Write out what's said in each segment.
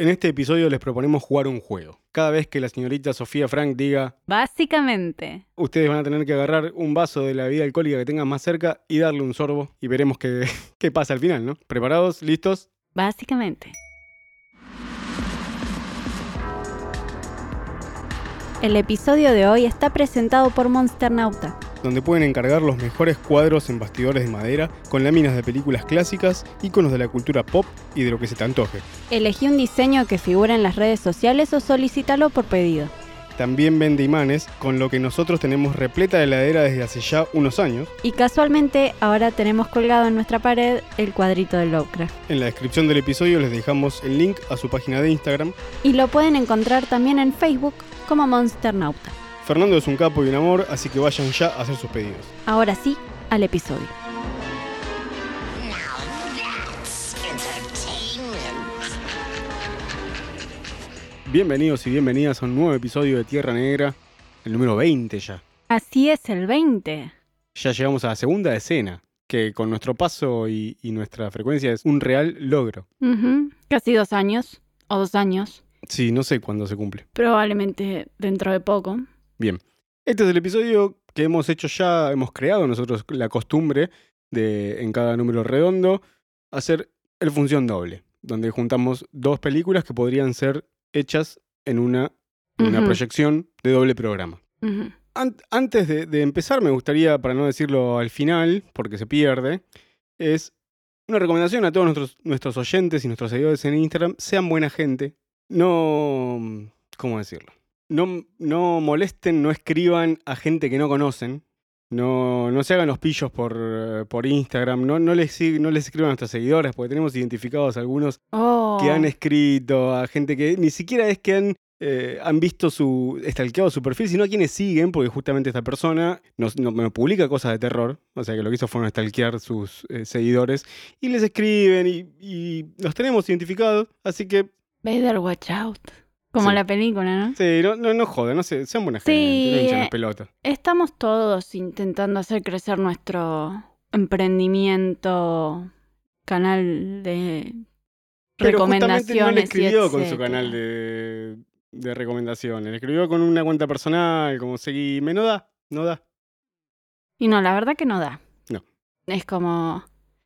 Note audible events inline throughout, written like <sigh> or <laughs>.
En este episodio les proponemos jugar un juego. Cada vez que la señorita Sofía Frank diga, Básicamente. ustedes van a tener que agarrar un vaso de la bebida alcohólica que tengan más cerca y darle un sorbo y veremos qué, <laughs> qué pasa al final, ¿no? ¿Preparados? ¿Listos? Básicamente. El episodio de hoy está presentado por Monster Nauta. Donde pueden encargar los mejores cuadros en bastidores de madera con láminas de películas clásicas, íconos de la cultura pop y de lo que se te antoje. Elegí un diseño que figura en las redes sociales o solicítalo por pedido. También vende imanes, con lo que nosotros tenemos repleta de heladera desde hace ya unos años. Y casualmente ahora tenemos colgado en nuestra pared el cuadrito de Lovecraft. En la descripción del episodio les dejamos el link a su página de Instagram. Y lo pueden encontrar también en Facebook como Monster Nauta. Fernando es un capo y un amor, así que vayan ya a hacer sus pedidos. Ahora sí, al episodio. Bienvenidos y bienvenidas a un nuevo episodio de Tierra Negra, el número 20 ya. Así es el 20. Ya llegamos a la segunda decena, que con nuestro paso y, y nuestra frecuencia es un real logro. Casi dos años. O dos años. Sí, no sé cuándo se cumple. Probablemente dentro de poco. Bien, este es el episodio que hemos hecho ya, hemos creado nosotros la costumbre de en cada número redondo hacer el función doble, donde juntamos dos películas que podrían ser hechas en una, en una proyección de doble programa. An- antes de, de empezar, me gustaría, para no decirlo al final, porque se pierde, es una recomendación a todos nuestros, nuestros oyentes y nuestros seguidores en Instagram, sean buena gente, no... ¿Cómo decirlo? No, no molesten, no escriban a gente que no conocen, no, no se hagan los pillos por, eh, por Instagram, no, no, les, no les escriban a nuestros seguidores, porque tenemos identificados algunos Oh. que han escrito, a gente que ni siquiera es que han, eh, han visto su, stalkeado su perfil, sino a quienes siguen, porque justamente esta persona nos, no- nos publica cosas de terror, o sea que lo que hizo fueron stalkear sus eh, seguidores, y les escriben y, y los tenemos identificados, así que Better watch out. Como Sí. la película, ¿no? sí, no, no, no jodan, no sé, sean buena Sí, gente, no las eh, pelotas. Estamos todos intentando hacer crecer nuestro emprendimiento, canal de Pero justamente recomendaciones. no le y escribió con su canal de, de recomendaciones, le escribió con una cuenta personal, como seguime, no da, no da. Y no, la verdad que no da. No. Es como.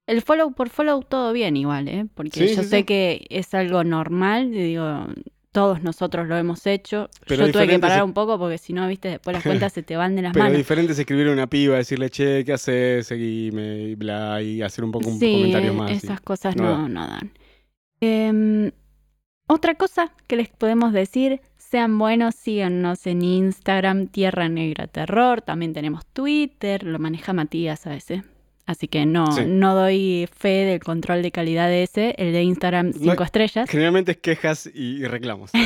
El follow por follow todo bien igual, ¿eh? Porque Sí, yo sí, sé sí. que es algo normal, y digo, todos nosotros lo hemos hecho. Pero yo tuve que parar se- un poco porque si no, viste, después las <laughs> cuentas se te van de las Pero manos. diferente es escribir a una piba, decirle, che, ¿qué haces? Seguime, y bla, y hacer un poco un sí, comentario más. y- esas cosas no no dan. Em, otra cosa que les podemos decir, sean buenos, síganos en Instagram, Tierra Negra Terror, también tenemos Twitter, lo maneja Matías a veces. Así que no, Sí. no doy fe del control de calidad de ese, el de Instagram 5 estrellas. Generalmente es quejas y, reclamos. <laughs>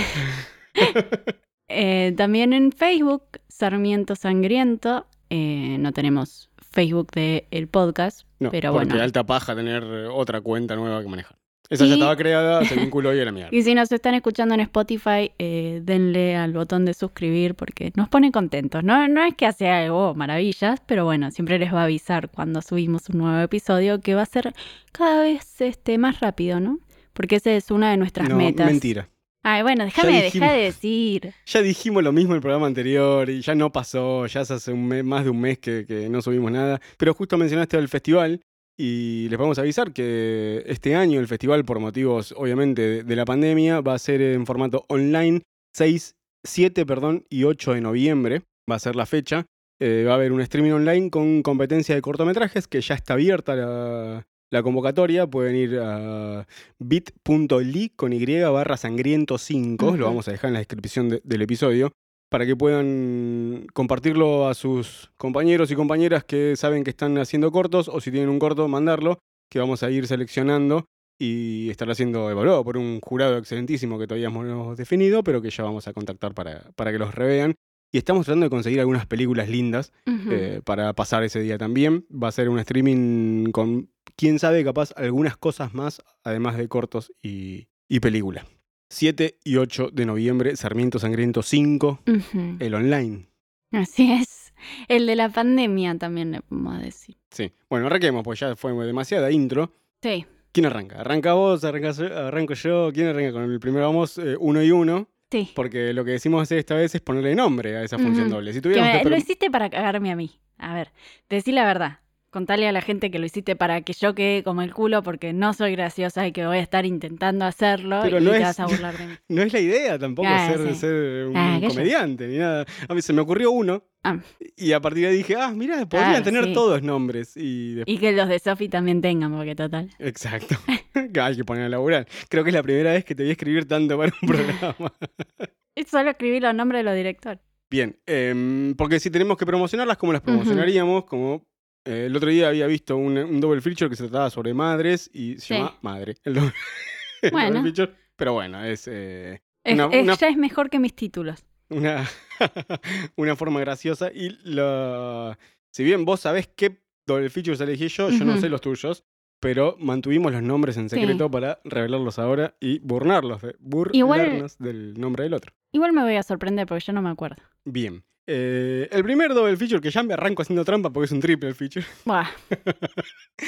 <laughs> Eh, también en Facebook, Sarmiento Sangriento. eh, no tenemos Facebook del el podcast, No, pero porque bueno. alta paja tener eh, otra cuenta nueva que manejar. Esa Y- ya estaba creada, <laughs> se vinculó y a la mierda. Y si nos están escuchando en Spotify, eh, denle al botón de suscribir porque nos pone contentos. No, no es que hace algo maravillas, pero bueno, siempre les va a avisar cuando subimos un nuevo episodio que va a ser cada vez este, más rápido, ¿no? Porque esa es una de nuestras No, metas. mentira. Ay, bueno, déjame dejar de decir. <laughs> Ya dijimos lo mismo en el programa anterior y ya no pasó, ya hace un mes, más de un mes que, que no subimos nada. Pero justo mencionaste el festival y les vamos a avisar que este año el festival, por motivos obviamente de, la pandemia, va a ser en formato online 6, 7 perdón, y 8 de noviembre. Va a ser la fecha. Eh, va a haber un streaming online con competencia de cortometrajes que ya está abierta la, la convocatoria. Pueden ir a bit.ly con y barra sangriento 5. Ujú. Lo vamos a dejar en la descripción de- del episodio para que puedan compartirlo a sus compañeros y compañeras que saben que están haciendo cortos o si tienen un corto, mandarlo, que vamos a ir seleccionando y estará siendo evaluado por un jurado excelentísimo que todavía no hemos definido, pero que ya vamos a contactar para, para que los revean. Y estamos tratando de conseguir algunas películas lindas eh, para pasar ese día también. Va a ser un streaming con, quién sabe, capaz algunas cosas más, además de cortos y, y película. 7 y 8 de noviembre, Sarmiento Sangriento 5, Ujú. el online. Así es. El de la pandemia también le podemos decir. Sí. Bueno, arranquemos, pues ya fue demasiada intro. Sí. ¿Quién arranca? ¿Arranca vos? Arranca yo- ¿Arranco yo? ¿Quién arranca con el primero? Vamos eh, uno y uno. Sí. Porque lo que decimos hacer esta vez es ponerle nombre a esa función doble. Si Que tuviéramos me- que lo per- hiciste para cagarme a mí. A ver, decí la verdad. Contale a la gente que lo hiciste para que yo quede como el culo porque no soy graciosa y que voy a estar intentando hacerlo Pero y no te es- vas a burlar de mí. <laughs> No es la idea tampoco Ah, ser, sí. ser un Ah, yo- comediante ni nada. A mí se me ocurrió uno Ah. y a partir de ahí dije, ah, mira, podrían Claro, tener sí. todos nombres. Y después Y que los de Sofi también tengan, porque total. Exacto. <laughs> Hay que poner a laburar. Creo que es la primera vez que te voy a escribir tanto para un programa. <laughs> Es solo escribir los nombres de los directores. Bien, em, porque si tenemos que promocionarlas, ¿cómo las promocionaríamos? Como eh, el otro día había visto un, un double feature que se trataba sobre madres y se Sí. llama Madre. El doble, <laughs> el Bueno. double feature. Pero bueno, es eh, Es, Una- es- una- Ya es mejor que mis títulos. una, <laughs> una forma graciosa. Y lo, si bien vos sabés qué double features elegí yo, yo no sé los tuyos. Pero mantuvimos los nombres en Sí. secreto para revelarlos ahora y burlarlos de, burlarnos del nombre del otro. Igual me voy a sorprender porque yo no me acuerdo. Bien. Eh, el primer double feature que ya me arranco haciendo trampa porque es un triple feature. <laughs> Buah.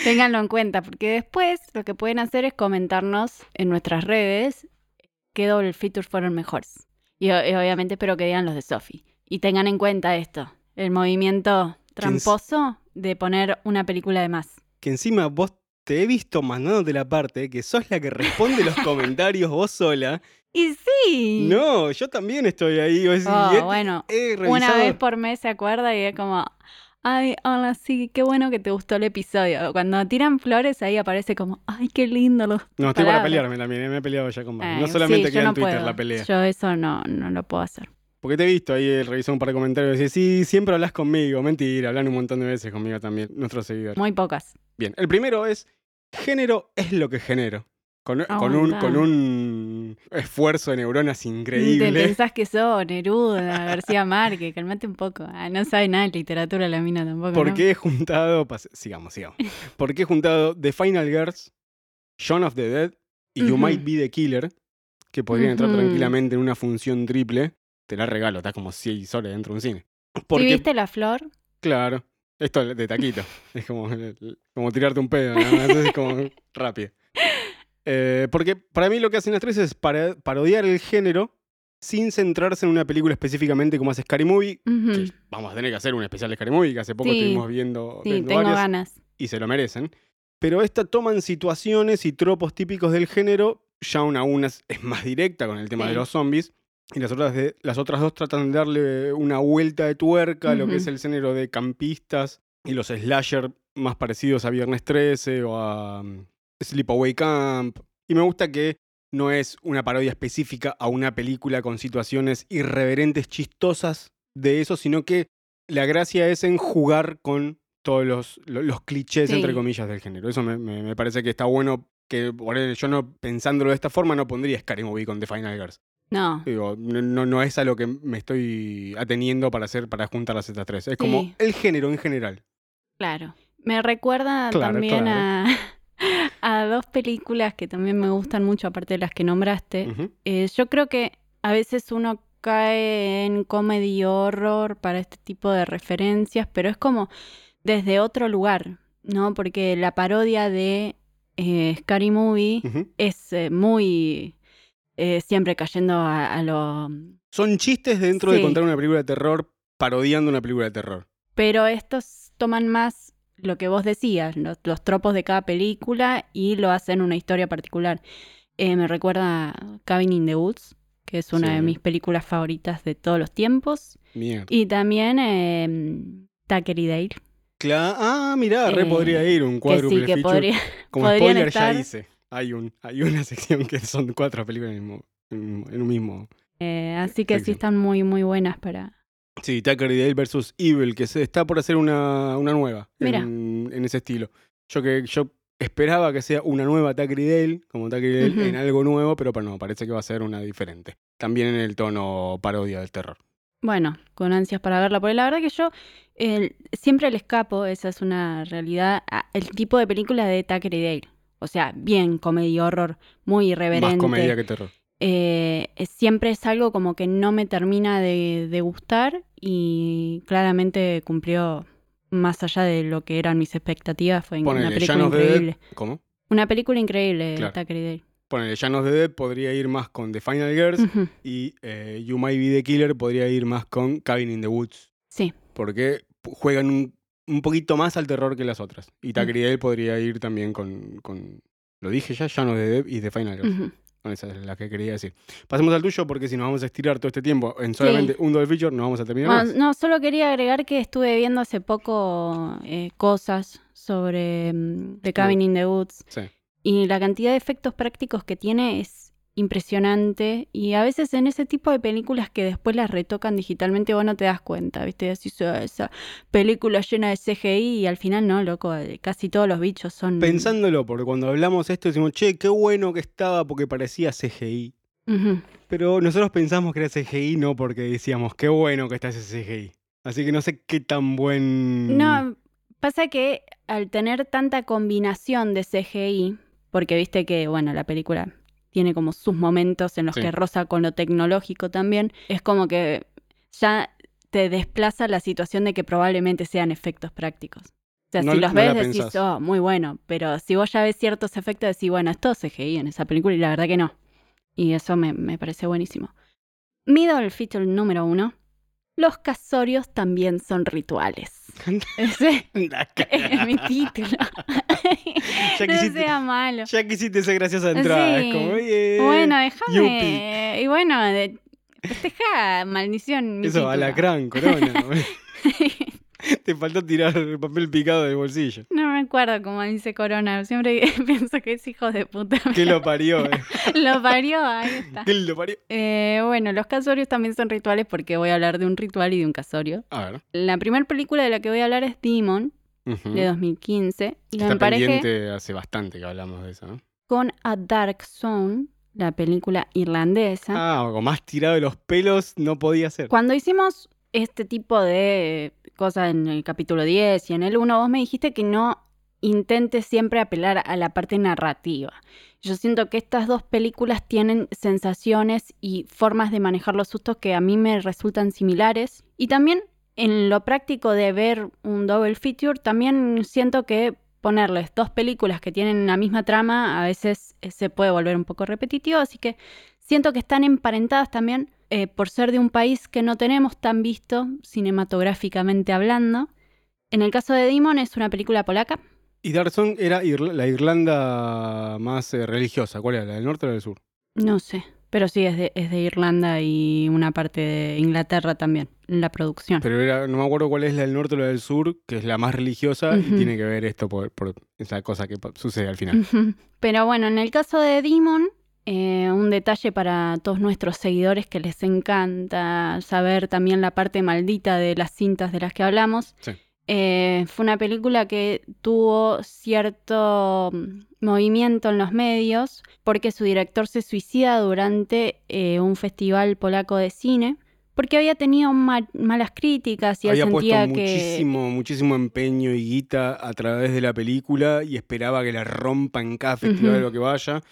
Ténganlo en cuenta, porque después lo que pueden hacer es comentarnos en nuestras redes qué doble features fueron mejores. Y obviamente espero que digan los de Sophie. Y tengan en cuenta esto, el movimiento tramposo de poner una película de más. Que encima vos te he visto mandándote la parte que sos la que responde los <laughs> comentarios vos sola. Y sí. No, yo también estoy ahí. Oh, y he- bueno, he una vez por mes se acuerda y es como, ay, hola, sí, qué bueno que te gustó el episodio. Cuando tiran flores ahí aparece como, ay, qué lindo los No, estoy para pelearme también. eh, Me he peleado ya con varios. Ay, No solamente sí, queda no en Twitter puedo. la pelea. Yo eso no, no lo puedo hacer. Porque te he visto ahí eh, revisar un par de comentarios y decís, sí, siempre hablas conmigo. Mentira, hablan un montón de veces conmigo también, nuestros seguidores. Muy pocas. Bien, el primero es género es lo que genero. Con, con un, Aguantá. con un esfuerzo de neuronas Te increíble. pensás que sos Neruda, <laughs> García Márquez, calmate un poco. Ah, no sabe nada de literatura la mina tampoco. ¿Por ¿no? qué he juntado, sigamos, sigamos. ¿Por qué he juntado The Final Girls, Shaun of the Dead y You. Might Be the Killer, que podrían entrar tranquilamente en una función triple? Te la regalo, está como 6 horas dentro de un cine. ¿Sí Porque, viste la flor? claro, esto de taquito. es como, como tirarte un pedo, nada más, es como rápido. Eh, porque para mí lo que hacen las tres es para- parodiar el género sin centrarse en una película específicamente como hace Scary Movie. Que vamos a tener que hacer un especial de Scary Movie, que hace poco Sí. estuvimos viendo, Sí, viendo tengo varias, ganas. y se lo merecen. Pero esta toman situaciones y tropos típicos del género, ya una a una es es más directa con el tema Sí. de los zombies, y las otras, de- las otras dos tratan de darle una vuelta de tuerca a lo que es el género de campistas y los slasher más parecidos a Viernes 13 o a um, Sleepaway Camp. Y me gusta que no es una parodia específica a una película con situaciones irreverentes, chistosas de eso, sino que la gracia es en jugar con todos los, lo- los clichés, Sí. entre comillas, del género. Eso me, me- me parece que está bueno. Que yo no, pensándolo de esta forma, no pondría Scary Movie con The Final Girls. No. Digo, no, no, es a lo que me estoy ateniendo para hacer, para juntar las estas tres. Es como Sí. el género en general. Claro. Me recuerda Claro, también claro. A, <laughs> a dos películas que también me gustan mucho, aparte de las que nombraste. Eh, yo creo que a veces uno cae en comedy horror para este tipo de referencias, pero es como desde otro lugar, ¿no? Porque la parodia de eh, Scary Movie es eh, muy eh, siempre cayendo a, a lo... Son chistes dentro de contar una película de terror parodiando una película de terror. Pero estos toman más lo que vos decías, los, los tropos de cada película y lo hacen una historia particular. Eh, me recuerda a Cabin in the Woods, que es una Sí. de mis películas favoritas de todos los tiempos. Mierda. Y también eh, Tucker y Dale. Cla- ah, mirá, re Eh, podría ir un Que cuádruple sí, que podría... Como podrían spoiler estar- ya hice. Hay, un, hay una <laughs> sección que son cuatro películas en, el mismo- en- un mismo. eh, así que sí están muy, muy buenas para... Sí, Tucker y Dale versus Evil, que se está por hacer una, una nueva Mira. en, en ese estilo. Yo que yo esperaba que sea una nueva Tucker y Dale, como Tucker y Dale, en algo nuevo, pero no, parece que va a ser una diferente. También en el tono parodia del terror. Bueno, con ansias para verla, porque la verdad que yo eh, siempre le escapo, esa es una realidad, el tipo de película de Tucker y Dale. O sea, bien comedia horror, muy irreverente. Más comedia que terror. Eh, siempre es algo como que no me termina de, de gustar y claramente cumplió más allá de lo que eran mis expectativas. Fue una Ponele, película Shaun of the Dead. increíble. ¿Cómo? Una película increíble, Claro. Y Dale. Ponele, Llanos de Dead podría ir más con The Final Girls y eh, You Might Be the Killer podría ir más con Cabin in the Woods. Sí. Porque juegan un, un poquito más al terror que las otras. Mm. Y Tucker y Dale podría ir también con, con- Lo dije ya, Llanos de Dead y The Final Girls. ujú. Son esas las que quería decir. Pasemos al tuyo porque si nos vamos a estirar todo este tiempo en solamente un double feature, no vamos a terminar Bueno, más. no, solo quería agregar que estuve viendo hace poco eh, cosas sobre mm, The Cabin in the Woods Sí. y la cantidad de efectos prácticos que tiene es impresionante y a veces en ese tipo de películas que después las retocan digitalmente vos no te das cuenta, ¿viste? Decís, "Ah, esa película llena de CGI y al final no, loco, eh, casi todos los bichos son... Pensándolo, porque cuando hablamos esto decimos, che, qué bueno que estaba porque parecía CGI. Pero nosotros pensamos que era CGI no porque decíamos, qué bueno que está ese CGI. Así que no sé qué tan buen... No, pasa que al tener tanta combinación de CGI, porque viste que, bueno, la película tiene como sus momentos en los Sí. que roza con lo tecnológico también, es como que ya te desplaza la situación de que probablemente sean efectos prácticos. O sea, No- si los no ves decís, pensás. oh, muy bueno, pero si vos ya ves ciertos efectos, decís, bueno, es todo CGI en esa película y la verdad que no. Y eso me, me parece buenísimo. Middle feature número uno. Los casorios también son rituales. <laughs> Ese <laughs> es mi título. Ya no quisiste- sea malo. Ya quisiste ser graciosa entrada. Sí. Es como, oye. Bueno, déjame. Y bueno, de- festeja, maldición. Eso, título. alacrán, corona. <laughs> Te faltó tirar el papel picado del bolsillo. no me acuerdo cómo dice Corona. Siempre <laughs> pienso que es hijo de puta. ¿Qué lo parió? eh? <laughs> lo parió, ahí está. ¿Qué lo parió? Eh, bueno, los casorios también son rituales porque voy a hablar de un ritual y de un casorio. A ver. La primera película de la que voy a hablar es Demon, De 2015. Y Está pendiente hace bastante que hablamos de eso, ¿no? con A Dark Zone, la película irlandesa. Ah, algo más tirado de los pelos no podía ser. Cuando hicimos este tipo de cosas en el capítulo 10 y en el 1, vos me dijiste que no intentes siempre apelar a la parte narrativa. Yo siento que estas dos películas tienen sensaciones y formas de manejar los sustos que a mí me resultan similares. Y también en lo práctico de ver un double feature, también siento que ponerles dos películas que tienen la misma trama a veces eh, se puede volver un poco repetitivo, así que siento que están emparentadas también eh, por ser de un país que no tenemos tan visto cinematográficamente hablando. En el caso de Demon es una película polaca. Y Darson era Irla- la Irlanda más eh, religiosa. ¿Cuál era? ¿La del norte o la del sur? No sé, pero sí es de, es de Irlanda y una parte de Inglaterra también, la producción. Pero era, no me acuerdo cuál es la del norte o la del sur, que es la más religiosa y tiene que ver esto por, por esa cosa que sucede al final. Pero bueno, en el caso de Demon, eh, un detalle para todos nuestros seguidores que les encanta saber también la parte maldita de las cintas de las que hablamos. Sí. Eh, fue una película que tuvo cierto mm, movimiento en los medios porque su director se suicida durante eh, un festival polaco de cine porque había tenido ma- malas críticas y él Había puesto sentía que muchísimo, muchísimo empeño y guita a través de la película y esperaba que la rompa en cada festival de Ujú. lo que vaya.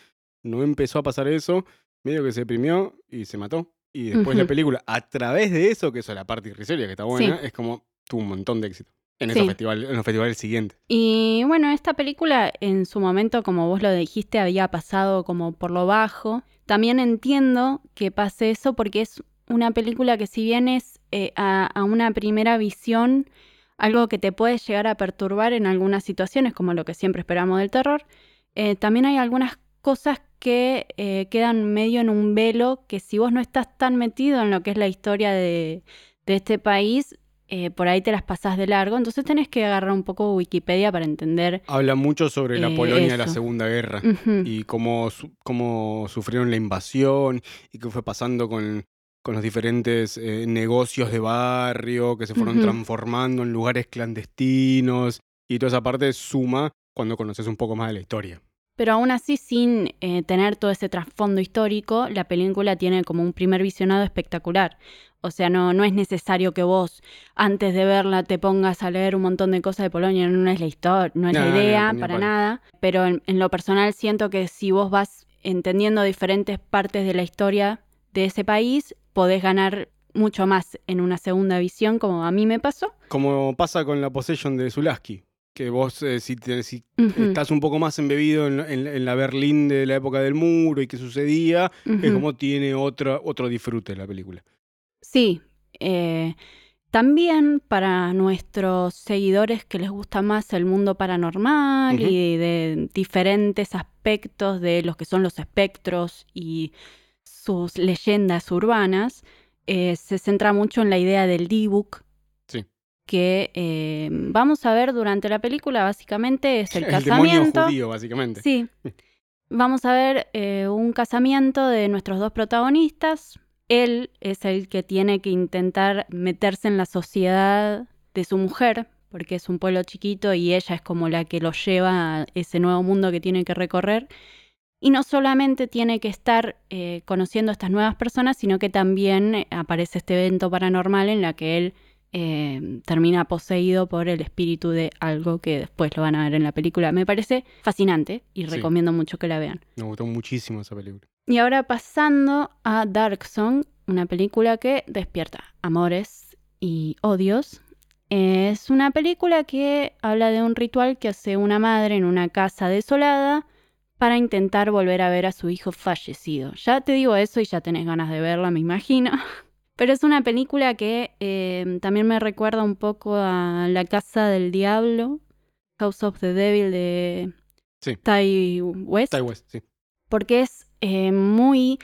No empezó a pasar eso, medio que se deprimió y se mató. Y después la película, a través de eso, que eso es la parte irrisoria que está buena, es como tuvo un montón de éxito. En, esos Sí. festivales, en los festivales siguientes. Y bueno, esta película en su momento, como vos lo dijiste, había pasado como por lo bajo. También entiendo que pase eso porque es una película que si bien es eh, a, a una primera visión algo que te puede llegar a perturbar en algunas situaciones, como lo que siempre esperamos del terror, eh, también hay algunas cosas que eh, quedan medio en un velo que si vos no estás tan metido en lo que es la historia de, de este país, eh, por ahí te las pasás de largo, entonces tenés que agarrar un poco Wikipedia para entender. Habla mucho sobre la Eh, Polonia de la. Segunda Guerra. Y cómo, cómo sufrieron la invasión y qué fue pasando con, con los diferentes eh, negocios de barrio que se fueron transformando en lugares clandestinos y toda esa parte suma cuando conoces un poco más de la historia. Pero aún así, sin eh, tener todo ese trasfondo histórico, la película tiene como un primer visionado espectacular. O sea, no, no es necesario que vos, antes de verla, te pongas a leer un montón de cosas de Polonia. No es la historia, no es No, la idea, para palo. nada. Pero en, en lo personal siento que si vos vas entendiendo diferentes partes de la historia de ese país, podés ganar mucho más en una segunda visión, como a mí me pasó. Como pasa con la Possession de Zulaski. Que vos eh, si, te- si Ujú, estás un poco más embebido en, en- en la Berlín de la época del muro y qué sucedía, es ujú. como tiene otra, otro disfrute la película. Sí. eh, también para nuestros seguidores que les gusta más el mundo paranormal y de diferentes aspectos de los que son los espectros y sus leyendas urbanas, eh, se centra mucho en la idea del D-Book. Que eh, vamos a ver durante la película, básicamente es <laughs> el, demonio casamiento. judío, básicamente. Sí. Vamos a ver eh, un casamiento de nuestros dos protagonistas. Él es el que tiene que intentar meterse en la sociedad de su mujer, porque es un pueblo chiquito y ella es como la que lo lleva a ese nuevo mundo que tiene que recorrer. Y no solamente tiene que estar eh, conociendo a estas nuevas personas, sino que también aparece este evento paranormal en la que él eh, termina poseído por el espíritu de algo que después lo van a ver en la película. Me parece fascinante y Sí. recomiendo mucho que la vean. Me gustó muchísimo esa película. Y ahora pasando a Dark Song, una película que despierta amores y odios. Es una película que habla de un ritual que hace una madre en una casa desolada para intentar volver a ver a su hijo fallecido. Ya te digo eso y ya tenés ganas de verla, me imagino. <laughs> Pero es una película que eh, también me recuerda un poco a La Casa del Diablo, House of the Devil de Sí. Ty West Ty West, sí. porque es eh, muy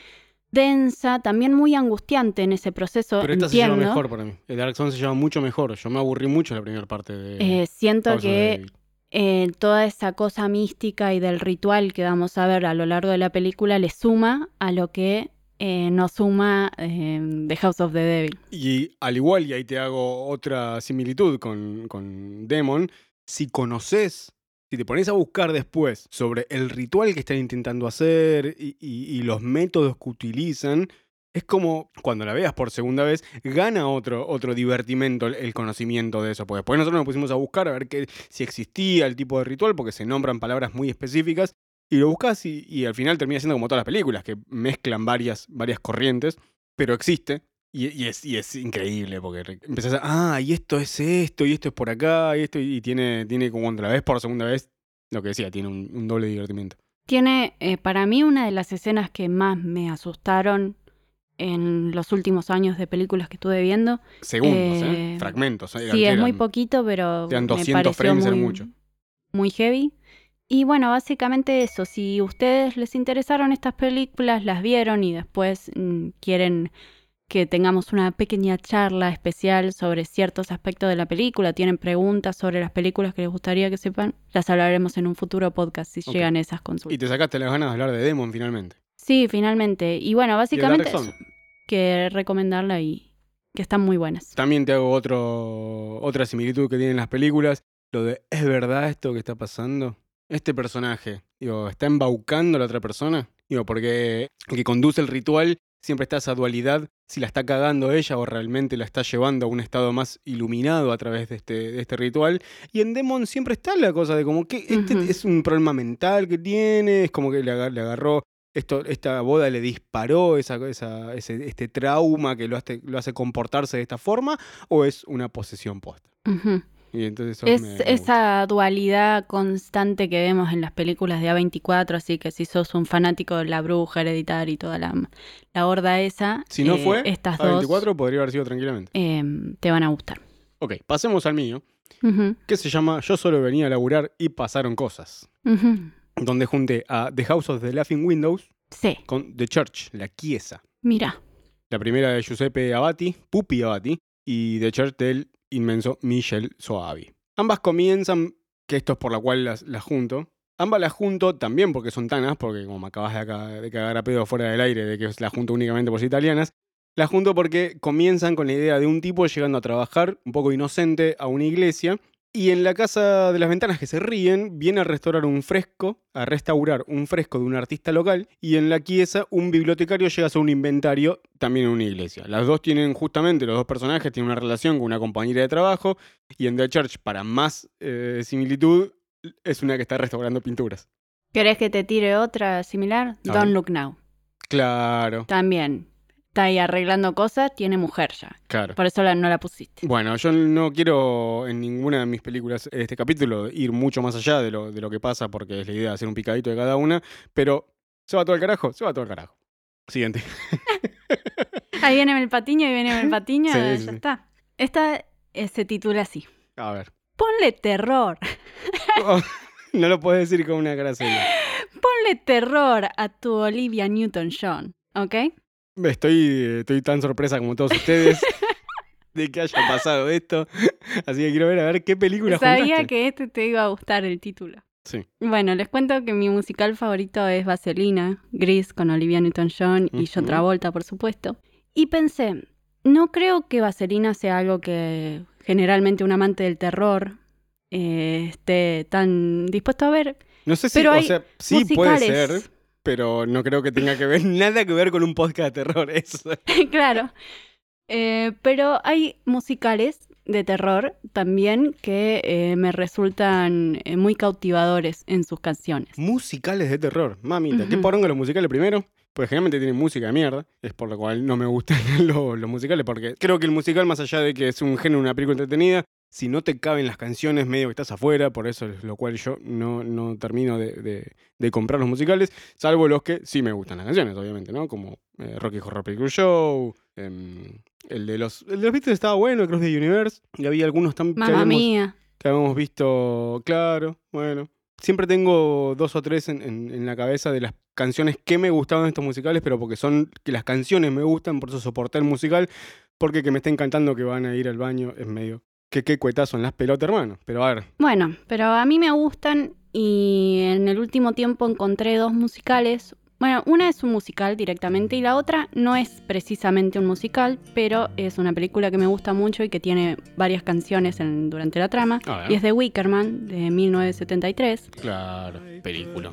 densa, también muy angustiante en ese proceso. Pero esta entiendo. se lleva mejor para mí. El Dark Souls se lleva mucho mejor. Yo me aburrí mucho la primera parte de Eh, siento House of the que Devil. eh, toda esa cosa mística y del ritual que vamos a ver a lo largo de la película le suma a lo que eh, no suma eh, The House of the Devil. Y al igual, y ahí te hago otra similitud con, Demon, si conoces, si te pones a buscar después sobre el ritual que están intentando hacer y, los métodos que utilizan, es como cuando la veas por segunda vez, gana otro, otro divertimento el, conocimiento de eso. Porque después nosotros nos pusimos a buscar a ver qué, si existía el tipo de ritual, porque se nombran palabras muy específicas. Y lo buscas y, y al final termina siendo como todas las películas, que mezclan varias, varias corrientes, pero existe. Y, y es, y es increíble, porque empezás a, ah, y esto es esto, y esto es por acá, y esto, y tiene, tiene como la ves por segunda vez, lo que decía, tiene un, un doble divertimiento. Tiene eh, para mí una de las escenas que más me asustaron en los últimos años de películas que estuve viendo. Segundos, ¿eh? Eh, Fragmentos. ¿eh? Sí, es muy poquito, pero eran me 200 pareció frames, muy, mucho. muy heavy. Y bueno, básicamente eso. Si ustedes les interesaron estas películas, las vieron y después mm, quieren que tengamos una pequeña charla especial sobre ciertos aspectos de la película, tienen preguntas sobre las películas que les gustaría que sepan, las hablaremos en un futuro podcast si llegan esas Y consultas. te sacaste las ganas de hablar de Demon finalmente. Sí, finalmente. Y bueno, básicamente eso, que recomendarla y que están muy buenas. También te hago otro, otra similitud que tienen las películas. Lo de, ¿es verdad esto que está pasando? Este personaje, digo, ¿está embaucando a la otra persona? Digo, porque el que conduce el ritual siempre está esa dualidad, si la está cagando ella o realmente la está llevando a un estado más iluminado a través de este, de este ritual. Y en Demon siempre está la cosa de como que este es un problema mental que tiene, es como que le, aga- le agarró esto, esta boda le disparó esa, esa- ese, este trauma que lo hace, lo hace comportarse de esta forma, o es una posesión posta. Y entonces eso Es me- me gusta. esa dualidad constante que vemos en las películas de A24, así que si sos un fanático de La Bruja, Hereditaria y toda la, la horda esa, Si no eh, fue, estas a 24 dos podría haber sido tranquilamente. eh, te van a gustar. Ok, pasemos al mío, que se llama Yo solo venía a laburar y pasaron cosas. Donde junté a The House of the Laughing Windows Sí, con The Church, la Chiesa. mira. La primera de Giuseppe Abati, Pupi Abati, y The Church del inmenso Michel Soavi. Ambas comienzan, que esto es por la cual las, junto. Ambas las junto también porque son tanas, porque como me acabas de, acá- de cagar a pedo fuera del aire de que las junto únicamente por ser italianas, las junto porque comienzan con la idea de un tipo llegando a trabajar, un poco inocente, a una iglesia, y en la casa de las ventanas que se ríen, viene a restaurar un fresco, a restaurar un fresco de un artista local, y en la Chiesa un bibliotecario llega a hacer un inventario también en una iglesia. Las dos tienen justamente, los dos personajes tienen una relación con una compañera de trabajo, y en The Church, para más eh, similitud, es una que está restaurando pinturas. ¿Querés que te tire otra similar? Don't. Look Now. Claro. También. Está ahí arreglando cosas, tiene mujer ya. Claro. Por eso la- no la pusiste. Bueno, yo no quiero en ninguna de mis películas de este capítulo ir mucho más allá de lo, de lo que pasa, porque es la idea de hacer un picadito de cada una, pero ¿se va todo el carajo? Se va todo el carajo. Siguiente. <laughs> Ahí viene el patiño, ahí viene el patiño, Sí, ya sí, está. Esta eh, se titula así. A ver. Ponle terror. Oh, <laughs> no lo puedes decir con una seria. <laughs> Ponle terror a tu Olivia Newton-John, ¿ok? Estoy, estoy tan sorpresa como todos ustedes <laughs> de que haya pasado esto. Así que quiero ver a ver qué película Sabía juntaste. que este te iba a gustar el título. Sí. Bueno, les cuento que mi musical favorito es Vaselina, Gris con Olivia Newton-John y John Ujú. Travolta, por supuesto. Y pensé, no creo que Vaselina sea algo que generalmente un amante del terror eh, esté tan dispuesto a ver. No sé si, Pero o hay sea, sí puede ser, pero no creo que tenga que ver <laughs> nada que ver con un podcast de terror. Eso. <laughs> claro. Eh, pero hay musicales de terror también que eh, me resultan eh, muy cautivadores en sus canciones. Musicales de terror. Mamita, ¿qué Ujú. poronga los musicales primero? Pues generalmente tienen música de mierda. Es por lo cual no me gustan <laughs> los, los musicales. Porque creo que el musical, más allá de que es un género, una película entretenida, si no te caben las canciones, medio que estás afuera. Por eso es lo cual yo no, no termino de, de- de comprar los musicales. Salvo los que sí me gustan las canciones, obviamente, ¿no? Como eh, Rocky Horror Picture Show. em, el de los, el de los Beatles estaba bueno, Cross the Universe. Y había algunos tan, que Mamma habíamos- mía. que habíamos visto, claro, bueno. Siempre tengo dos o tres en, en- en la cabeza de las canciones que me gustaban de estos musicales, pero porque son que las canciones me gustan, por eso soporté el musical, porque que me estén cantando que van a ir al baño es medio... Que qué cuetazo en las pelotas, hermano. Pero a ver, Bueno, pero a mí me gustan y en el último tiempo encontré dos musicales. Bueno, una es un musical directamente y la otra no es precisamente un musical, pero es una película que me gusta mucho y que tiene varias canciones en- durante la trama. Y es de Wickerman, de 1973. Claro, película.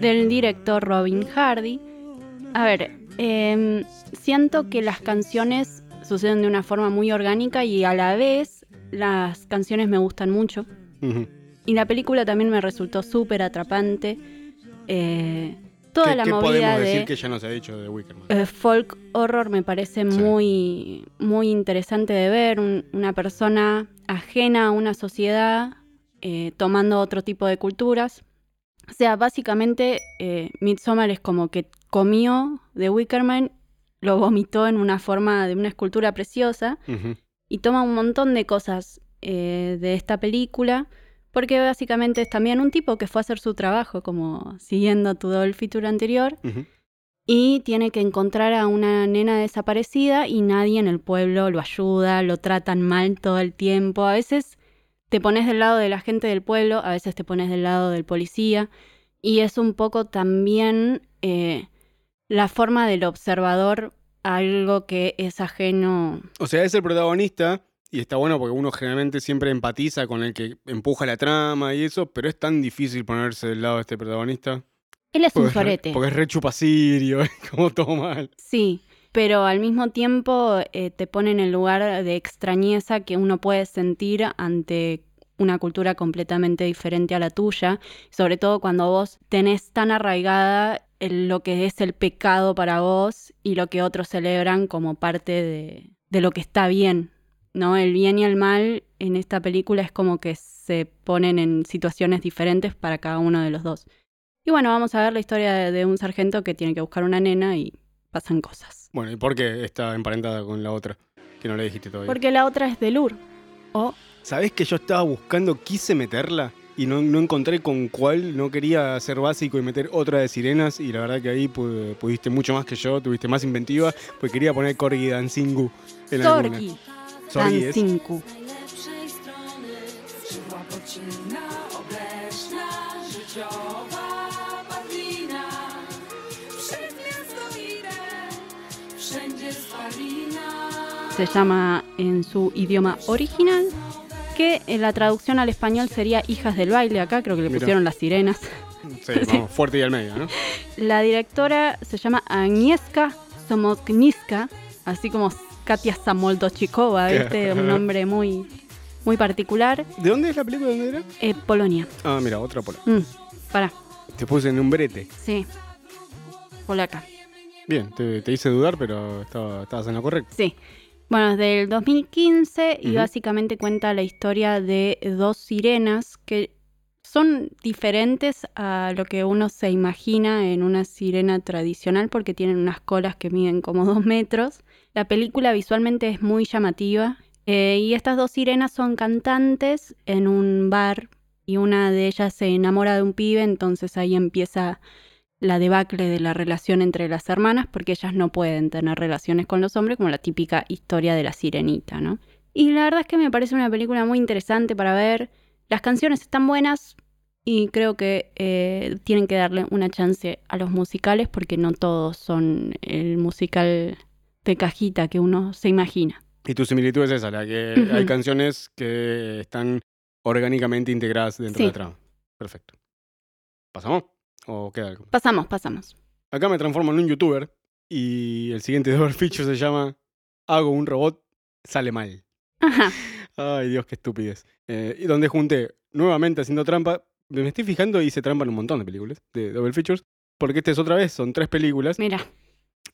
Del director Robin Hardy. A ver, em, siento que las canciones suceden de una forma muy orgánica y a la vez las canciones me gustan mucho. Y la película también me resultó súper atrapante. Eh, toda ¿Qué, la qué movida podemos de decir que ya no se ha dicho de Wickerman? eh, folk horror me parece Sí. muy, muy interesante de ver. un- una persona ajena a una sociedad eh, tomando otro tipo de culturas. O sea, básicamente eh, Midsommar es como que comió de Wickerman, lo vomitó en una forma de una escultura preciosa y toma un montón de cosas eh, de esta película, porque básicamente es también un tipo que fue a hacer su trabajo, como siguiendo tu doble feature anterior, y tiene que encontrar a una nena desaparecida y nadie en el pueblo lo ayuda, lo tratan mal todo el tiempo. A veces te pones del lado de la gente del pueblo, a veces te pones del lado del policía, y es un poco también eh, la forma del observador a algo que es ajeno O sea, es el protagonista y está bueno porque uno generalmente siempre empatiza con el que empuja la trama y eso, pero es tan difícil ponerse del lado de este protagonista. Él es un Porque, sorete. porque es re chupacirio, <laughs> es como todo mal. Sí, pero al mismo tiempo eh, te pone en el lugar de extrañeza que uno puede sentir ante una cultura completamente diferente a la tuya, sobre todo cuando vos tenés tan arraigada lo que es el pecado para vos y lo que otros celebran como parte de, lo que está bien, ¿no? El bien y el mal en esta película es como que se ponen en situaciones diferentes para cada uno de los dos. Y bueno, vamos a ver la historia de un sargento que tiene que buscar una nena y pasan cosas. Bueno, ¿y por qué está emparentada con la otra? Que no le dijiste todavía. Porque la otra es de Lur. O ¿Sabés que yo estaba buscando, quise meterla y no, no encontré con cuál? No quería ser básico y meter otra de sirenas y la verdad que ahí pu- pudiste mucho más que yo, tuviste más inventiva, pues quería poner Corgi Dancingu en alguna. Sorgi. Se llama en su idioma original, que en la traducción al español sería Hijas del Baile. Acá creo que le Mira. pusieron las sirenas. Sí, vamos, fuerte y al medio, ¿no? <laughs> La directora se llama Agnieszka Somokniska, así como Katia Samoldochikova, ¿viste? Un nombre muy, muy particular. ¿De dónde es la película? ¿De dónde era? Eh, Polonia. Ah, mira, otra pola. Mm, pará, Te puse en un brete. sí. Polaca. Bien, te, te hice dudar, pero estaba- estabas en lo correcto. Sí. Bueno, es del 2015 y básicamente cuenta la historia de dos sirenas que son diferentes a lo que uno se imagina en una sirena tradicional porque tienen unas colas que miden como <laughs> dos metros. La película visualmente es muy llamativa eh, y estas dos sirenas son cantantes en un bar y una de ellas se enamora de un pibe, entonces ahí empieza la debacle de la relación entre las hermanas porque ellas no pueden tener relaciones con los hombres como la típica historia de la sirenita, ¿no? Y la verdad es que me parece una película muy interesante para ver. Las canciones están buenas y creo que eh, tienen que darle una chance a los musicales porque no todos son el musical de cajita que uno se imagina. Y tu similitud es esa, la que hay canciones que están orgánicamente integradas dentro Sí. de la trama. Perfecto. ¿Pasamos? ¿O queda algo? Pasamos, pasamos. Acá me transformo en un youtuber y el siguiente <laughs> double feature se llama Hago un robot, sale mal. Ajá. Ay, Dios, qué estupidez. Eh, y donde junté, nuevamente haciendo trampa, me estoy fijando y hice trampa en un montón de películas, de double features, porque esta es otra vez, son tres películas, Mira.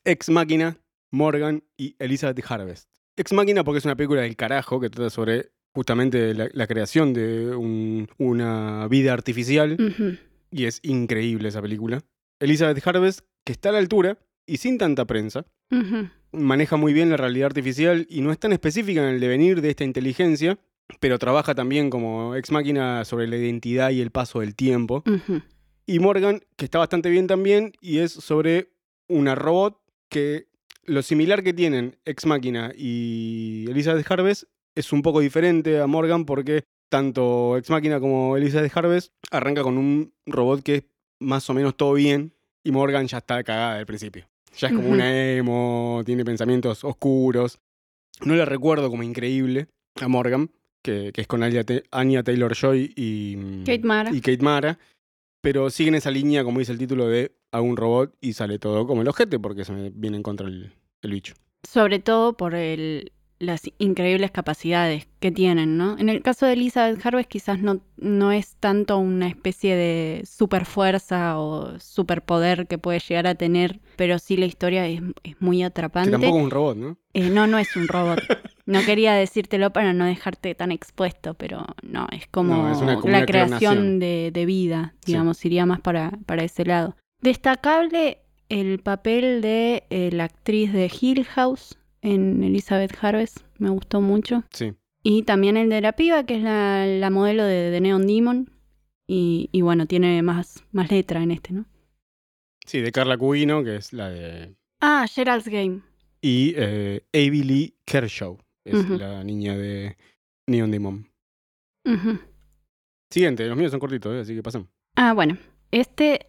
Ex Máquina, Morgan y Elizabeth Harvest. Ex Máquina porque es una película del carajo que trata sobre justamente la, la creación de un- una vida artificial Ujú. Y es increíble esa película. Elizabeth Harvest, que está a la altura y sin tanta prensa, maneja muy bien la realidad artificial y no es tan específica en el devenir de esta inteligencia, pero trabaja también como ex máquina sobre la identidad y el paso del tiempo. Y Morgan, que está bastante bien también, y es sobre una robot que lo similar que tienen ex máquina y Elizabeth Harvest es un poco diferente a Morgan porque tanto ex máquina como Elizabeth Harvest arranca con un robot que es más o menos todo bien y Morgan ya está cagada del principio. Ya es como una emo, tiene pensamientos oscuros. No la recuerdo como increíble a Morgan, que, que es con Anya, Ta- Anya Taylor-Joy y Kate Mara. y Kate Mara, pero siguen esa línea, como dice el título, de a un robot y sale todo como el ojete porque se me viene en contra el, el bicho. Sobre todo por el- las increíbles capacidades que tienen, ¿no? En el caso de Elizabeth Harvest quizás no, no es tanto una especie de super fuerza o superpoder que puede llegar a tener, pero sí la historia es, es muy Que atrapante. tampoco es un robot, ¿no? Eh, no, no es un robot. No quería decírtelo para no dejarte tan expuesto, pero no, es como No, es una- como la creación de, de vida, Sí. digamos, iría más para, para ese lado. Destacable el papel de eh, la actriz de Hill House en Elizabeth Harvest, me gustó mucho. Sí. Y también el de la piba, que es la, la modelo de, de Neon Demon. Y, y bueno, tiene más, más letra en este, ¿no? Sí, de Carla Cubino, que es la de. Ah, Gerald's Game. Y eh, Avi Lee Kershaw, es la niña de Neon Demon. Siguiente, los míos son cortitos, ¿eh? así que pasamos. Ah, bueno. Este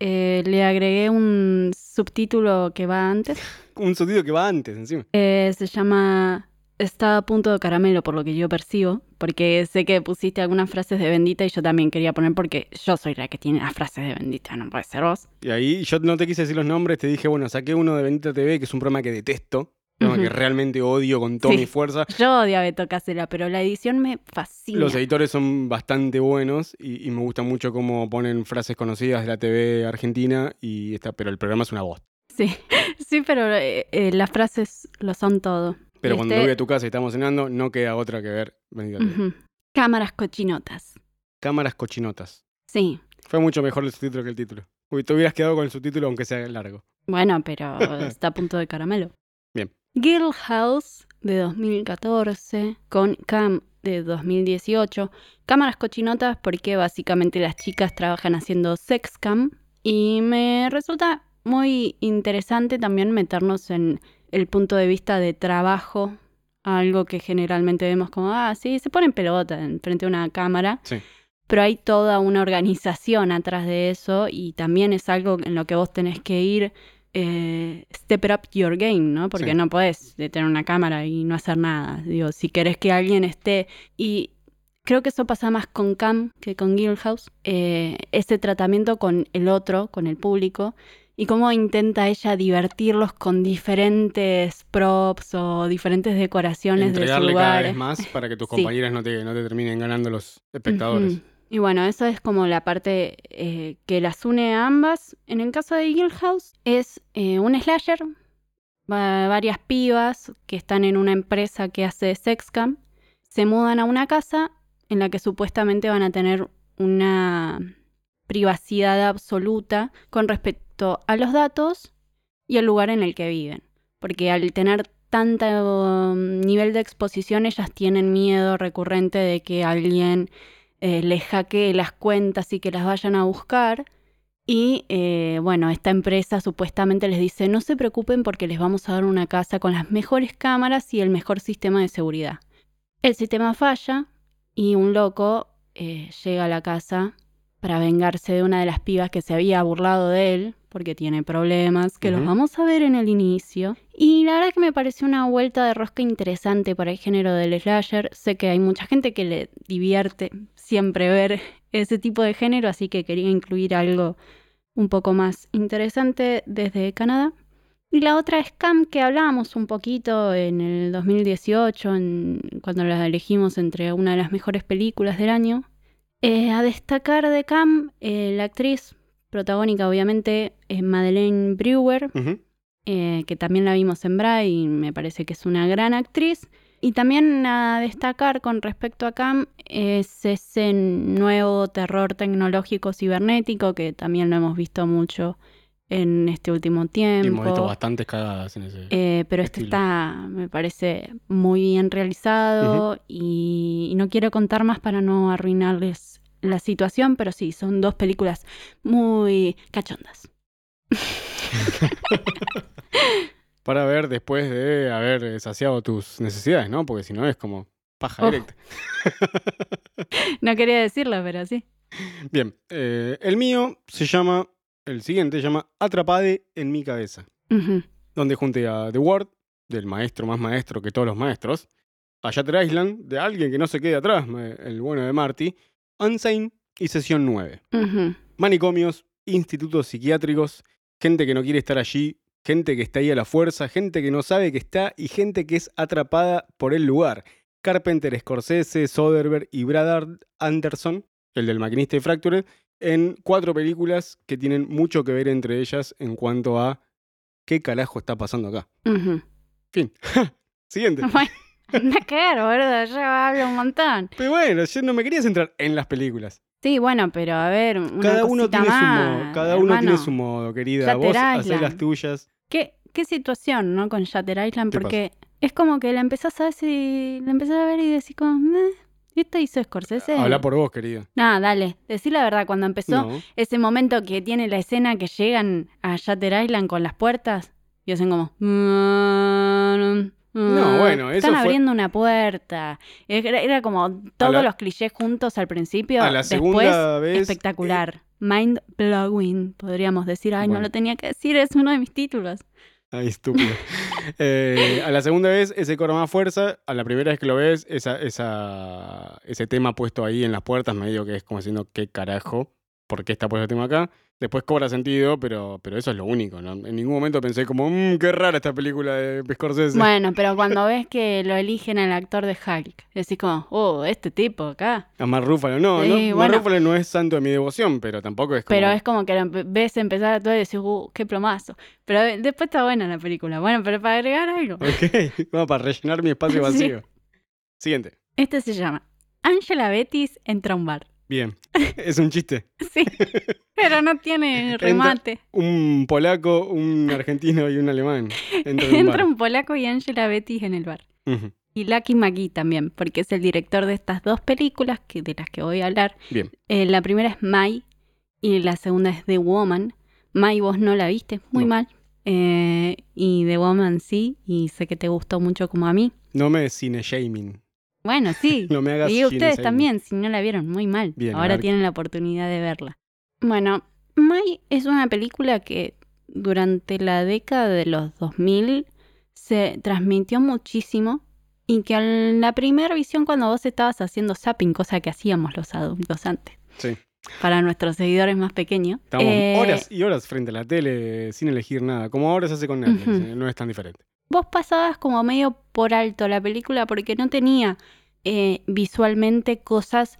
eh, le agregué un subtítulo que va antes. <laughs> Un sonido que va antes, encima. Eh, se llama Está a punto de caramelo, por lo que yo percibo. Porque sé que pusiste algunas frases de bendita y yo también quería poner porque yo soy la que tiene las frases de bendita, no puede ser vos. Y ahí yo no te quise decir los nombres, te dije, bueno, saqué uno de Bendita TV, que es un programa que detesto, programa que realmente odio con toda Sí. mi fuerza. Yo odio a Beto Casela, pero la edición me fascina. Los editores son bastante buenos y, y me gusta mucho cómo ponen frases conocidas de la TV argentina, y está, pero el programa es una voz. Sí, <laughs> sí, pero eh, eh, las frases lo son todo. Pero cuando Este- voy a tu casa y estamos cenando, no queda otra que ver TV. Ujú. Cámaras cochinotas. Cámaras cochinotas. Sí. Fue mucho mejor el subtítulo que el título. Uy, te hubieras quedado con el subtítulo aunque sea largo. Bueno, pero <laughs> está a punto de caramelo. Bien. Girl House de 2014 con Cam de 2018. Cámaras cochinotas porque básicamente las chicas trabajan haciendo sex cam y me resulta muy interesante también meternos en el punto de vista de trabajo, algo que generalmente vemos como, ah, sí, se ponen pelota en frente a una cámara Sí. pero hay toda una organización atrás de eso y también es algo en lo que vos tenés que ir eh, step it up your game, ¿no? Porque Sí. no podés tener una cámara y no hacer nada. Digo, si querés que alguien esté y creo que eso pasa más con Cam que con Guildhouse, eh, ese tratamiento con el otro, con el público y cómo intenta ella divertirlos con diferentes props o diferentes decoraciones de su Entregarle cada vez más para que tus Sí. compañeras no te, no te terminen ganando los espectadores. Y bueno, eso es como la parte eh, que las une a ambas. En el caso de Guild House es eh, un slasher, va- varias pibas que están en una empresa que hace sexcam, se mudan a una casa en la que supuestamente van a tener una privacidad absoluta con respecto a los datos y al lugar en el que viven. Porque al tener tanto um, nivel de exposición, ellas tienen miedo recurrente de que alguien eh, les hackee las cuentas y que las vayan a buscar. Y eh, bueno, esta empresa supuestamente les dice, no se preocupen porque les vamos a dar una casa con las mejores cámaras y el mejor sistema de seguridad. El sistema falla y un loco eh, llega a la casa para vengarse de una de las pibas que se había burlado de él, porque tiene problemas, que los vamos a ver en el inicio. Y la verdad que me pareció una vuelta de rosca interesante para el género del slasher. Sé que hay mucha gente que le divierte siempre ver ese tipo de género, así que quería incluir algo un poco más interesante desde Canadá. Y la otra es Cam, que hablábamos un poquito en el 2018, en- cuando la elegimos entre una de las mejores películas del año. Eh, a destacar de Cam, eh, la actriz protagónica, obviamente, es Madeleine Brewer, eh, que también la vimos en Bra y me parece que es una gran actriz. Y también a destacar con respecto a Cam es ese nuevo terror tecnológico cibernético que también lo hemos visto mucho en este último Y tiempo. hemos visto bastantes cagadas en ese. Eh, pero este está, me parece, muy bien realizado y, y no quiero contar más para no arruinarles la situación, pero sí, son dos películas muy cachondas. <laughs> <laughs> Para ver después de haber saciado tus necesidades, ¿no? Porque si no es como paja Oh. directa. <laughs> No quería decirlo, pero sí. Bien, eh, el mío se llama, el siguiente se llama Atrapade en mi cabeza, donde junté a The Word, del maestro más maestro que todos los maestros, a Shatter Island, de alguien que no se quede atrás, el bueno de Marty, Unsane y Sesión 9. Ujú. Manicomios, institutos psiquiátricos, gente que no quiere estar allí, gente que está ahí a la fuerza, gente que no sabe que está y gente que es atrapada por el lugar. Carpenter, Scorsese, Soderbergh y Brad Anderson, el del maquinista de Fractured, en cuatro películas que tienen mucho que ver entre ellas en cuanto a qué carajo está pasando acá. Ujú. Fin. <laughs> Siguiente. <laughs> Bueno, anda boludo, yo hablo un montón. Pero bueno, yo no me quería centrar en las películas. Sí, bueno, pero a ver, una Cada uno tiene su modo, cada uno tiene su modo, querida. Vos hacés las tuyas. ¿Qué, qué situación, ¿no? Con Shatter Island, ¿Qué porque es como que la empezás a ver y la empezás a ver y decís como, "Meh, ¿esto hizo Scorsese? Habla por vos, querida. No, dale, decí la verdad, cuando empezó No. ese momento que tiene la escena que llegan a Shatter Island con las puertas y hacen como... "Mm, No, bueno, eso Están fue- abriendo una puerta. Era, era como todos la- los clichés juntos al principio. A la después, segunda vez. espectacular. Mind blowing, podríamos decir. Ay, Bueno. no lo tenía que decir, es uno de mis títulos. Ay, estúpido. <laughs> Eh, a la segunda vez, ese cobra más fuerza. A la primera vez que lo ves, esa, esa, ese tema puesto ahí en las puertas, medio que es como diciendo, ¿qué carajo? ¿Por qué está puesto el tema acá? Después cobra sentido, pero, pero eso es lo único, ¿no? En ningún momento pensé como, mmm, qué rara esta película de Scorsese. Bueno, pero cuando ves que lo eligen al actor de Hulk, decís como, oh, este tipo acá. A Mark Ruffalo, no, Sí, no Mark bueno. Ruffalo no es santo de mi devoción, pero tampoco es como... Pero es como que ves empezar a todo y decís, uh, qué plomazo. Pero eh, después está buena la película. Bueno, pero para agregar algo. Ok, <laughs> vamos para rellenar mi espacio <laughs> Sí. vacío. Siguiente. Este se llama Angela Betis entra a un bar. Bien. Es un chiste. <laughs> Sí, pero no tiene <laughs> remate. Un polaco, un argentino y un alemán. <laughs> Entra en un Entra bar. un polaco y Angela Betis en el bar. Y Lucky McGee también, porque es el director de estas dos películas que, de las que voy a hablar. Bien. Eh, la primera es Mai y la segunda es The Woman. Mai vos no la viste, muy No. mal. Eh, y The Woman sí, y sé que te gustó mucho como a mí. No me cine shaming. Bueno, sí. <laughs> No me hagas y ustedes también, si no la vieron, muy mal. Bien, Ahora tienen la oportunidad de verla. Bueno, Mai es una película que durante la década de los 2000 se transmitió muchísimo y que en la primera visión cuando vos estabas haciendo zapping, cosa que hacíamos los adultos antes, Sí. para nuestros seguidores más pequeños. Estábamos Eh, horas y horas frente a la tele sin elegir nada. Como ahora se hace con Netflix, eh, no es tan diferente. Vos pasabas como medio por alto la película porque no tenía eh, visualmente cosas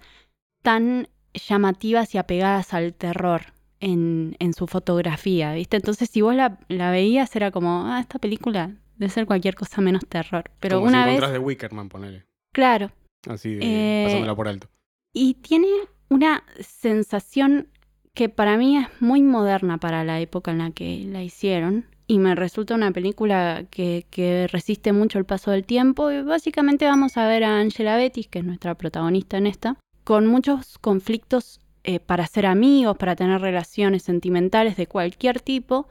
tan llamativas y apegadas al terror en, en su fotografía, ¿viste? Entonces si vos la, la veías era como, ah, esta película debe ser cualquier cosa menos terror. Pero Como una si vez, de Wickerman, ponele. claro, Así de Eh, pasándola por alto. Y tiene una sensación que para mí es muy moderna para la época en la que la hicieron. Y me resulta una película que, que resiste mucho el paso del tiempo. Y básicamente vamos a ver a Angela Bettis, que es nuestra protagonista en esta, con muchos conflictos eh, para ser amigos, para tener relaciones sentimentales de cualquier tipo.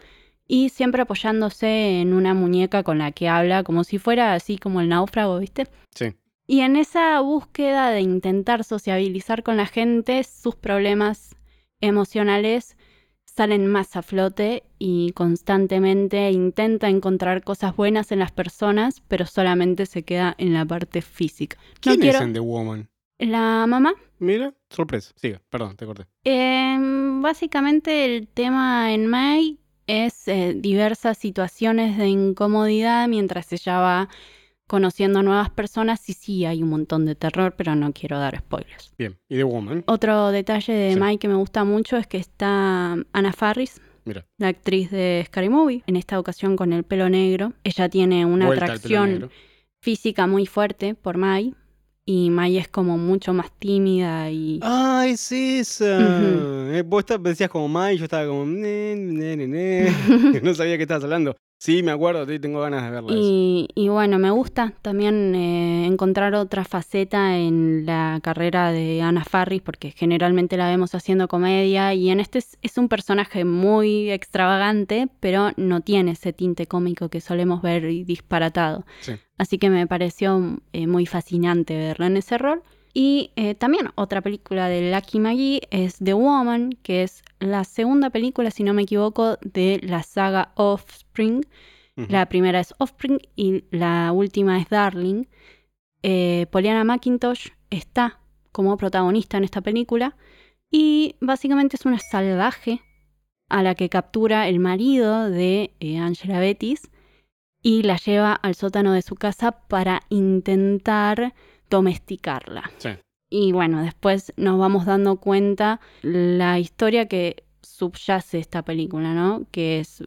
Y siempre apoyándose en una muñeca con la que habla, como si fuera así como el náufrago, ¿viste? Sí. Y en esa búsqueda de intentar sociabilizar con la gente, sus problemas emocionales salen más a flote y constantemente intenta encontrar cosas buenas en las personas, pero solamente se queda en la parte física. No ¿Quién quiero... es en The Woman? La mamá. Mira, sorpresa. Siga, perdón, te corté. Eh, básicamente el tema en May es eh, diversas situaciones de incomodidad mientras ella va conociendo nuevas personas y sí hay un montón de terror, pero no quiero dar spoilers. Bien. ¿Y The Woman? Otro detalle de Sí. Que me gusta mucho es que está Anna Faris, Mira. la actriz de Scary Movie, en esta ocasión con el pelo negro. Ella tiene una Vuelta atracción física muy fuerte por May y May es como mucho más tímida y... Ah, es esa. Ujú. Eh, vos estabas- decías como Mai, yo estaba como. Ne, ne, ne. <laughs> no sabía qué estabas hablando. Sí, me acuerdo, sí, tengo ganas de verla. Y, y bueno, me gusta también eh, encontrar otra faceta en la carrera de Anna Faris, porque generalmente la vemos haciendo comedia y en este es, es un personaje muy extravagante, pero no tiene ese tinte cómico que solemos ver y disparatado. Sí. Así que me pareció eh, muy fascinante verla en ese rol. Y eh, también otra película de Lucky McGee es The Woman, que es la segunda película, si no me equivoco, de la saga Offspring. La primera es Offspring y la última es Darling. Eh, Poliana McIntosh está como protagonista en esta película y básicamente es una salvaje a la que captura el marido de eh, Angela Bettis y la lleva al sótano de su casa para intentar domesticarla. Sí. Y bueno, después nos vamos dando cuenta la historia que subyace esta película, ¿no? Que es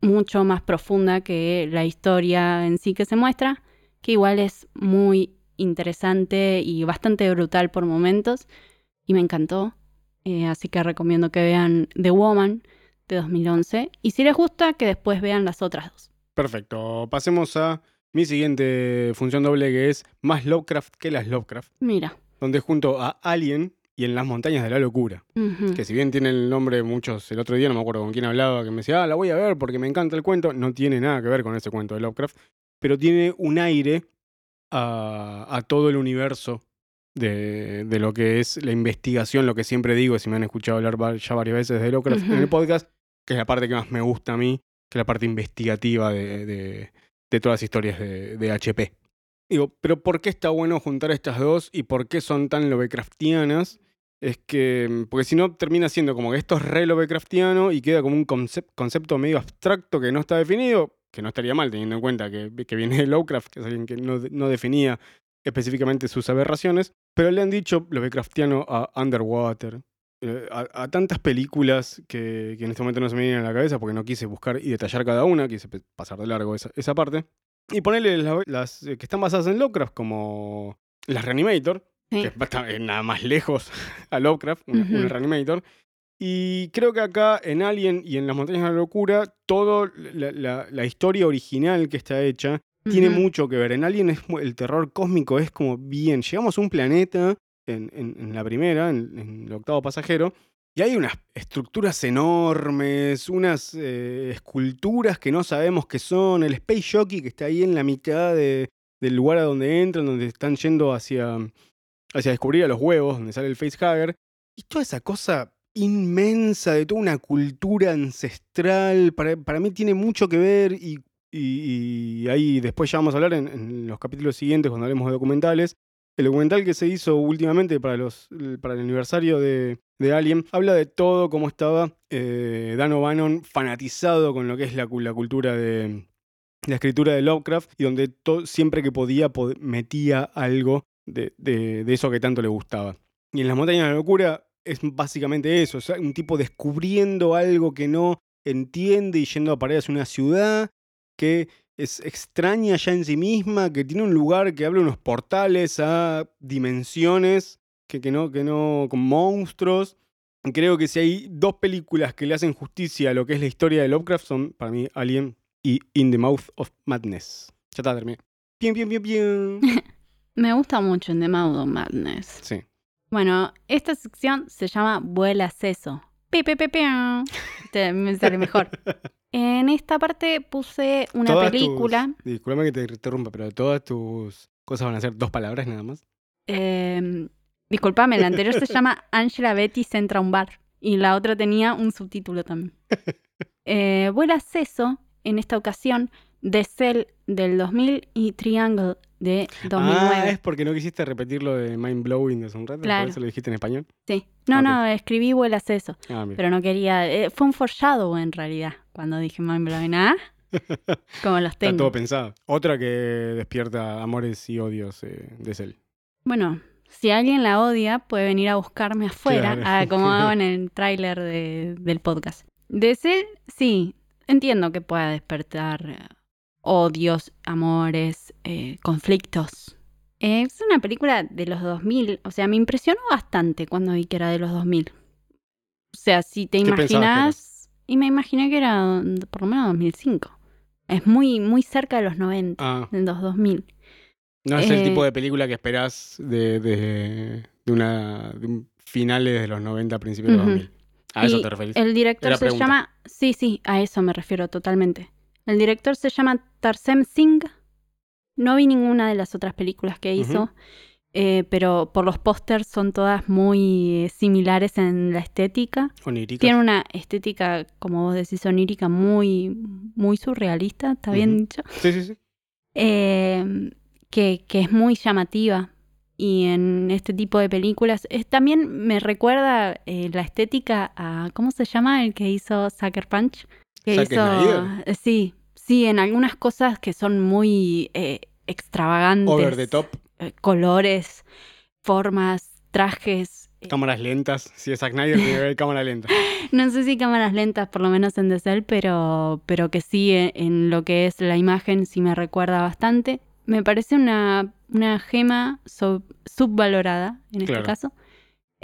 mucho más profunda que la historia en sí que se muestra, que igual es muy interesante y bastante brutal por momentos, y me encantó. Eh, así que recomiendo que vean The Woman de 2011, y si les gusta, que después vean las otras dos. Perfecto. Pasemos a mi siguiente función doble que es más Lovecraft que las Lovecraft, Mira. Donde junto a Alien y en las montañas de la locura, que si bien tiene el nombre muchos, el otro día no me acuerdo con quién hablaba, que me decía, ah, la voy a ver porque me encanta el cuento, no tiene nada que ver con ese cuento de Lovecraft, pero tiene un aire a, a todo el universo de, de lo que es la investigación, lo que siempre digo, si me han escuchado hablar ya varias veces de Lovecraft en el podcast, que es la parte que más me gusta a mí, que es la parte investigativa de, de- de todas las historias de, de HP. Digo, pero ¿por qué está bueno juntar estas dos y por qué son tan Lovecraftianas? Es que, mm, porque si no termina siendo como que esto es re Lovecraftiano y queda como un concep- concepto medio abstracto que no está definido, que no estaría mal teniendo en cuenta que, viene de Lovecraft, que es alguien que no, definía específicamente sus aberraciones, pero le han dicho Lovecraftiano a Underwater, eh, a, tantas películas que, en este momento no se me vienen a la cabeza porque no quise buscar y detallar cada una, quise pasar de largo esa parte. Y ponerle la- las, eh, que están basadas en Lovecraft, como las Reanimator, Sí. que está eh, nada más lejos <laughs> a Lovecraft, una, una Reanimator. Y creo que acá en Alien y en Las Montañas de la Locura, toda la, la- la historia original que está hecha tiene mucho que ver. En Alien es, el terror cósmico es como bien. Llegamos a un planeta en, en- en la primera, en, en el octavo pasajero, y hay unas estructuras enormes, unas eh, esculturas que no sabemos qué son, el Space Jockey que está ahí en la mitad de- del lugar a donde entran, donde están yendo hacia, hacia descubrir a los huevos, donde sale el facehugger, y toda esa cosa inmensa de toda una cultura ancestral, para, para mí tiene mucho que ver y, ahí después ya vamos a hablar en los capítulos siguientes cuando hablemos de documentales, El documental que se hizo últimamente para, los, para el aniversario de, Alien habla de todo, cómo estaba eh, Dan O'Bannon fanatizado con lo que es la, la cultura de la escritura de Lovecraft y donde to- siempre que podía pod- metía algo de, de- de eso que tanto le gustaba. Y en Las Montañas de la Locura es básicamente eso, un tipo descubriendo algo que no entiende y yendo a parar hacia una ciudad que es extraña ya en sí misma, que tiene un lugar que abre unos portales a dimensiones que, que no, que no, con monstruos. Creo que si hay dos películas que le hacen justicia a lo que es la historia de Lovecraft son, para mí, Alien y In the Mouth of Madness. Ya está, terminé. Bien, bien, bien, bien. <laughs> Me gusta mucho en The Mouth of Madness. Sí. Bueno, esta sección se llama Vuela Seso. Me sale mejor. <laughs> En esta parte puse una Todas tus- película. discúlpame que te interrumpa, pero todas tus cosas van a ser dos palabras nada más. eh, disculpame, la anterior se llama <laughs> Angela Betty entra a un bar. Y la otra tenía un subtítulo también. <laughs> Eh, Vuela Seso, en esta ocasión, de Cell del 2000 y Triangle de 2009. Ah, es porque no quisiste repetir lo de Mind Blowing de hace un rato, Claro. por eso lo dijiste en español. Sí. No, Ok. no, escribí Vuela Seso. Ah. Pero no quería. eh, fue un foreshadow en realidad. Cuando dije Mind Blowing, ¿ah? <laughs> Como los Está tengo. todo pensado. Otra que despierta amores y odios eh, de Cell. Bueno, si alguien la odia, puede venir a buscarme afuera, Claro. ah, como hago en el <laughs> tráiler de- del podcast. De ser, sí, entiendo que pueda despertar odios, amores, eh, conflictos. Es una película de los 2000, o sea, me impresionó bastante cuando vi que era de los 2000. O sea, si te imaginas, y me imaginé que era por lo menos 2005. Es muy, muy cerca de los 90, Ah, de los 2000. no es el Eh, tipo de película que esperás de, de, de una, de un finales de los 90, principios de los Ujú. 2000. A eso Y te referís. El director Era se pregunta. llama. Sí, sí, a eso me refiero totalmente. El director se llama Tarsem Singh. No vi ninguna de las otras películas que hizo, eh, pero por los pósters son todas muy eh, similares en la estética. Oníricas. Tiene una estética, como vos decís, onírica muy, muy surrealista, ¿está bien dicho? Sí, sí, sí. eh, que, que es muy llamativa. Y en este tipo de películas es- también me recuerda eh, la estética a. ¿Cómo se llama el que hizo Sucker Punch? Que ¿Zack Snyder? eh, sí, sí, en algunas cosas que son muy eh, extravagantes. Over the top. eh, colores, formas, trajes. eh, Cámaras lentas. Si es Zack Snyder, tiene que haber cámara lenta. <laughs> no sé si cámaras lentas, por lo menos en The Cell, pero, pero que sí en, en lo que es la imagen sí me recuerda bastante. Me parece una, una gema sub- subvalorada en este caso.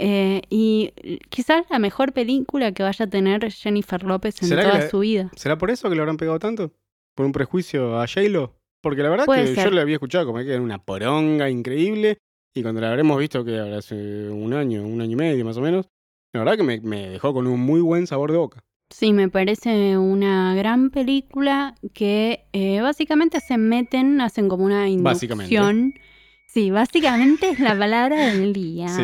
Eh, y quizás la mejor película que vaya a tener Jennifer López en ¿Será que toda la- su vida. ¿Será por eso que le habrán pegado tanto? ¿Por un prejuicio a J-Lo? Porque la verdad Puede que ser. yo le había escuchado como que era una poronga increíble. Y cuando la habremos visto, que hace un año, un año y medio más o menos, la verdad que me, me dejó con un muy buen sabor de boca. Sí, me parece una gran película que eh, básicamente se meten, hacen como una Básicamente. inducción. Sí, básicamente es la palabra del día. Sí.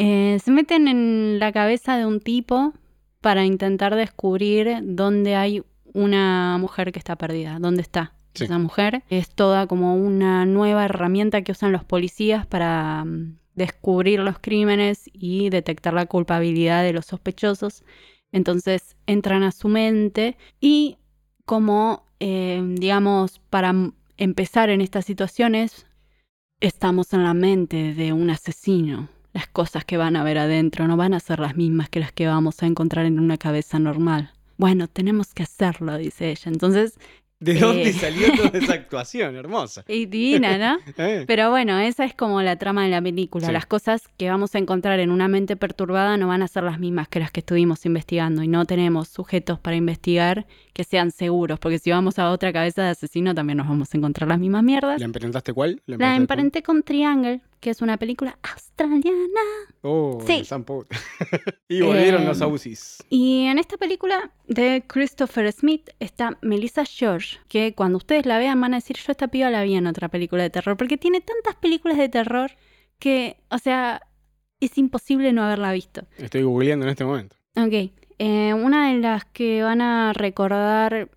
Eh, se meten en la cabeza de un tipo para intentar descubrir dónde hay una mujer que está perdida, dónde está Sí. esa mujer. Es toda como una nueva herramienta que usan los policías para mm, descubrir los crímenes y detectar la culpabilidad de los sospechosos. Entonces entran a su mente y como, eh, digamos, para empezar en estas situaciones, estamos en la mente de un asesino. Las cosas que van a ver adentro no van a ser las mismas que las que vamos a encontrar en una cabeza normal. Bueno, tenemos que hacerlo, dice ella. Entonces, ¿De Eh. dónde salió toda esa <laughs> actuación hermosa? es divina, ¿no? <laughs> ¿Eh? Pero bueno, esa es como la trama de la película. Sí. Las cosas que vamos a encontrar en una mente perturbada no van a ser las mismas que las que estuvimos investigando y no tenemos sujetos para investigar que sean seguros, porque si vamos a otra cabeza de asesino también nos vamos a encontrar las mismas mierdas. ¿La emparentaste cuál? La emparentaste emparenté con Triangle, que es una película australiana. Oh, Sí. <laughs> y volvieron Eh, los Aussies. Y en esta película de Christopher Smith está Melissa George, que cuando ustedes la vean van a decir, yo esta piba la vi en otra película de terror, porque tiene tantas películas de terror que, o sea, es imposible no haberla visto. Estoy googleando en este momento. Ok, eh, una de las que van a recordar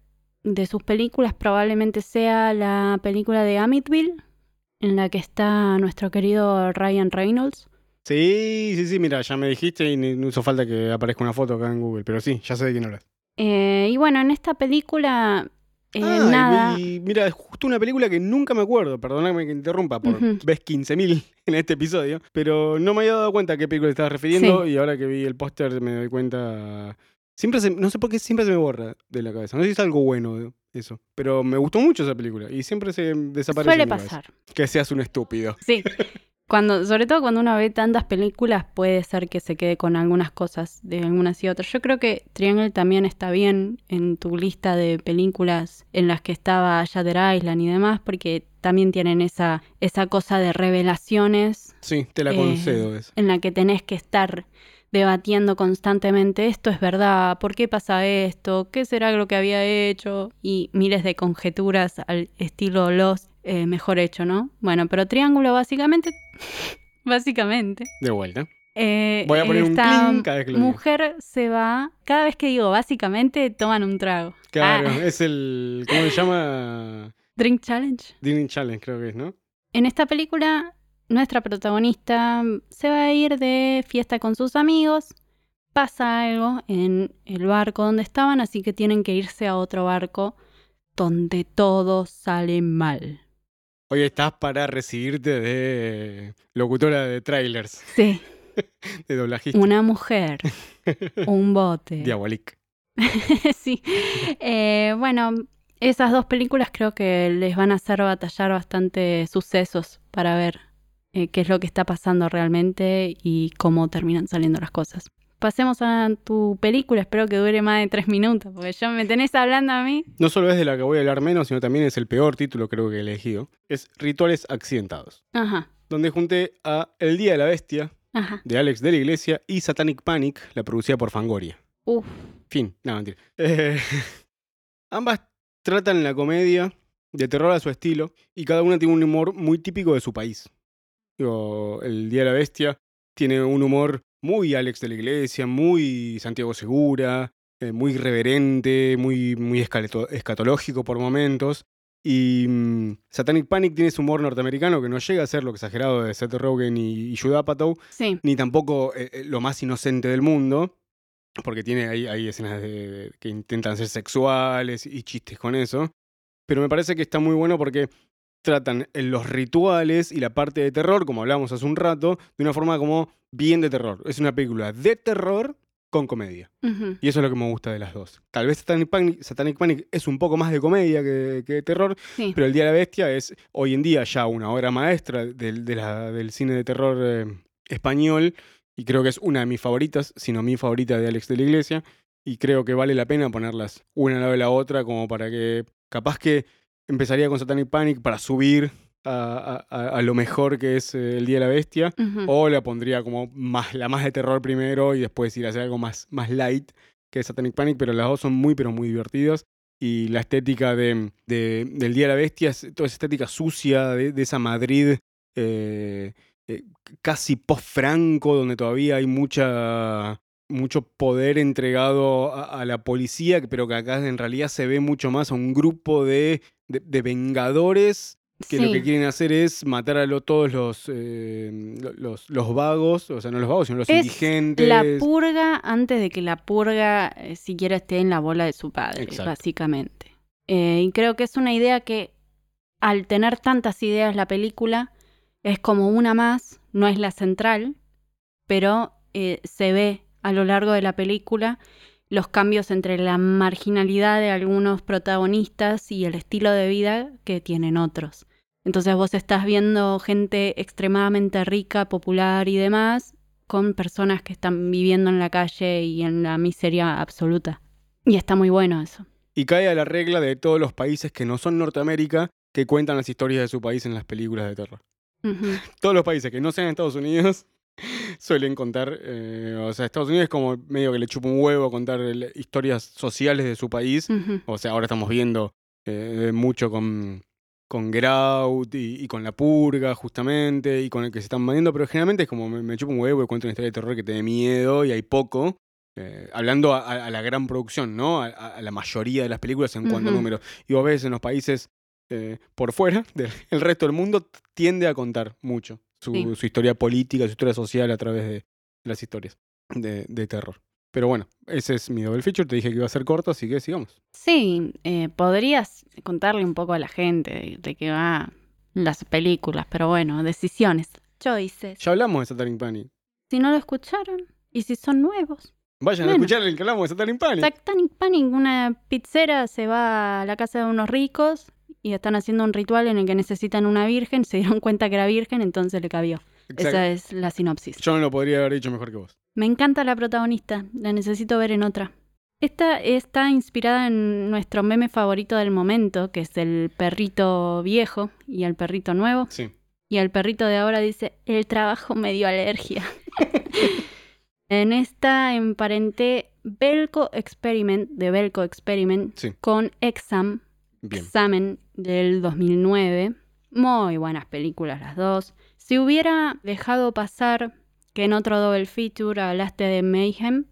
de sus películas probablemente sea la película de Amityville en la que está nuestro querido Ryan Reynolds. Sí, sí, sí, mira, ya me dijiste y no hizo falta que aparezca una foto acá en Google, pero sí, ya sé de quién hablas. Eh, y bueno, en esta película, eh, Ah, nada. Y, mira, es justo una película que nunca me acuerdo, perdóname que interrumpa, por Ujú. ves 15.000 <laughs> en este episodio, pero no me había dado cuenta a qué película estabas refiriendo y ahora que vi el póster me doy cuenta... Siempre se, no sé por qué siempre se me borra de la cabeza, no sé si es algo bueno eso, pero me gustó mucho esa película y siempre se desaparece. Suele pasar. Que seas un estúpido. Sí. Cuando, sobre todo cuando uno ve tantas películas, puede ser que se quede con algunas cosas de algunas y otras. Yo creo que Triangle también está bien en tu lista de películas en las que estaba Shutter Island y demás, porque también tienen esa, esa cosa de revelaciones Sí, te la Eh, concedo eso. en la que tenés que estar debatiendo constantemente esto es verdad, por qué pasa esto, qué será lo que había hecho y miles de conjeturas al estilo Lost, eh, mejor hecho, ¿no? Bueno, pero Triángulo básicamente, <laughs> básicamente, De vuelta. eh, Voy a poner un esta clink cada vez que lo mujer se va, cada vez que digo básicamente toman un trago. Claro, Ah, es el... ¿Cómo se llama? Drink Challenge. Dining Challenge creo que es, ¿no? En esta película, nuestra protagonista se va a ir de fiesta con sus amigos. Pasa algo en el barco donde estaban, así que tienen que irse a otro barco donde todo sale mal. Hoy estás para recibirte de locutora de trailers, Sí, <laughs> de doblajista. una mujer, <laughs> un bote. Diabolic. <laughs> sí. Eh, bueno, esas dos películas creo que les van a hacer batallar bastante sucesos para ver eh, qué es lo que está pasando realmente y cómo terminan saliendo las cosas. Pasemos a tu película, espero que dure más de tres minutos, porque ya me tenés hablando a mí. No solo es de la que voy a hablar menos, sino también es el peor título creo que he elegido. Es Rituales Accidentados, Ajá, donde junté a El Día de la Bestia, ajá. de Alex de la Iglesia, y Satanic Panic, la producida por Fangoria. Uf, Fin, no, mentira. Eh, <laughs> ambas tratan la comedia de terror a su estilo y cada una tiene un humor muy típico de su país. El Día de la Bestia tiene un humor muy Alex de la Iglesia, muy Santiago Segura, eh, muy irreverente, muy, muy escatológico por momentos. Y mm, Satanic Panic tiene ese humor norteamericano que no llega a ser lo exagerado de Seth Rogen y, y Judd Apatow, sí, ni tampoco eh, eh, lo más inocente del mundo, porque tiene ahí, hay escenas de- que intentan ser sexuales y chistes con eso. Pero me parece que está muy bueno porque tratan eh, los rituales y la parte de terror, como hablábamos hace un rato, de una forma como bien de terror. Es una película de terror con comedia. Y eso es lo que me gusta de las dos. Tal vez Satanic Panic, Satanic Panic es un poco más de comedia que, que de terror, sí. pero El Día de la Bestia es hoy en día ya una obra maestra del, de la- del cine de terror eh, español y creo que es una de mis favoritas, sino mi favorita de Alex de la Iglesia y creo que vale la pena ponerlas una al lado de la otra como para que capaz que empezaría con Satanic Panic para subir a, a- lo mejor que es eh, El Día de la Bestia o la pondría como más, la más de terror primero y después ir a hacer algo más, más light que Satanic Panic, pero las dos son muy, pero muy divertidas. Y la estética de, de- del Día de la Bestia es toda esa estética sucia de, de esa Madrid eh, eh, casi post-franco, donde todavía hay mucha mucho poder entregado a, a la policía, pero que acá en realidad se ve mucho más a un grupo de, de- de vengadores que lo que quieren hacer es matar a lo- todos los, eh, lo- los, los vagos, o sea, no los vagos, sino los Es indigentes. La purga antes de que la purga eh, siquiera esté en la bola de su padre, Exacto. básicamente. Eh, y creo que es una idea que, al tener tantas ideas la película, es como una más, no es la central, pero eh, se ve a lo largo de la película los cambios entre la marginalidad de algunos protagonistas y el estilo de vida que tienen otros. Entonces vos estás viendo gente extremadamente rica, popular y demás, con personas que están viviendo en la calle y en la miseria absoluta. Y está muy bueno eso. Y cae a la regla de todos los países que no son Norteamérica que cuentan las historias de su país en las películas de terror. <laughs> Todos los países que no sean Estados Unidos <laughs> suelen contar, eh, o sea, Estados Unidos es como medio que le chupa un huevo contar el- historias sociales de su país. O sea, ahora estamos viendo eh, mucho con, con Get Out y, y con La Purga, justamente, y con el que se están mandando, pero generalmente es como me, me chupa un huevo y cuento una historia de terror que te dé miedo y hay poco. eh, hablando a, a- a la gran producción, ¿no? A, a- a la mayoría de las películas en cuanto a Ujú. números. Y vos ves en los países eh, por fuera, <laughs> del, el resto del mundo tiende a contar mucho su, Sí. su historia política, su historia social a través de las historias de, de terror. Pero bueno, ese es mi double feature. Te dije que iba a ser corto, así que sigamos. Sí, eh, podrías contarle un poco a la gente de, de qué va las películas, pero bueno, decisiones, choices. Ya hablamos de Satanic Panic. Si no lo escucharon y si son nuevos. Vayan a Bueno. escuchar el que hablamos de Satanic Panic. Satanic Panic, una pizzera se va a la casa de unos ricos y están haciendo un ritual en el que necesitan una virgen, <laughs> se dieron cuenta que era virgen, entonces le cabió. Exacto. Esa es la sinopsis. Yo no lo podría haber dicho mejor que vos. Me encanta la protagonista, la necesito ver en otra. Esta está inspirada en nuestro meme favorito del momento, que es el perrito viejo y el perrito nuevo. Sí. Y el perrito de ahora dice, el trabajo me dio alergia. <laughs> en esta emparenté Belko Experiment, de Belko Experiment, Sí. con Exam, Bien. Examen del 2009. Muy buenas películas las dos. Si hubiera dejado pasar que en otro double feature hablaste de Mayhem,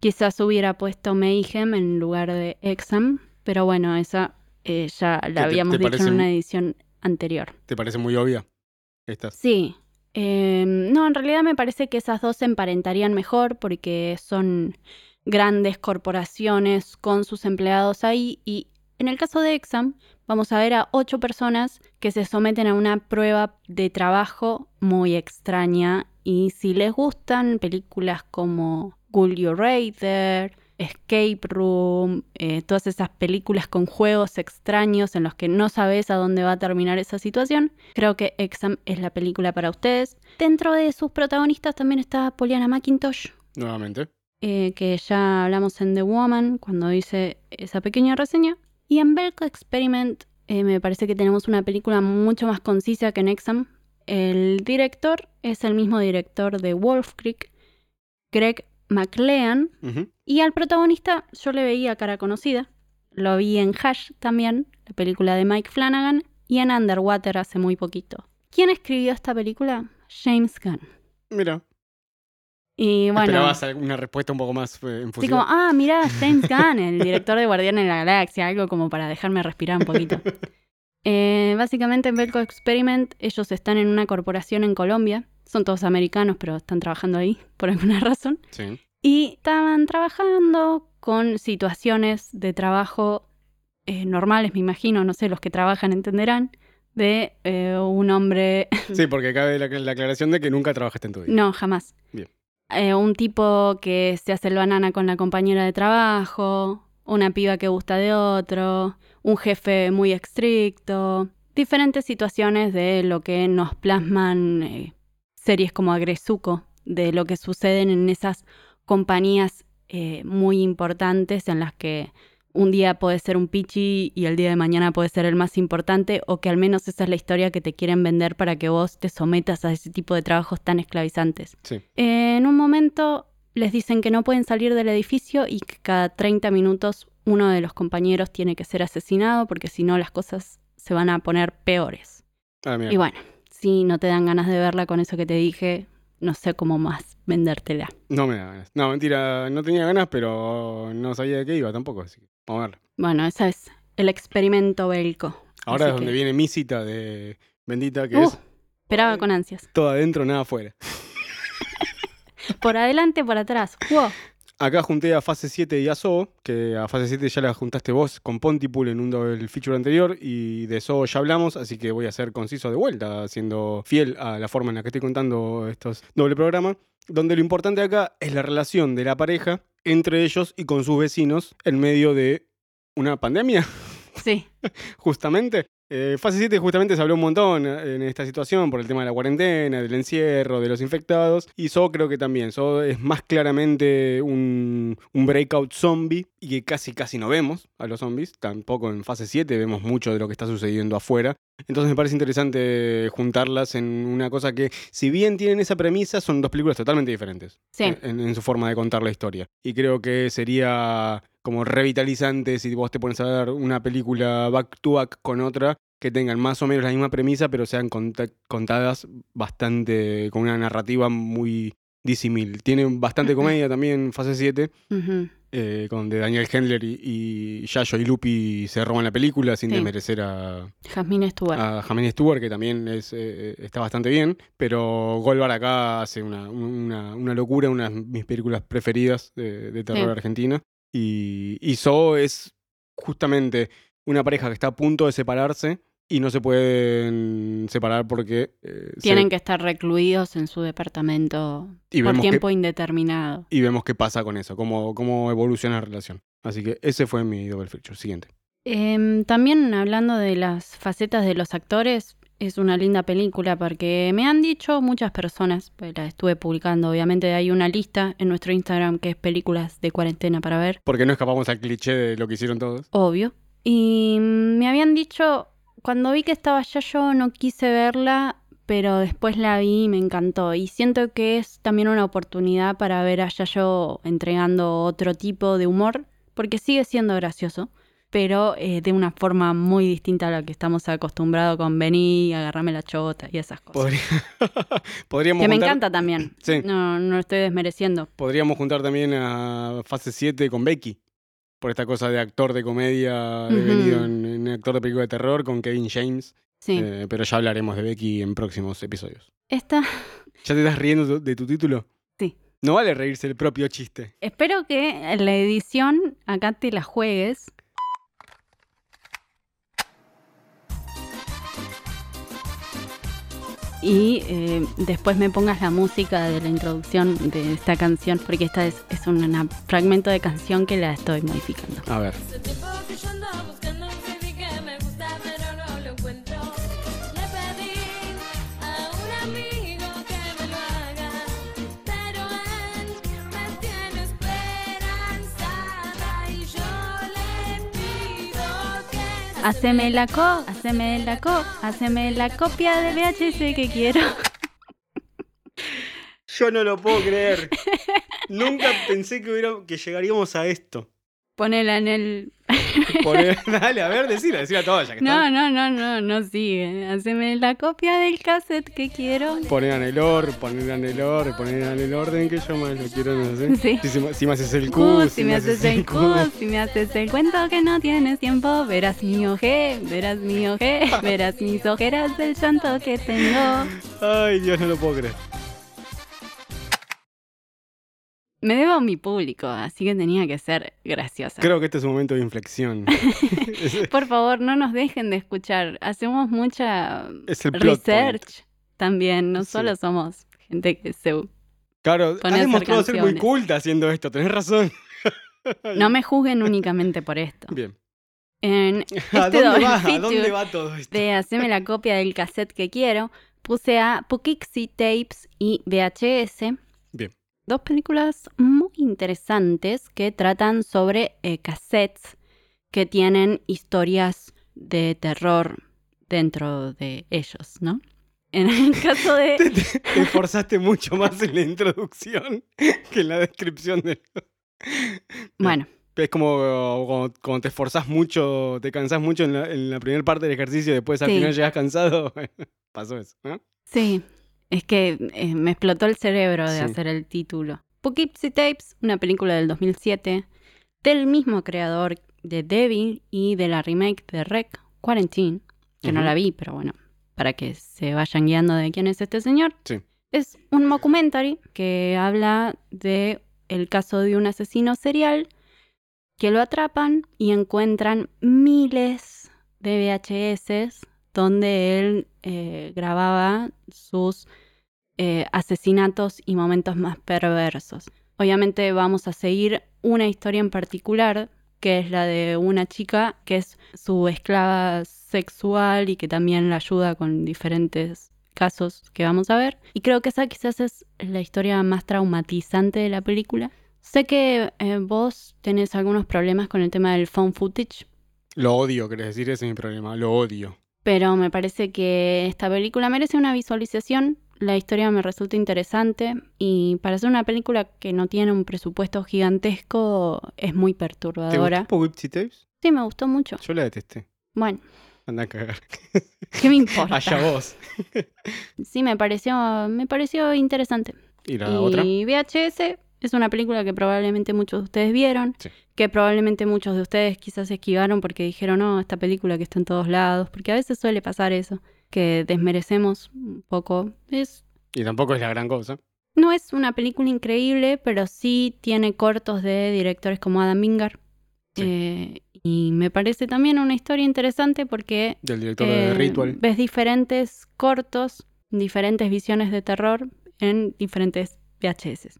quizás hubiera puesto Mayhem en lugar de Exam, pero bueno, esa eh, ya la habíamos te dicho parece en una un- edición anterior. ¿Te parece muy obvia? Estas. Sí. Eh, no, en realidad me parece que esas dos se emparentarían mejor porque son grandes corporaciones con sus empleados ahí y en el caso de Exam vamos a ver a ocho personas que se someten a una prueba de trabajo muy extraña y si les gustan películas como Ghoul You Raider, Escape Room, eh, todas esas películas con juegos extraños en los que no sabes a dónde va a terminar esa situación, creo que Exam es la película para ustedes. Dentro de sus protagonistas también está Poliana McIntosh, Nuevamente. eh, que ya hablamos en The Woman cuando hice esa pequeña reseña. Y en Belko Experiment eh, me parece que tenemos una película mucho más concisa que en Exam. El director es el mismo director de Wolf Creek, Greg McLean, y al protagonista yo le veía cara conocida. Lo vi en Hash también, la película de Mike Flanagan, y en Underwater hace muy poquito. ¿Quién escribió esta película? James Gunn. Mira. Y bueno, Esperabas una respuesta un poco más eh, enfusiva. como, ah, mirá, <laughs> James Gunn, el director de Guardianes de la Galaxia, algo como para dejarme respirar un poquito. <laughs> Eh, básicamente en Belko Experiment ellos están en una corporación en Colombia. Son todos americanos, pero están trabajando ahí <laughs> por alguna razón. Sí. Y estaban trabajando con situaciones de trabajo eh, normales, me imagino, no sé, los que trabajan entenderán, de eh, un hombre, Sí, porque cabe la, la aclaración de que nunca trabajaste en tu vida. no, jamás. Bien. Eh, un tipo que se hace el banana con la compañera de trabajo, una piba que gusta de otro, un jefe muy estricto, diferentes situaciones de lo que nos plasman eh, series como Agresuco, de lo que suceden en esas compañías eh, muy importantes en las que un día puede ser un pichi y el día de mañana puede ser el más importante, o que al menos esa es la historia que te quieren vender para que vos te sometas a ese tipo de trabajos tan esclavizantes. Sí. Eh, en un momento les dicen que no pueden salir del edificio y que cada 30 minutos uno de los compañeros tiene que ser asesinado porque si no las cosas se van a poner peores. Ah. Y bueno, si no te dan ganas de verla con eso que te dije, no sé cómo más vendértela. No me da ganas. No, mentira, no tenía ganas, pero no sabía de qué iba tampoco. Así vamos a verla. Bueno, ese es el experimento bélico. Ahora es donde viene mi cita de Bendita, que Uh, es esperaba con ansias. todo adentro, nada afuera. <laughs> Por adelante, por atrás. ¡Wow! Acá junté a fase 7 y a Zoo, que a fase 7 ya la juntaste vos con Pontypool en un doble feature anterior y de Zoo ya hablamos, así que voy a ser conciso de vuelta, siendo fiel a la forma en la que estoy contando estos doble programas, donde lo importante acá es la relación de la pareja entre ellos y con sus vecinos en medio de una pandemia, Sí, <laughs> justamente. Eh, fase 7 justamente se habló un montón en esta situación por el tema de la cuarentena, del encierro, de los infectados. Y So creo que también. So es más claramente un, un breakout zombie y que casi casi no vemos a los zombies. Tampoco en fase 7 vemos mucho de lo que está sucediendo afuera. Entonces me parece interesante juntarlas en una cosa que, si bien tienen esa premisa, son dos películas totalmente diferentes sí. en, en su forma de contar la historia. Y creo que sería como revitalizante si vos te pones a ver una película back to back con otra que tengan más o menos la misma premisa, pero sean conta- contadas bastante con una narrativa muy disimil. Tiene bastante comedia también, fase 7. Ujú. eh, donde Daniel Hendler y, y Yayo y Lupi se roban la película sin Sí. desmerecer a, Jasmine Stewart. a Jamie Stewart, que también es, eh, está bastante bien, pero Goldbar acá hace una, una- una locura, una de mis películas preferidas de, de terror Sí. argentina. Y, y So es justamente una pareja que está a punto de separarse y no se pueden separar porque eh, se- Tienen que estar recluidos en su departamento Y por que- tiempo indeterminado. y vemos qué pasa con eso, cómo, cómo evoluciona la relación. Así que ese fue mi double feature. Siguiente. Em, también hablando de las facetas de los actores, es una linda película porque me han dicho muchas personas, pues la estuve publicando, obviamente hay una lista en nuestro Instagram que es películas de cuarentena para ver, Porque no escapamos al cliché de lo que hicieron todos. obvio. Y me habían dicho, cuando vi que estaba ya yo no quise verla, pero después la vi y me encantó. Y siento que es también una oportunidad para ver a Yayo entregando otro tipo de humor, porque sigue siendo gracioso, pero eh, de una forma muy distinta a la que estamos acostumbrados con Vení, agarrame la chota y esas cosas. Podría- <laughs> podríamos, que me encanta también. Sí. No, no lo estoy desmereciendo. podríamos juntar también a fase 7 con Becky. Por esta cosa de actor de comedia Ujú. devenido en, en actor de película de terror con Kevin James. Sí. Eh, pero ya hablaremos de Becky en próximos episodios. Esta, ¿Ya te estás riendo de- de tu título? Sí. No vale reírse el propio chiste. espero que en la edición acá te la juegues. Y eh, después me pongas la música de la introducción de esta canción, porque esta es, es un una- fragmento de canción que la estoy modificando. A ver. Haceme la co, haceme la co, haceme la copia de VHS que quiero. Yo no lo puedo creer. Nunca pensé que, hubiera, que llegaríamos a esto. Ponela en el... <laughs> Dale, a ver, decila, decila todo ya que No, está. no, no, no, no sigue. Haceme la copia del cassette que quiero. Poner en el or, poner en el or, poner en el orden que yo más lo quiero, no sé. Sí. Si, si- si me haces el Q, Q, si me haces el Q, si me haces el cuento que no tienes tiempo, verás mi oje, verás mi oje, <laughs> verás mis ojeras del llanto que tengo. Ay, Dios, no lo puedo creer. Me debo a mi público, así que tenía que ser graciosa. Creo que este es un momento de inflexión. <laughs> Por favor, no nos dejen de escuchar. Hacemos mucha es el plot point. research también. No Sí. solo somos gente que se... Claro, has demostrado ser muy culta haciendo esto, tenés razón. <laughs> No me juzguen únicamente por esto. Bien. En <laughs> ¿A este dónde double va? ¿A feature dónde va todo esto? de hacerme la copia del cassette que quiero, puse a Poughkeepsie Tapes y VHS. Bien. Dos películas muy interesantes que tratan sobre eh, cassettes que tienen historias de terror dentro de ellos, ¿no? En el <laughs> caso de... Te, te- te esforzaste mucho más en la introducción <laughs> que en la descripción de... <laughs> Bueno, Es como cuando, cuando te esforzás mucho, te cansás mucho en la, en la primera parte del ejercicio y después al Sí. final llegas cansado. Pasó eso, ¿no? sí, es que eh, me explotó el cerebro de Sí. hacer el título. Poughkeepsie Tapes, una película del 2007 del mismo creador de Debbie y de la remake de Rec, Quarantine, que no la vi, pero bueno, para que se vayan guiando de quién es este señor. Sí. Es un mockumentary que habla de el caso de un asesino serial que lo atrapan y encuentran miles de VHS donde él eh, grababa sus eh, asesinatos y momentos más perversos. Obviamente vamos a seguir una historia en particular, que es la de una chica que es su esclava sexual y que también la ayuda con diferentes casos que vamos a ver. Y creo que esa quizás es la historia más traumatizante de la película. Sé que eh, vos tenés algunos problemas con el tema del phone footage, Lo odio, querés decir, ese es mi problema. Lo odio. pero me parece que esta película merece una visualización. La historia me resulta interesante y para ser una película que no tiene un presupuesto gigantesco es muy ¿Te perturbadora. gustó Poughkeepsie Tapes? Sí, me gustó mucho. Yo la detesté. Bueno, Anda a cagar. <laughs> ¿qué me importa? Allá vos. <laughs> Sí, me pareció, me pareció interesante. ¿Y la y otra? VHS Es una película que probablemente muchos de ustedes vieron, Sí. que probablemente muchos de ustedes quizás esquivaron porque dijeron, no, esta película que está en todos lados, porque a veces suele pasar eso, que desmerecemos un poco. Es, Y tampoco es la gran cosa. no es una película increíble, pero sí tiene cortos de directores como Adam Wingard. Sí. Eh, y me parece también una historia interesante porque Del director de eh, Ritual. ves diferentes cortos, diferentes visiones de terror en diferentes VHS.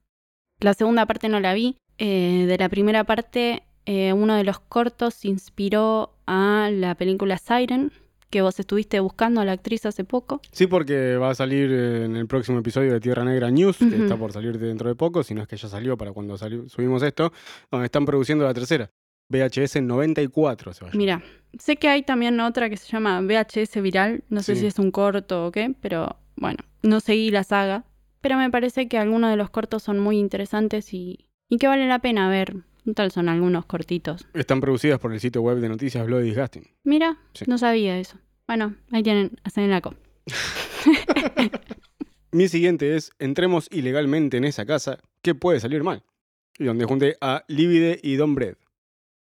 La segunda parte no la vi. Eh, de la primera parte, eh, uno de los cortos inspiró a la película Siren, que vos estuviste buscando a la actriz hace poco. Sí, porque va a salir eh, en el próximo episodio de Tierra Negra News, que está por salir dentro de poco, si no es que ya salió para cuando salió- subimos esto, donde están produciendo la tercera. VHS 94 se va a. Mira, sé que hay también otra que se llama VHS Viral. No sé Sí. si es un corto o qué, pero bueno, no seguí la saga. Pero me parece que algunos de los cortos son muy interesantes y, y que vale la pena ver. Son algunos cortitos. Están producidas por el sitio web de noticias Bloody Disgusting. Mira, Sí. no sabía eso. Bueno, ahí tienen, hacen la co. <laughs> Mi siguiente es Entremos ilegalmente en esa casa, ¿qué puede salir mal? Y donde junté a Livide y Don Bread.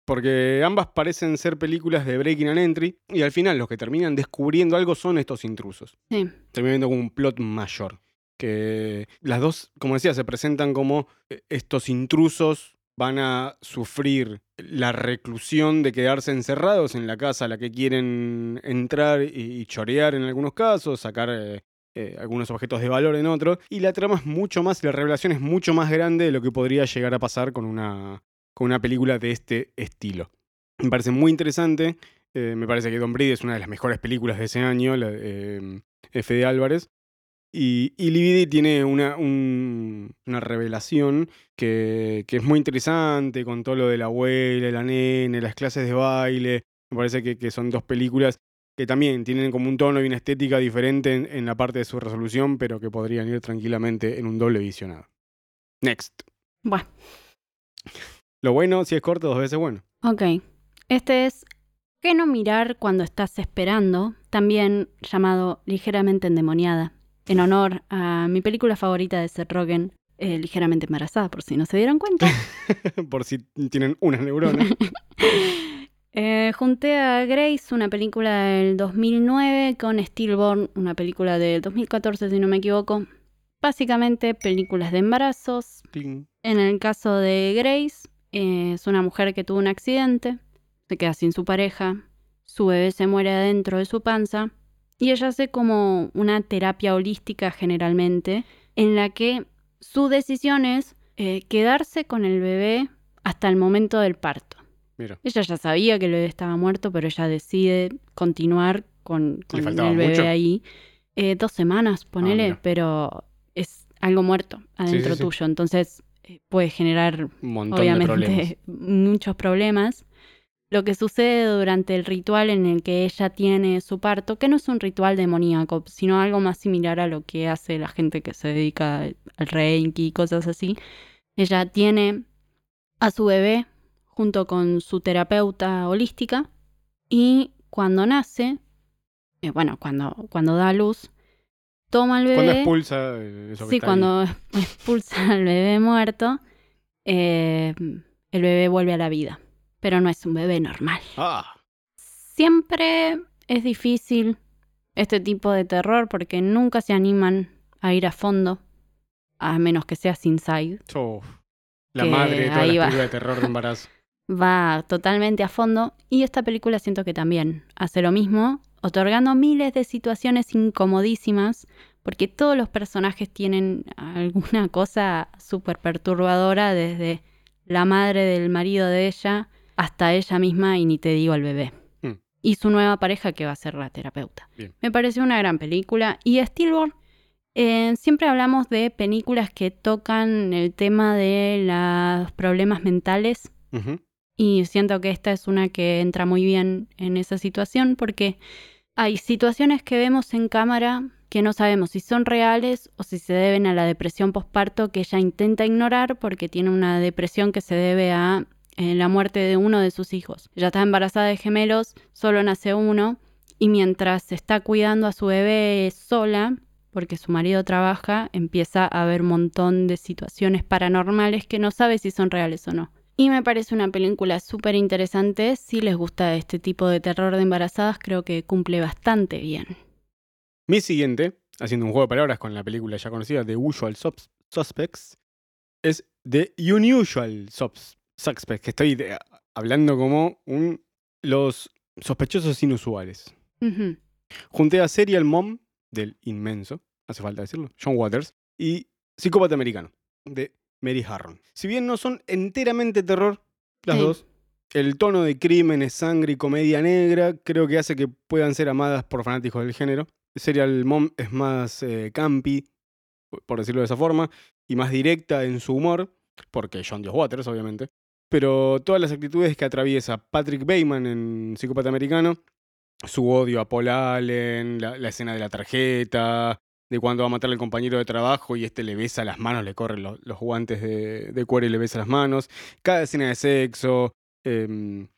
Porque ambas parecen ser películas de Breaking and Entry, y al final los que terminan descubriendo algo son estos intrusos. Sí, viendo como un plot mayor. Que las dos, como decía, se presentan como eh, estos intrusos van a sufrir la reclusión de quedarse encerrados en la casa a la que quieren entrar y, chorear en algunos casos, sacar eh, eh, algunos objetos de valor en otros. Y la trama es mucho más, la revelación es mucho más grande de lo que podría llegar a pasar con una, con una película de este estilo. Me parece muy interesante. eh, me parece que Don Brady es una de las mejores películas de ese año, la, F. de Álvarez. Y, y Lividi tiene una, un- una revelación que, que es muy interesante, con todo lo de la abuela, la nene, las clases de baile. Me parece que, que son dos películas que también tienen como un tono y una estética diferente en, en la parte de su resolución, pero que podrían ir tranquilamente en un doble visionado. Next. bueno, Lo bueno, si es corto, dos veces bueno. ok. Este es ¿Qué no mirar cuando estás esperando? También llamado ligeramente endemoniada. En honor a mi película favorita de Seth Rogen, eh, ligeramente embarazada, por si no se dieron cuenta. <laughs> Por si tienen una neurona. <laughs> Eh, junté a Grace, una película del 2009, con Stillborn, una película del 2014, si no me equivoco. Básicamente películas de embarazos. Ting. En el caso de Grace, eh, es una mujer que tuvo un accidente, se queda sin su pareja, su bebé se muere adentro de su panza y ella hace como una terapia holística generalmente, en la que su decisión es eh, quedarse con el bebé hasta el momento del parto. Mira. Ella ya sabía que el bebé estaba muerto, pero ella decide continuar con, con el bebé mucho? ahí. Eh, dos semanas, ponele, mira. pero es algo muerto adentro sí, sí. tuyo. Entonces eh, puede generar, de problemas. obviamente, <laughs> muchos problemas. Lo que sucede durante el ritual en el que ella tiene su parto, que no es un ritual demoníaco, sino algo más similar a lo que hace la gente que se dedica al reiki y cosas así. Ella tiene a su bebé junto con su terapeuta holística y cuando nace, eh, bueno, cuando, cuando da a luz, toma al bebé. Cuando expulsa eh, eso que Sí, está ahí. cuando <laughs> expulsa al bebé muerto, eh, el bebé vuelve a la vida. Pero no es un bebé normal. Ah, Siempre es difícil este tipo de terror porque nunca se animan a ir a fondo, a menos que seas inside. oh, la madre de todas las de terror de embarazo. <laughs> Va totalmente a fondo y esta película siento que también hace lo mismo, otorgando miles de situaciones incomodísimas porque todos los personajes tienen alguna cosa súper perturbadora desde la madre del marido de ella hasta ella misma y ni te digo al bebé. Mm. Y su nueva pareja que va a ser la terapeuta. Bien. Me pareció una gran película. Y Stillborn, eh, siempre hablamos de películas que tocan el tema de los problemas mentales y siento que esta es una que entra muy bien en esa situación porque hay situaciones que vemos en cámara que no sabemos si son reales o si se deben a la depresión postparto que ella intenta ignorar porque tiene una depresión que se debe a eh, la muerte de uno de sus hijos. Ella está embarazada de gemelos, solo nace uno y mientras está cuidando a su bebé sola, porque su marido trabaja, empieza a haber un montón de situaciones paranormales que no sabe si son reales o no. Y me parece una película súper interesante. Si les gusta este tipo de terror de embarazadas, creo que cumple bastante bien. Mi siguiente, haciendo un juego de palabras con la película ya conocida, The Usual Sus- Suspects, es The Unusual Sus- Suspects, que estoy de- hablando como un, los sospechosos inusuales. Ujú. Junté a Serial Mom, del inmenso, hace falta decirlo, John Waters, y Psicópata Americano, de Mary Harron. Si bien no son enteramente terror, las Sí. dos, el tono de crímenes, sangre y comedia negra creo que hace que puedan ser amadas por fanáticos del género. Serial Mom es más eh, campi, por decirlo de esa forma, y más directa en su humor, porque John Dios Waters, obviamente. Pero todas las actitudes que atraviesa Patrick Bateman en Psicópata Americano, su odio a Paul Allen, la, escena de la tarjeta, de cuando va a matar al compañero de trabajo y este le besa las manos, le corren los, los guantes de, cuero y le besa las manos, cada escena de sexo, em,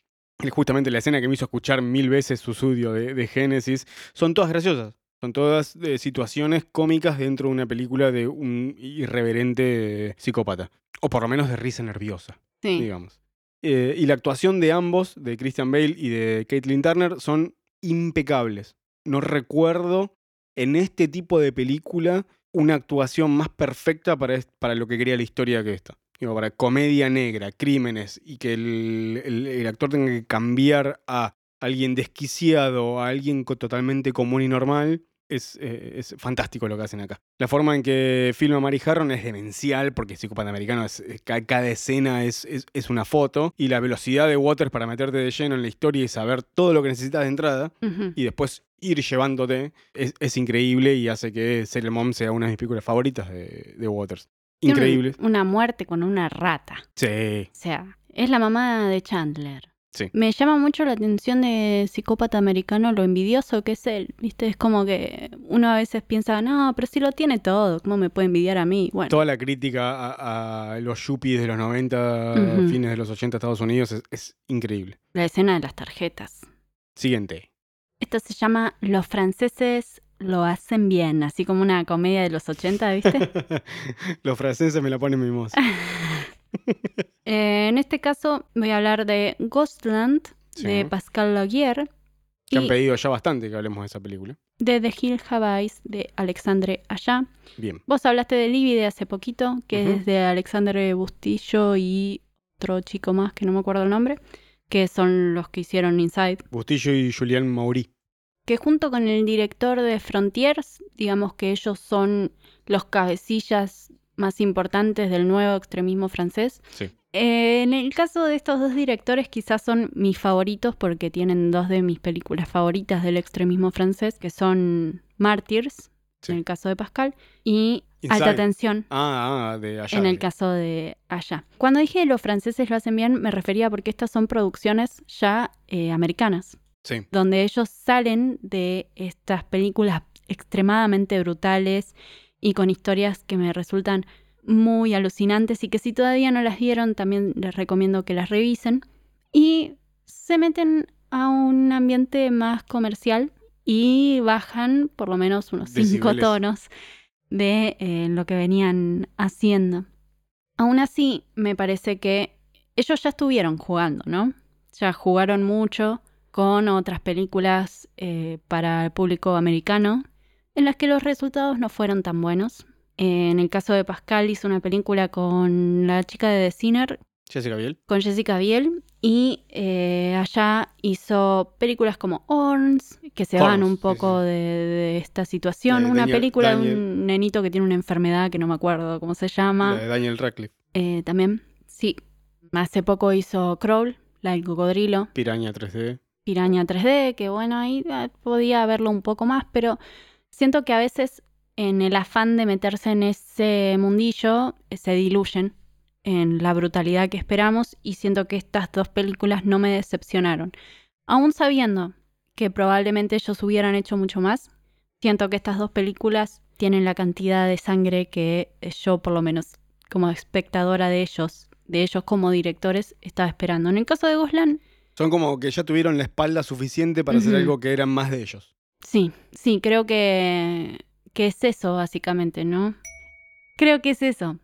justamente la escena que me hizo escuchar mil veces su estudio de, de Génesis, son todas graciosas. Son todas eh, situaciones cómicas dentro de una película de un irreverente psicópata. O por lo menos de risa nerviosa Digamos. Eh, y la actuación de ambos, de Christian Bale y de Caitlin Turner, son impecables. No recuerdo en este tipo de película una actuación más perfecta para, para lo que quería la historia que esta. Digo, para comedia negra, crímenes, y que el, el- el actor tenga que cambiar a alguien desquiciado, a alguien totalmente común y normal, es, eh, es fantástico lo que hacen acá. La forma en que filma Mary Harron es demencial, porque Psicópata Americano, es, es- ca- cada escena es, es- es una foto, y la velocidad de Waters para meterte de lleno en la historia y saber todo lo que necesitas de entrada, y después ir llevándote, es, es increíble y hace que Serial Mom sea una de mis películas favoritas de, de Waters. Increíble. un- Una muerte con una rata. Sí. O sea, es la mamá de Chandler. Sí. Me llama mucho la atención de psicópata americano lo envidioso que es él. ¿Viste? Es como que uno a veces piensa, no, pero si lo tiene todo, ¿cómo me puede envidiar a mí? Bueno, Toda la crítica a, a los yuppies de los 90, Ujú. fines de los 80 Estados Unidos es, es increíble. la escena de las tarjetas. Siguiente. Esto se llama Los franceses lo hacen bien, así como una comedia de los 80, ¿viste? <laughs> los franceses me la ponen mimosa. <laughs> <laughs> Eh, en este caso voy a hablar de Ghostland, Sí. de Pascal Laugier, Que han pedido ya bastante que hablemos de esa película. de The Hill Have Eyes, de Alexandre Allá. Bien. Vos hablaste de Libby de hace poquito, que es de Alexandre Bustillo y otro chico más que no me acuerdo el nombre, que son los que hicieron Inside. Bustillo y Julián Maury. Que junto con el director de Frontiers, digamos que ellos son los cabecillas más importantes del nuevo extremismo francés. Sí. Eh, en el caso de estos dos directores, quizás son mis favoritos porque tienen dos de mis películas favoritas del extremismo francés, que son Martyrs, Sí. en el caso de Pascal, y Inside. Alta Tensión, Ah, ah, de allá. en el caso de Allá. Cuando dije los franceses lo hacen bien, me refería porque estas son producciones ya eh, americanas, Sí. donde ellos salen de estas películas extremadamente brutales y con historias que me resultan muy alucinantes y que si todavía no las vieron también les recomiendo que las revisen y se meten a un ambiente más comercial y bajan por lo menos unos cinco tonos de eh, lo que venían haciendo. Aún así, me parece que ellos ya estuvieron jugando, ¿no? Ya jugaron mucho con otras películas eh, para el público americano, en las que los resultados no fueron tan buenos. En el caso de Pascal hizo una película con la chica de The Sinner, Jessica Biel. con Jessica Biel, y eh, allá hizo películas como Horns, que se van un poco sí. De, de esta situación. De una Daniel- película de un nenito que tiene una enfermedad que no me acuerdo cómo se llama. La de Daniel Radcliffe. Eh, también, sí. Hace poco hizo Crawl, la del cocodrilo. Piraña 3D. Piraña 3D, que bueno, ahí eh, podía verlo un poco más, pero siento que a veces en el afán de meterse en ese mundillo eh, se diluyen en la brutalidad que esperamos y siento que estas dos películas no me decepcionaron. Aún sabiendo que probablemente ellos hubieran hecho mucho más, siento que estas dos películas tienen la cantidad de sangre que eh, yo por lo menos como espectadora de ellos, de ellos como directores, estaba esperando. En el caso de Goslan, Son como que ya tuvieron la espalda suficiente para hacer algo que eran más de ellos. Sí, sí, creo que, que es eso, básicamente, ¿no? Creo que es eso.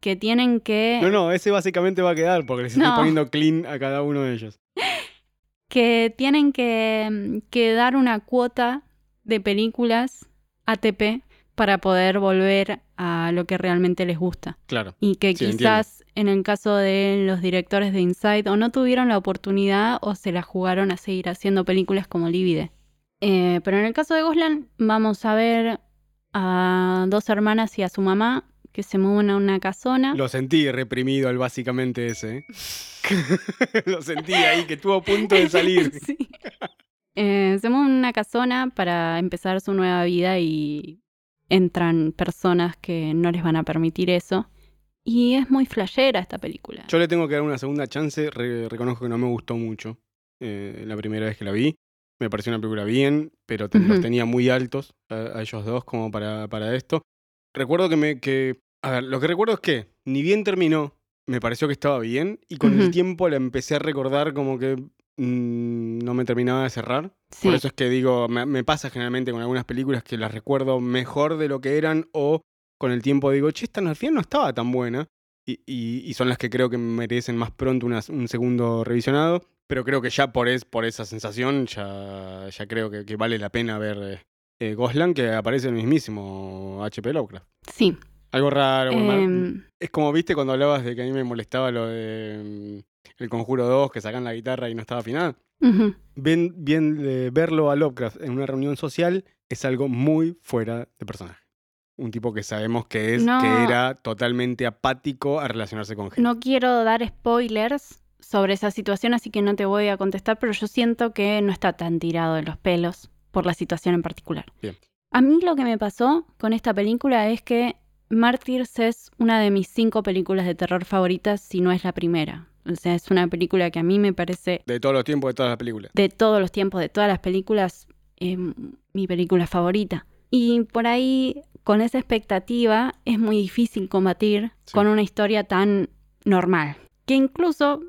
Que tienen que. No, no, ese básicamente va a quedar porque les estoy poniendo clean a cada uno de ellos. <laughs> que tienen que, que dar una cuota de películas ATP para poder volver a lo que realmente les gusta. Claro. Y que Sí, quizás en el caso de los directores de Inside o no tuvieron la oportunidad o se la jugaron a seguir haciendo películas como Livide. Eh, pero en el caso de Goslan vamos a ver a dos hermanas y a su mamá que se mueven a una casona. Lo sentí reprimido al básicamente ese. ¿eh? <laughs> Lo sentí ahí que estuvo a punto de salir. <laughs> Sí. Eh, se mueven a una casona para empezar su nueva vida y entran personas que no les van a permitir eso. Y es muy flashera esta película. Yo le tengo que dar una segunda chance. re- reconozco que no me gustó mucho eh, la primera vez que la vi. Me pareció una película bien, pero te- los tenía muy altos a, a ellos dos como para, para esto. Recuerdo que me. Que, a ver, lo que recuerdo es que ni bien terminó, me pareció que estaba bien. Y con el tiempo la empecé a recordar como que mm, no me terminaba de cerrar. Sí. Por eso es que digo, me, me pasa generalmente con algunas películas que las recuerdo mejor de lo que eran o con el tiempo digo, che, esta al final no estaba tan buena. Y, y- y son las que creo que merecen más pronto un segundo revisionado. Pero creo que ya por, es, por esa sensación ya, ya creo que, que vale la pena ver eh, eh, Goslan, que aparece el mismísimo HP Lovecraft. Sí. Algo raro. Em, Es como viste cuando hablabas de que a mí me molestaba lo de mm, El Conjuro 2, que sacan la guitarra y no estaba afinada. Bien, bien eh, verlo a Lovecraft en una reunión social es algo muy fuera de personaje. Un tipo que sabemos que es, No. que era totalmente apático a relacionarse con gente. No quiero dar spoilers sobre esa situación, así que no te voy a contestar, pero yo siento que no está tan tirado de los pelos por la situación en particular. Bien. A mí lo que me pasó con esta película es que Martyrs es una de mis cinco películas de terror favoritas, si no es la primera. O sea, es una película que a mí me parece De todos los tiempos, de todas las películas. de todos los tiempos, de todas las películas, eh, mi película favorita. Y por ahí, con esa expectativa, es muy difícil combatir Sí. con una historia tan normal. Que incluso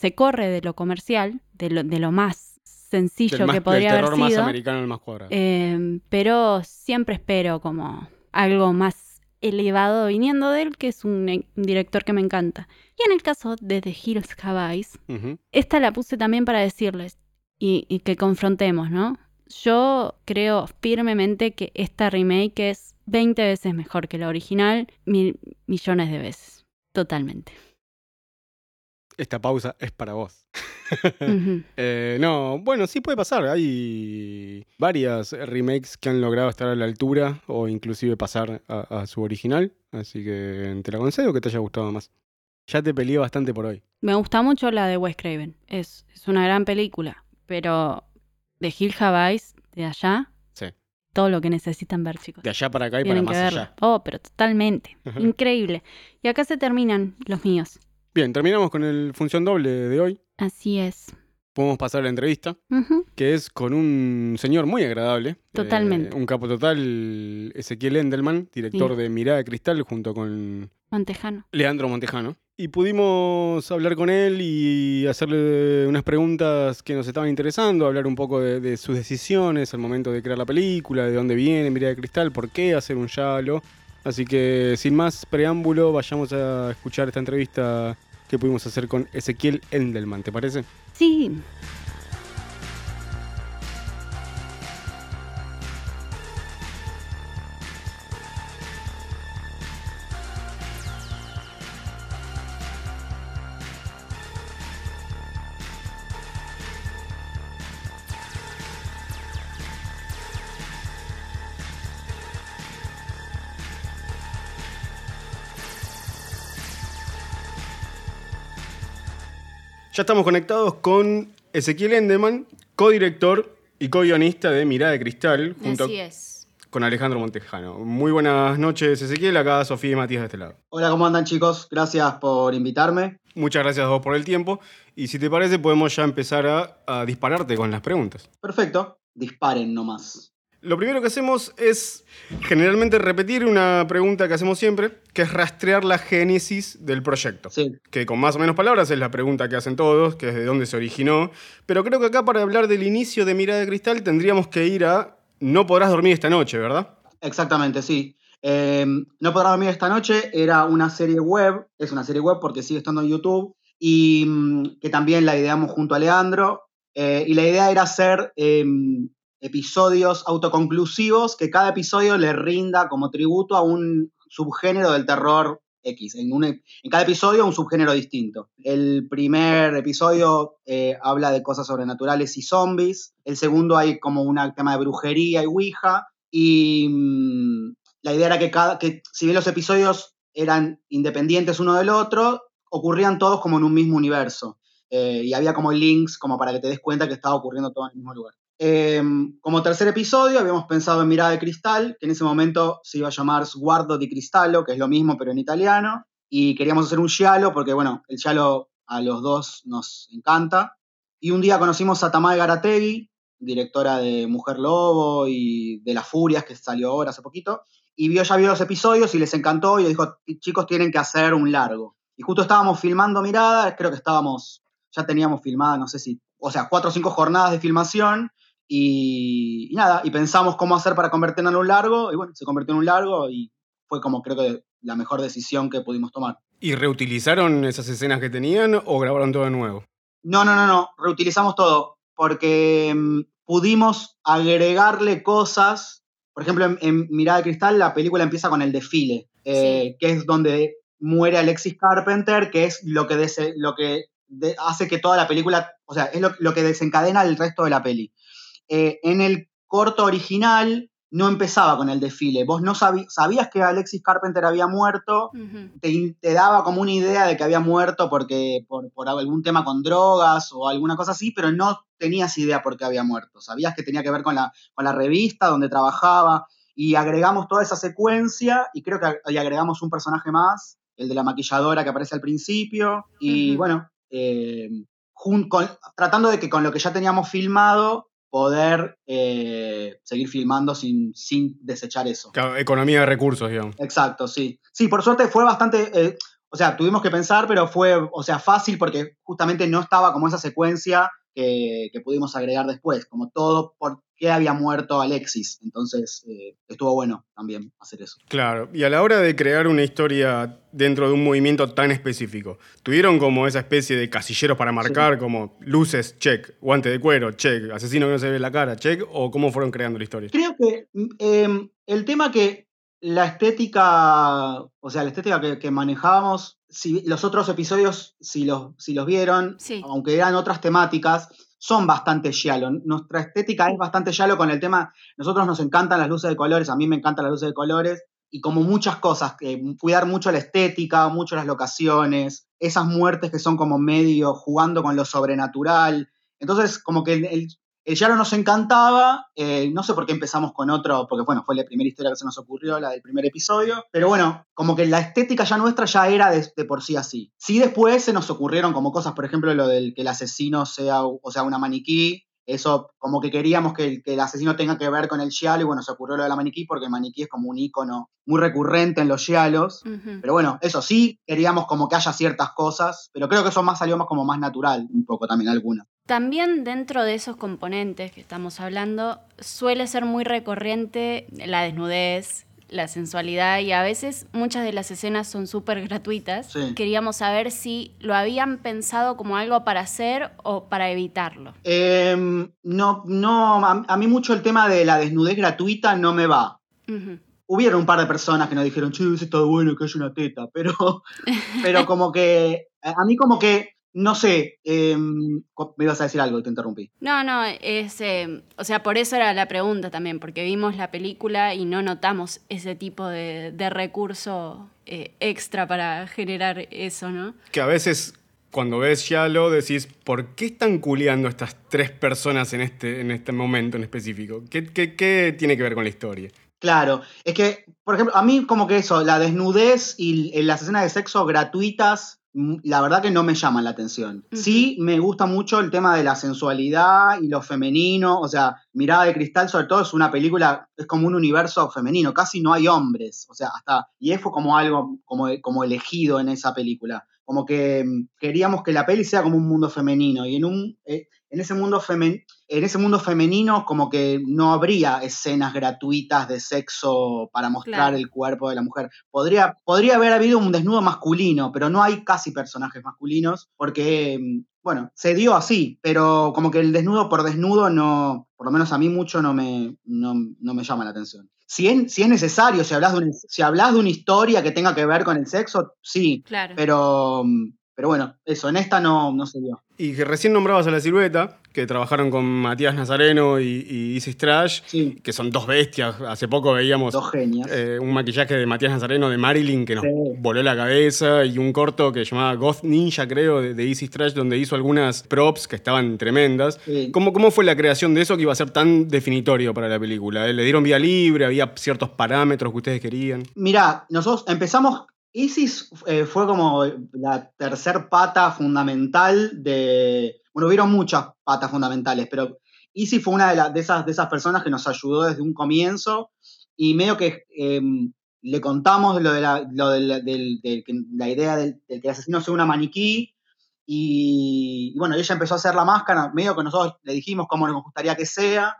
se corre de lo comercial, de lo, de lo más sencillo Del, más, que del podría haber terror más americano al más cuadrado. eh, pero siempre espero como algo más elevado viniendo de él, que es un, eh, un director que me encanta. Y en el caso de The Hills Have Eyes, esta la puse también para decirles y, y que confrontemos, ¿no? Yo creo firmemente que esta remake es 20 veces mejor que la original, mil millones de veces. Totalmente. Esta pausa es para vos. <laughs> Eh, no, bueno, sí puede pasar. Hay varias remakes que han logrado estar a la altura o inclusive pasar a, a su original. Así que te la concedo que te haya gustado más. Ya te peleé bastante por hoy. Me gusta mucho la de Wes Craven. Es, es una gran película, pero de Hill Eyes, de allá, Sí. todo lo que necesitan ver, chicos. De allá para acá y Tienen para más allá. Oh, pero totalmente. Increíble. Y acá se terminan los míos. Bien, terminamos con el función doble de hoy. Así es. Podemos pasar a la entrevista, Ujú. que es con un señor muy agradable. Totalmente. Eh, un capo total, Ezequiel Endelman, director Sí. de Mirada de Cristal, junto con Montejano. Leandro Montejano. Y pudimos hablar con él y hacerle unas preguntas que nos estaban interesando, hablar un poco de, de sus decisiones al momento de crear la película, de dónde viene Mirada de Cristal, por qué hacer un Yalo. Así que sin más preámbulo, vayamos a escuchar esta entrevista que pudimos hacer con Ezequiel Endelman, ¿te parece? Sí. Ya estamos conectados con Ezequiel Endelman, codirector y co-guionista de Mirada de Cristal, junto Así es. con Alejandro Montejano. Muy buenas noches, Ezequiel. Acá Sofía y Matías de este lado. Hola, ¿cómo andan chicos? Gracias por invitarme. Muchas gracias a vos por el tiempo. Y si te parece, podemos ya empezar a, a dispararte con las preguntas. Perfecto, disparen nomás. Lo primero que hacemos es generalmente repetir una pregunta que hacemos siempre, que es rastrear la génesis del proyecto. Sí, Que con más o menos palabras es la pregunta que hacen todos, que es de dónde se originó. Pero creo que acá para hablar del inicio de Mirada de Cristal tendríamos que ir a No podrás dormir esta noche, ¿verdad? Exactamente, sí. Eh, no podrá dormir esta noche era una serie web, es una serie web porque sigue estando en YouTube y mm, que también la ideamos junto a Leandro. eh, y la idea era hacer eh, episodios autoconclusivos que cada episodio le rinda como tributo a un subgénero del terror X. En, un e- en cada episodio un subgénero distinto. El primer episodio eh, habla de cosas sobrenaturales y zombies. El segundo hay como un tema de brujería y ouija. Y mm, la idea era que, cada, que si bien los episodios eran independientes uno del otro, ocurrían todos como en un mismo universo. Eh, y había como links como para que te des cuenta que estaba ocurriendo todo en el mismo lugar. Eh, como tercer episodio habíamos pensado en Mirada de Cristal, que en ese momento se iba a llamar Sguardo di Cristallo, que es lo mismo pero en italiano, y queríamos hacer un giallo porque, bueno, el giallo a los dos nos encanta. Y un día conocimos a Tamay Garategui, directora de Mujer Lobo y de Las Furias, que salió ahora hace poquito, y vio, ya vio los episodios y les encantó y dijo, chicos, tienen que hacer un largo. Y justo estábamos filmando Mirada, creo que estábamos, ya teníamos filmada, no sé si, o sea, cuatro o cinco jornadas de filmación, y, y nada, y pensamos cómo hacer para convertirlo en un largo, y bueno, se convirtió en un largo y fue como creo que la mejor decisión que pudimos tomar. ¿Y reutilizaron esas escenas que tenían o grabaron todo de nuevo? No, no, no, no, reutilizamos todo, porque mm, pudimos agregarle cosas, por ejemplo, en, en Mirada de Cristal la película empieza con el desfile, eh, que es donde muere Alexis Carpenter, que es lo que, dese- lo que de- hace que toda la película, o sea, es lo, lo que desencadena el resto de la peli. Eh, en el corto original no empezaba con el desfile, vos no sabí- sabías que Alexis Carpenter había muerto, te, te daba como una idea de que había muerto porque, por, por algún tema con drogas o alguna cosa así, pero no tenías idea por qué había muerto. Sabías que tenía que ver con la, con la revista donde trabajaba. Y agregamos toda esa secuencia y creo que y agregamos un personaje más, el de la maquilladora que aparece al principio. Y bueno, eh, con- tratando de que con lo que ya teníamos filmado poder eh, seguir filmando sin, sin desechar eso. Economía de recursos, digamos. Exacto, sí. Sí, por suerte fue bastante, eh, o sea, tuvimos que pensar, pero fue, o sea, fácil porque justamente no estaba como esa secuencia que, que pudimos agregar después, como todo por qué había muerto Alexis. Entonces, eh, estuvo bueno también hacer eso. Claro, y a la hora de crear una historia dentro de un movimiento tan específico, ¿tuvieron como esa especie de casilleros para marcar, como luces, check, guante de cuero, check, asesino que no se ve la cara, check, o cómo fueron creando la historia? Creo que mm, eh, el tema que la estética, o sea, la estética que, que manejábamos, si los otros episodios, si los, si los vieron, Sí. aunque eran otras temáticas, son bastante giallo. Nuestra estética es bastante giallo con el tema, nosotros nos encantan las luces de colores, a mí me encantan las luces de colores, y como muchas cosas, que cuidar mucho la estética, mucho las locaciones, esas muertes que son como medio jugando con lo sobrenatural. Entonces, como que el, el, el giallo nos encantaba, eh, no sé por qué empezamos con otro, porque bueno, fue la primera historia que se nos ocurrió, la del primer episodio, pero bueno, como que la estética ya nuestra ya era de, de por sí así. Sí después se nos ocurrieron como cosas, por ejemplo, lo del que el asesino sea, o sea, una maniquí, eso como que queríamos que el, que el asesino tenga que ver con el giallo y bueno, se ocurrió lo de la maniquí porque el maniquí es como un icono muy recurrente en los. Ujú. Pero bueno, eso sí, queríamos como que haya ciertas cosas, pero creo que eso más salió más como más natural, un poco también algunas. También dentro de esos componentes que estamos hablando, suele ser muy recurrente la desnudez, la sensualidad y a veces muchas de las escenas son súper gratuitas. Sí. Queríamos saber si lo habían pensado como algo para hacer o para evitarlo. Eh, no, no, a, a mí mucho el tema de la desnudez gratuita no me va. Hubieron un par de personas que nos dijeron, che, hubiese estado bueno que haya una teta, pero, <laughs> pero como que, a mí como que, no sé, eh, me ibas a decir algo y te interrumpí. No, no, es, eh, o sea, por eso era la pregunta también, porque vimos la película y no notamos ese tipo de, de recurso eh, extra para generar eso, ¿no? Que a veces cuando ves Yalo decís, ¿por qué están culeando estas tres personas en este, en este momento en específico? ¿Qué, qué, qué tiene que ver con la historia? Claro, es que, por ejemplo, a mí como que eso, la desnudez y l- las escenas de sexo gratuitas, la verdad que no me llaman la atención. Sí me gusta mucho el tema de la sensualidad y lo femenino, o sea, Mirada de Cristal sobre todo es una película, es como un universo femenino, casi no hay hombres, o sea, hasta, y fue como algo como, como elegido en esa película, como que mm, queríamos que la peli sea como un mundo femenino, y en un... eh, en ese mundo femenino, en ese mundo femenino como que no habría escenas gratuitas de sexo para mostrar Claro. el cuerpo de la mujer. Podría, podría haber habido un desnudo masculino, pero no hay casi personajes masculinos porque, mm, bueno, se dio así, pero como que el desnudo por desnudo no, por lo menos a mí mucho no me, no, no me llama la atención. Si es, si es necesario, si hablas, de una, si hablas de una historia que tenga que ver con el sexo, sí, Claro. pero, mm, pero bueno, eso, en esta no, no se dio. Y que recién nombrabas a la silueta, que trabajaron con Matías Nazareno y, y Isis Trash, Sí, que son dos bestias. Hace poco veíamos dos eh, un maquillaje de Matías Nazareno de Marilyn que nos Sí. voló la cabeza y un corto que llamaba Ghost Ninja, creo, de, de Isis Trash, donde hizo algunas props que estaban tremendas. Sí. ¿Cómo, ¿Cómo fue la creación de eso que iba a ser tan definitorio para la película? eh? ¿Le dieron vía libre? ¿Había ciertos parámetros que ustedes querían? Mirá, nosotros empezamos. Isis eh, fue como la tercer pata fundamental de. Bueno, hubieron muchas patas fundamentales, pero Isis fue una de, la- de esas, de esas personas que nos ayudó desde un comienzo y medio que eh, le contamos lo de la, lo de la- la idea del, del que el asesino sea una maniquí y, y bueno, ella empezó a hacer la máscara, medio que nosotros le dijimos cómo nos gustaría que sea.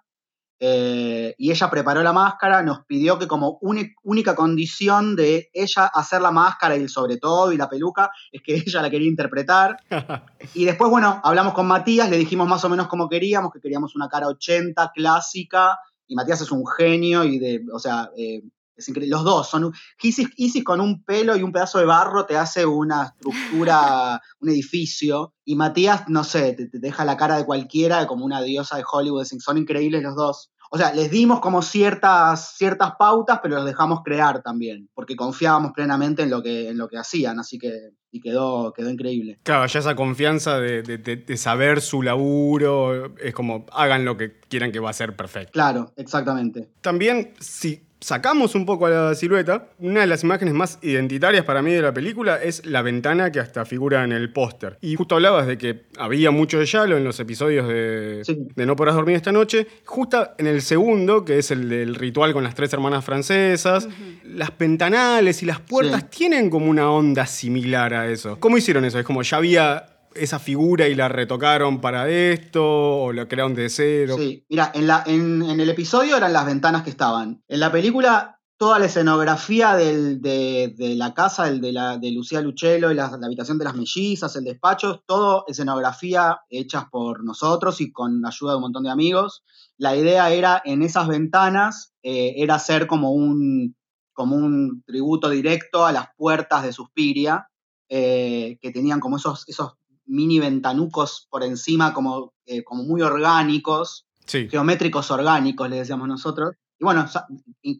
Eh, y ella preparó la máscara, nos pidió que como única condición de ella hacer la máscara y el sobre todo y la peluca es que <laughs> ella la quería interpretar. <laughs> Y después, bueno, hablamos con Matías, le dijimos más o menos cómo queríamos, que queríamos una cara 80, clásica, y Matías es un genio y de, o sea, eh, es increíble. Los dos son, Isis, Isis con un pelo y un pedazo de barro te hace una estructura, <laughs> un edificio, y Matías, no sé, te, te deja la cara de cualquiera como una diosa de Hollywood, son increíbles los dos. O sea, les dimos como ciertas, ciertas pautas, pero los dejamos crear también, porque confiábamos plenamente en lo que, en lo que hacían, así que y quedó, quedó increíble. Claro, ya esa confianza de, de- de- de saber su laburo, es como hagan lo que quieran que va a ser perfecto. Claro, exactamente. También, si sacamos un poco a la silueta, una de las imágenes más identitarias para mí de la película es la ventana que hasta figura en el póster. Y justo hablabas de que había mucho de Yalo en los episodios de, Sí. de No podrás dormir esta noche. Justo en el segundo, que es el del ritual con las tres hermanas francesas, las ventanales y las puertas Sí. tienen como una onda similar a eso. ¿Cómo hicieron eso? Es como ya había esa figura y la retocaron para esto, o la crearon de cero. Sí, mira, en, la, en, en el episodio eran las ventanas que estaban. En la película, toda la escenografía del- de, la casa el de, la, de Lucía Luchelo, y la, la habitación de las mellizas, el despacho, todo escenografía hechas por nosotros y con la ayuda de un montón de amigos. La idea era, en esas ventanas, eh, era hacer como un, como un tributo directo a las puertas de Suspiria, eh, que tenían como esos, esos mini ventanucos por encima, como, eh, como muy orgánicos, Sí. geométricos orgánicos, le decíamos nosotros. Y bueno,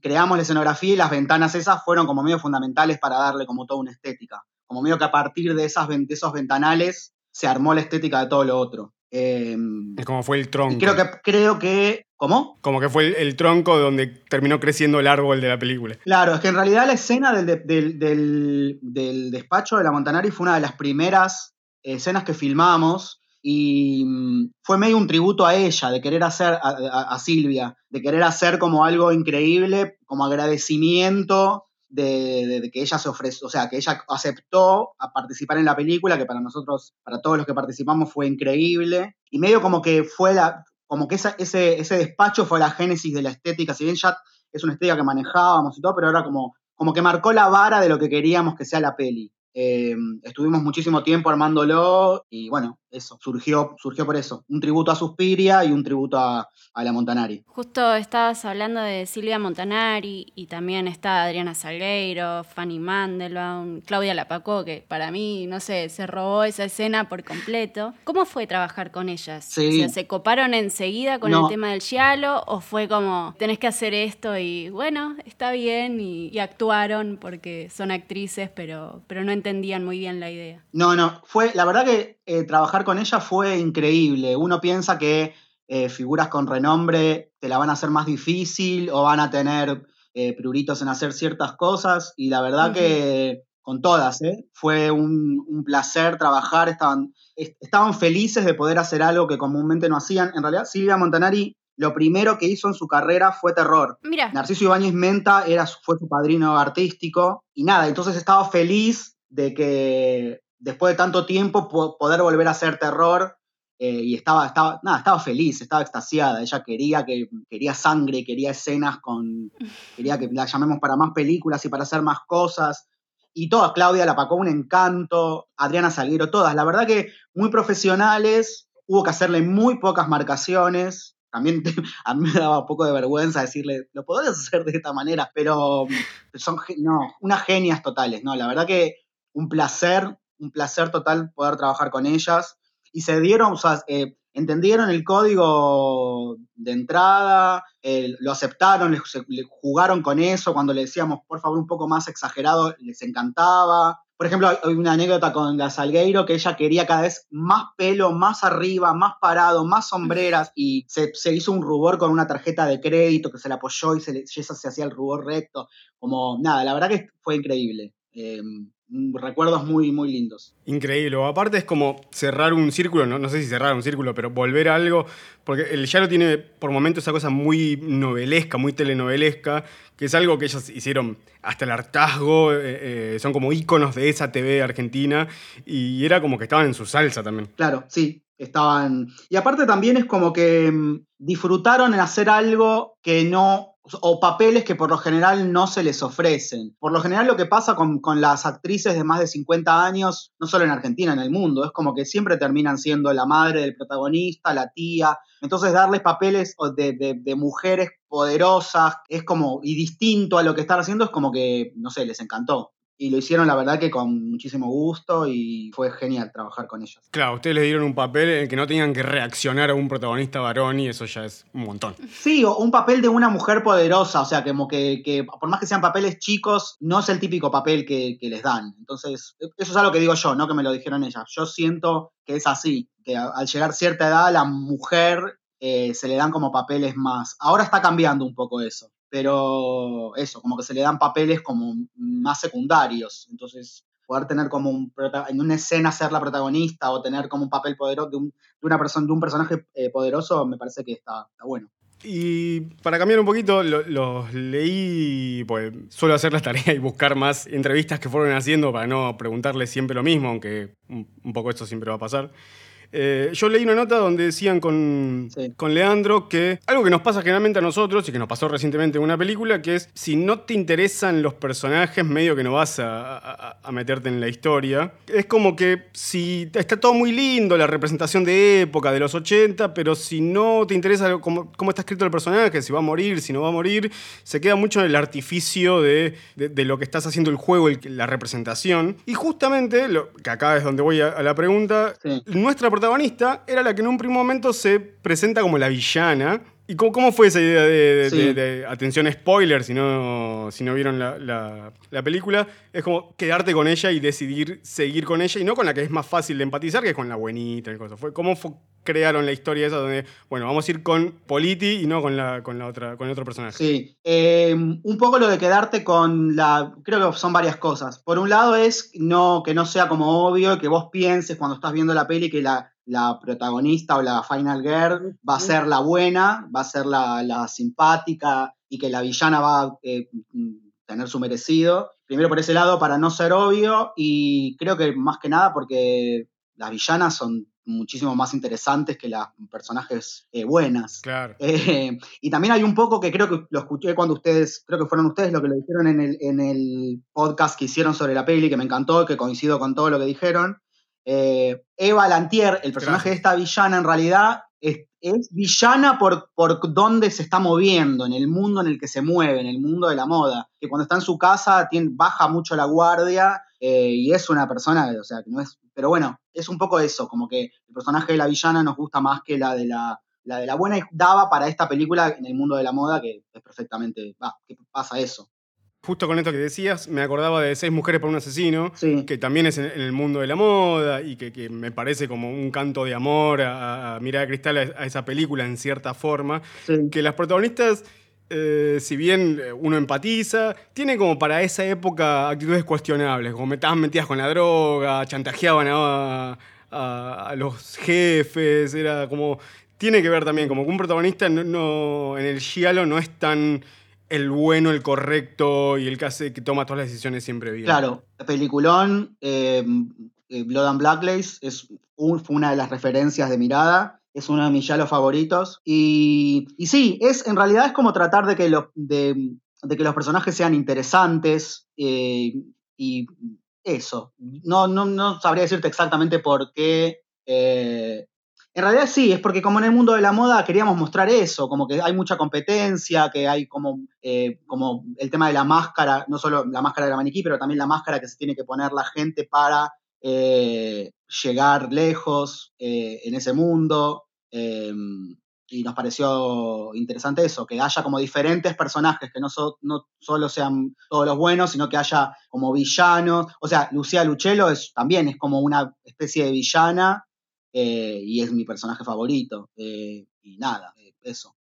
creamos la escenografía y las ventanas esas fueron como medio fundamentales para darle como toda una estética. Como medio que a partir de, esas, de esos ventanales se armó la estética de todo lo otro. Eh, Es como fue el tronco. y creo que, creo que, ¿cómo? Como que fue el, el tronco donde terminó creciendo el árbol de la película. Claro, es que en realidad la escena del, de- del, del- del despacho de la Montanari fue una de las primeras escenas que filmamos y mm, fue medio un tributo a ella, de querer hacer, a, a- a Silvia, de querer hacer como algo increíble, como agradecimiento de, de- de que ella se ofreció, o sea, que ella aceptó a participar en la película, que para nosotros, para todos los que participamos fue increíble, y medio como que fue la, como que esa- ese, ese despacho fue la génesis de la estética, si bien ya es una estética que manejábamos y todo, pero era como, como que marcó la vara de lo que queríamos que sea la peli. Eh, estuvimos muchísimo tiempo armándolo y bueno, eso, surgió, surgió por eso. Un tributo a Suspiria y un tributo a, a la Montanari. Justo estabas hablando de Silvia Montanari y también está Adriana Salgueiro, Fanny Mandelbaum, Claudia Lapacó, que para mí, no sé, se robó esa escena por completo. ¿Cómo fue trabajar con ellas? Sí. O sea, ¿se coparon enseguida con No. el tema del giallo o fue como, tenés que hacer esto y bueno, está bien y, y actuaron porque son actrices, pero, pero no entendían muy bien la idea? No, no, fue, la verdad que eh, trabajar con ella fue increíble. Uno piensa que eh, figuras con renombre te la van a hacer más difícil o van a tener eh, pruritos en hacer ciertas cosas y la verdad que con todas, ¿eh? fue un, un placer trabajar, estaban, est- estaban felices de poder hacer algo que comúnmente no hacían. En realidad, Silvia Montanari lo primero que hizo en su carrera fue terror. Mira, Narciso Ibáñez Menta era, su- fue su padrino artístico y nada, entonces estaba feliz de que después de tanto tiempo po- poder volver a hacer terror eh, y estaba, estaba, nada, estaba feliz, estaba extasiada. Ella quería, que, quería sangre, quería escenas con. <laughs> quería que la llamemos para más películas y para hacer más cosas. Y todas, Claudia la pacó un encanto, Adriana Salguero, todas. La verdad que muy profesionales, hubo que hacerle muy pocas marcaciones. También te- <laughs> a mí me daba un poco de vergüenza decirle, lo podés hacer de esta manera, pero son, no, unas genias totales, ¿no? La verdad que un placer, un placer total poder trabajar con ellas. Y se dieron, o sea, eh, entendieron el código de entrada, eh, lo aceptaron, les- jugaron con eso, cuando le decíamos, por favor, un poco más exagerado, les encantaba. Por ejemplo, hay- una anécdota con la Salgueiro que ella quería cada vez más pelo, más arriba, más parado, más sombreras y se, se hizo un rubor con una tarjeta de crédito que se le apoyó y, se eso se hacía el rubor recto. Como nada, la verdad que fue increíble. Mm, recuerdos muy, muy lindos. Increíble. Aparte es como cerrar un círculo, no, no sé si cerrar un círculo, pero volver a algo, porque el Yaro tiene por momentos esa cosa muy novelesca, muy telenovelesca, que es algo que ellos hicieron hasta el hartazgo, eh, eh, son como íconos de esa TV argentina, y era como que estaban en su salsa también. Claro, sí, estaban. Y aparte también es como que mm, disfrutaron en hacer algo que no, o papeles que por lo general no se les ofrecen. Por lo general lo que pasa con, con las actrices de más de 50 años, no solo en Argentina, en el mundo, es como que siempre terminan siendo la madre del protagonista, la tía. Entonces darles papeles de, de- de mujeres poderosas es como, y distinto a lo que están haciendo, es como que, no sé, les encantó. Y lo hicieron la verdad que con muchísimo gusto y fue genial trabajar con ellas. Claro, ustedes les dieron un papel en el que no tenían que reaccionar a un protagonista varón y eso ya es un montón. Sí, o un papel de una mujer poderosa, o sea, como que, que por más que sean papeles chicos, no es el típico papel que, que les dan. Entonces, eso es algo que digo yo, no que me lo dijeron ellas. Yo siento que es así, que al llegar cierta edad la mujer eh, se le dan como papeles más. Ahora está cambiando un poco eso, pero eso, como que se le dan papeles como más secundarios. Entonces, poder tener como un en una escena ser la protagonista o tener como un papel poderoso de, un, una persona, de un personaje eh, poderoso, me parece que está, bueno. Y para cambiar un poquito, lo- los leí, pues suelo hacer la tarea y buscar más entrevistas que fueron haciendo para no preguntarles siempre lo mismo, aunque un, un poco esto siempre va a pasar. Eh, yo leí una nota donde decían con, Sí. con Leandro que algo que nos pasa generalmente a nosotros y que nos pasó recientemente en una película, que es si no te interesan los personajes, medio que no vas a, a- a meterte en la historia. Es como que si está todo muy lindo, la representación de época, de los 80, pero si no te interesa cómo, cómo está escrito el personaje, si va a morir, si no va a morir, se queda mucho en el artificio de, de- de lo que estás haciendo el juego, el- la representación. Y justamente, lo, que acá es donde voy a, a la pregunta, Sí. nuestra protagonista era la que en un primer momento se presenta como la villana. ¿Y cómo, cómo fue esa idea de, de- Sí. de- de- atención spoiler, si no, si no vieron la, la- la película? Es como quedarte con ella y decidir seguir con ella y no con la que es más fácil de empatizar, que es con la buenita y cosas. Fue, ¿Cómo fue- crearon la historia esa donde, bueno, vamos a ir con Politi y no con, la, con, la otra, con el otro personaje? Sí, eh, un poco lo de quedarte con la, creo que son varias cosas. Por un lado es no, que no sea como obvio, que vos pienses cuando estás viendo la peli que la, la protagonista o la final girl va a ser la buena, va a ser la, la simpática y que la villana va a eh, mm, tener su merecido. Primero por ese lado para no ser obvio y creo que más que nada porque las villanas son muchísimo más interesantes que las personajes eh, buenas. Claro. <laughs> Eh, y también hay un poco que creo que lo escuché cuando ustedes, creo que fueron ustedes los que lo dijeron en el, en el podcast que hicieron sobre la peli, que me encantó, que coincido con todo lo que dijeron. Eh, Eva Lantier, el personaje de esta villana, en realidad es, es villana por, por dónde se está moviendo, en el mundo en el que se mueve, en el mundo de la moda. Que cuando está en su casa tiene- baja mucho la guardia eh, y es una persona, o sea, que no es. Pero bueno, es un poco eso, como que el personaje de la villana nos gusta más que la de la, la de la buena y daba para esta película en el mundo de la moda, que es perfectamente. Va, que pasa eso. Justo con esto que decías, me acordaba de Seis Mujeres por un Asesino, Sí. que también es en, el mundo de la moda y que, que me parece como un canto de amor a, a Mirada Cristal a, a esa película en cierta forma. Sí. Que las protagonistas, eh, si bien eh, uno empatiza, tienen como para esa época actitudes cuestionables, como estaban metidas con la droga, chantajeaban a, a- a los jefes, era como... Tiene que ver también, como que un protagonista no, no- en el giallo no es tan el bueno, el correcto y el que hace que toma todas las decisiones siempre bien. Claro, peliculón, eh, eh, Blood and Blacklace es un- fue una de las referencias de mirada. Es uno de mis yalos favoritos. Y, y sí, es, en realidad es como tratar de que los, de, que los personajes sean interesantes. eh, y eso. No, no, no sabría decirte exactamente por qué. En realidad sí, es porque como en el mundo de la moda queríamos mostrar eso, como que hay mucha competencia, que hay como, eh, como el tema de la máscara, no solo la máscara de la maniquí, pero también la máscara que se tiene que poner la gente para eh, llegar lejos eh, en ese mundo. eh, y nos pareció interesante eso, que haya como diferentes personajes, que no, no solo sean todos los buenos, sino que haya como villanos. O sea, Lucía Luchelo es, también es como una especie de villana eh, y es mi personaje favorito. eh, y nada, eh, eso.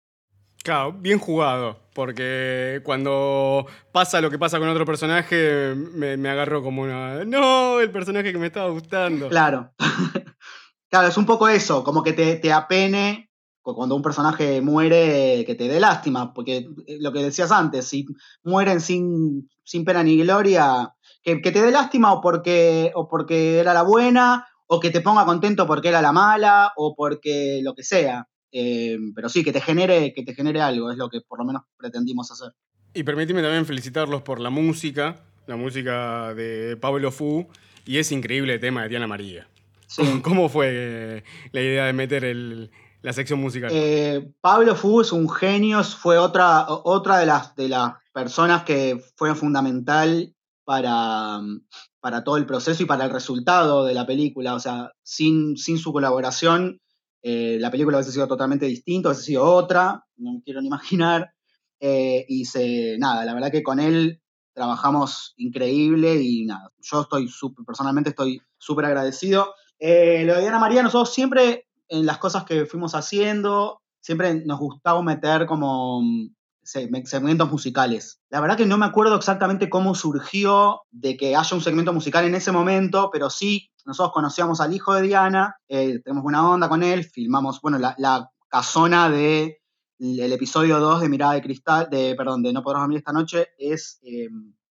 Claro, bien jugado, porque cuando pasa lo que pasa con otro personaje, me, me agarró como una... No, el personaje que me estaba gustando. Claro. <laughs> claro, es un poco eso, como que te, te apene cu- cuando un personaje muere, que te dé lástima, porque lo que decías antes, si mueren sin, sin pena ni gloria, que, que te dé lástima o porque, o porque era la buena, o que te ponga contento porque era la mala, o porque lo que sea. Eh, pero sí, que te genere, que te genere algo, es lo que por lo menos pretendimos hacer. Y permíteme también felicitarlos por la música, la música de Pablo Fu, y ese increíble tema de Diana María. Sí. ¿Cómo, cómo fue eh, la idea de meter el- la sección musical? Eh, Pablo Fu es un genio, fue otra, otra de, las, de las personas que fue fundamental para, para todo el proceso y para el resultado de la película. O sea, sin, sin su colaboración, eh, la película hubiese sido totalmente distinta, hubiese sido otra, no me quiero ni <laughs> imaginar. Eh, y se, nada, la verdad que con él trabajamos increíble y nada, yo estoy súper, personalmente estoy súper agradecido. Eh, lo de Diana María, nosotros siempre en las cosas que fuimos haciendo, siempre nos gustaba meter como mm, segmentos musicales. La verdad que no me acuerdo exactamente cómo surgió de que haya un segmento musical en ese momento, pero sí, nosotros conocíamos al hijo de Diana, eh, tenemos buena onda con él, filmamos, bueno, la, la casona de el episodio 2 de Mirada de Cristal, de, perdón, de No Podrás Dormir Esta Noche, es, eh,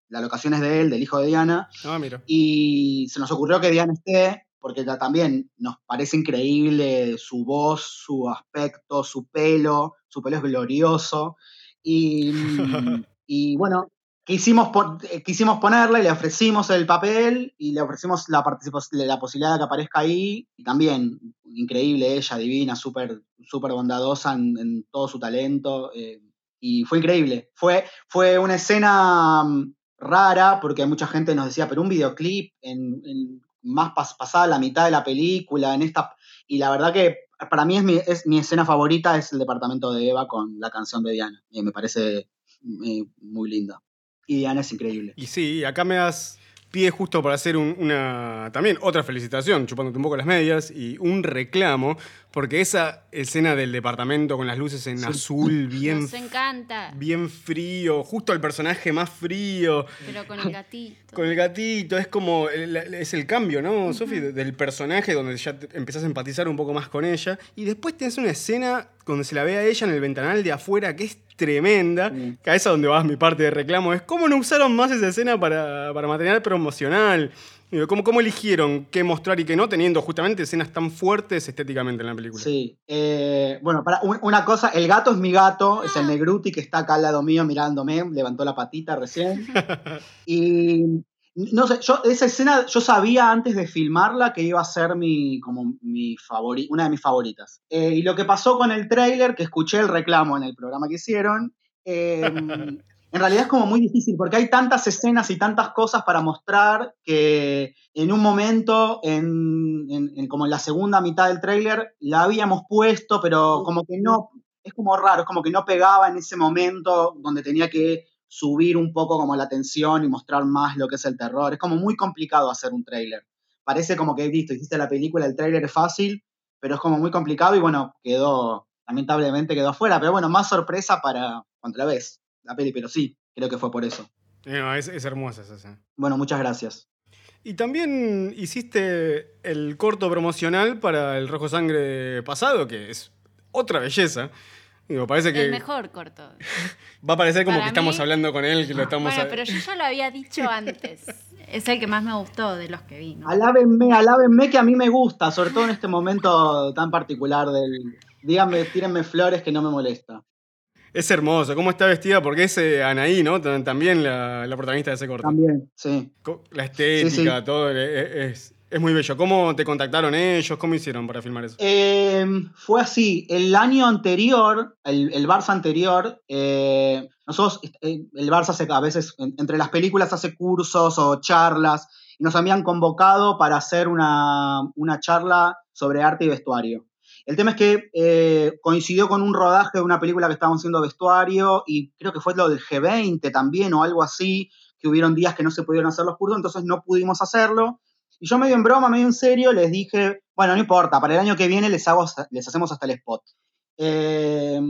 la locación es de él, del hijo de Diana, Ah, mira. y se nos ocurrió que Diana esté, porque ya también nos parece increíble su voz, su aspecto, su pelo, su pelo es glorioso. Y, <laughs> y bueno, quisimos, pon- eh, quisimos ponerle, le ofrecimos el papel y le ofrecimos la, la posibilidad de que aparezca ahí. Y también, increíble ella, divina, súper súper bondadosa en, en todo su talento. eh, y fue increíble. Fue, fue una escena mm, rara porque mucha gente nos decía, pero un videoclip en, en más pas- pasada la mitad de la película, en esta... Y la verdad que para mí es mi, es mi escena favorita, es el departamento de Eva con la canción de Diana. Y me parece eh, muy linda. Y Diana es increíble. Y sí, acá me das pie justo para hacer un- una también otra felicitación, chupándote un poco las medias, y un reclamo, porque esa escena del departamento con las luces en azul, bien, Nos encanta. bien frío, justo el personaje más frío, Pero con el gatito. con el gatito, es como, el- es el cambio, ¿no, Sofi? De- Del personaje donde ya te- empezás a empatizar un poco más con ella. Y después tenés una escena donde se la ve a ella en el ventanal de afuera que es tremenda. Mm. Que a esa donde vas mi parte de reclamo es cómo no usaron más esa escena para, para material promocional. ¿Cómo, ¿Cómo eligieron qué mostrar y qué no, teniendo justamente escenas tan fuertes estéticamente en la película? Sí. eh, bueno, para un- una cosa, el gato es mi gato, es el Negruti que está acá al lado mío mirándome, levantó la patita recién. <laughs> Y no sé, yo esa escena yo sabía antes de filmarla que iba a ser mi, como mi favori- una de mis favoritas. Eh, y lo que pasó con el tráiler, que escuché el reclamo en el programa que hicieron, eh, <laughs> en realidad es como muy difícil porque hay tantas escenas y tantas cosas para mostrar que en un momento, en, en- en como en la segunda mitad del tráiler, la habíamos puesto, pero como que no, es como raro, es como que no pegaba en ese momento donde tenía que subir un poco como la tensión y mostrar más lo que es el terror. Es como muy complicado hacer un tráiler. Parece como que, visto, hiciste la película, el tráiler es fácil, pero es como muy complicado y bueno, quedó, lamentablemente quedó afuera, pero bueno, más sorpresa para cuando la ves, la peli, pero sí, creo que fue por eso. No, es, es hermosa esa. Bueno, muchas gracias. Y también hiciste el corto promocional para el Rojo Sangre pasado, que es otra belleza. Digo, parece que El mejor corto. <laughs> va a parecer como Para que estamos hablando con él, que lo estamos... Bueno, a- pero yo ya lo había dicho antes. <laughs> Es el que más me gustó de los que vi, ¿no? Alábenme, alábenme que a mí me gusta, sobre todo en este momento tan particular del... Díganme, tírenme flores que no me molesta. Es hermoso, cómo está vestida, porque es eh, Anaí, ¿no? También la, la protagonista de ese corto. También, sí. La estética, Sí, todo, eh, es, es muy bello. ¿Cómo te contactaron ellos? ¿Cómo hicieron para filmar eso? Eh, fue así, el año anterior, el, Barça anterior, eh, nosotros, eh, el Barça hace, a veces en- entre las películas hace cursos o charlas, y nos habían convocado para hacer una, una charla sobre arte y vestuario. El tema es que coincidió con un rodaje de una película que estábamos haciendo vestuario y creo que fue lo del G20 también o algo así, que hubieron días que no se pudieron hacer los cursos, entonces no pudimos hacerlo. Y yo medio en broma, medio en serio, les dije, bueno, no importa, para el año que viene les, hago, les hacemos hasta el spot. Eh,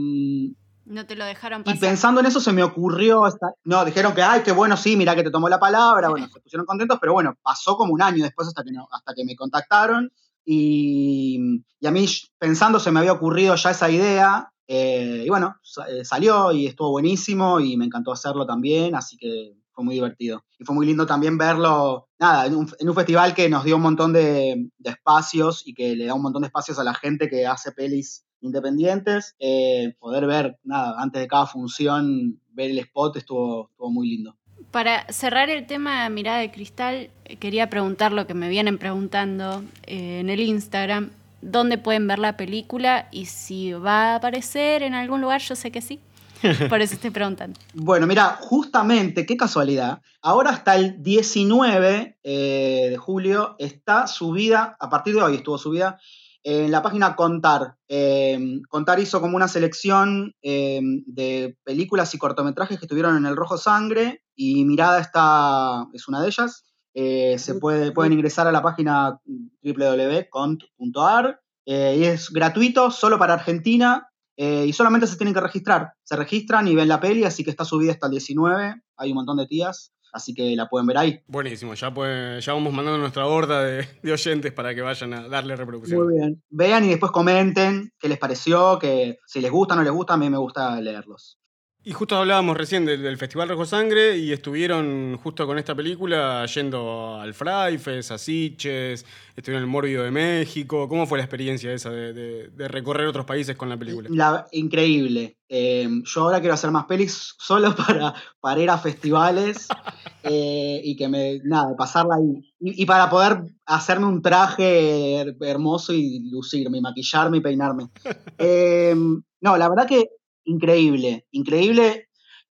No te lo dejaron y pasar. pensando en eso se me ocurrió, no, dijeron que, ay, qué bueno, sí, mira que te tomó la palabra, bueno, se pusieron contentos, pero bueno, pasó como un año después hasta que, no- hasta que me contactaron y, y a mí pensando se me había ocurrido ya esa idea eh, y bueno, eh, salió y estuvo buenísimo y me encantó hacerlo también, así que muy divertido. Y fue muy lindo también verlo, nada, en un, en un festival que nos dio un montón de, de espacios y que le da un montón de espacios a la gente que hace pelis independientes. eh, poder ver, nada, antes de cada función, ver el spot estuvo, estuvo muy lindo. Para cerrar el tema Mirada de Cristal, quería preguntar lo que me vienen preguntando eh, en el Instagram. ¿Dónde pueden ver la película? Y si va a aparecer en algún lugar, yo sé que sí. <laughs> Por eso estoy preguntando. Bueno, mira, justamente, qué casualidad. Ahora hasta el 19 eh, de julio está subida, a partir de hoy estuvo subida, en la página Contar. Eh, Contar hizo como una selección eh, de películas y cortometrajes que estuvieron en el Rojo Sangre y Mirada está, es una de ellas. Eh, se puede, pueden ingresar a la página www.cont.ar eh, y es gratuito, solo para Argentina eh, y solamente se tienen que registrar. Se registran y ven la peli, así que está subida hasta el 19. Hay un montón de tías, así que la pueden ver ahí. Buenísimo, ya, pues, ya vamos mandando nuestra horda de, de oyentes para que vayan a darle reproducción. Muy bien. Vean y después comenten qué les pareció, que si les gusta o no les gusta, a mí me gusta leerlos. Y justo hablábamos recién del, del Festival Rojo Sangre y estuvieron justo con esta película yendo al Fraifes, a Siches, estuvieron en el Mórbido de México. ¿Cómo fue la experiencia esa de, de- de recorrer otros países con la película? La- increíble. Eh, yo ahora quiero hacer más pelis solo <laughs> para, para ir a festivales <laughs> eh, y que me, nada, pasarla ahí. Y, y para poder hacerme un traje her- hermoso y lucirme, y maquillarme y peinarme. <laughs> Eh, no, la verdad que increíble, increíble.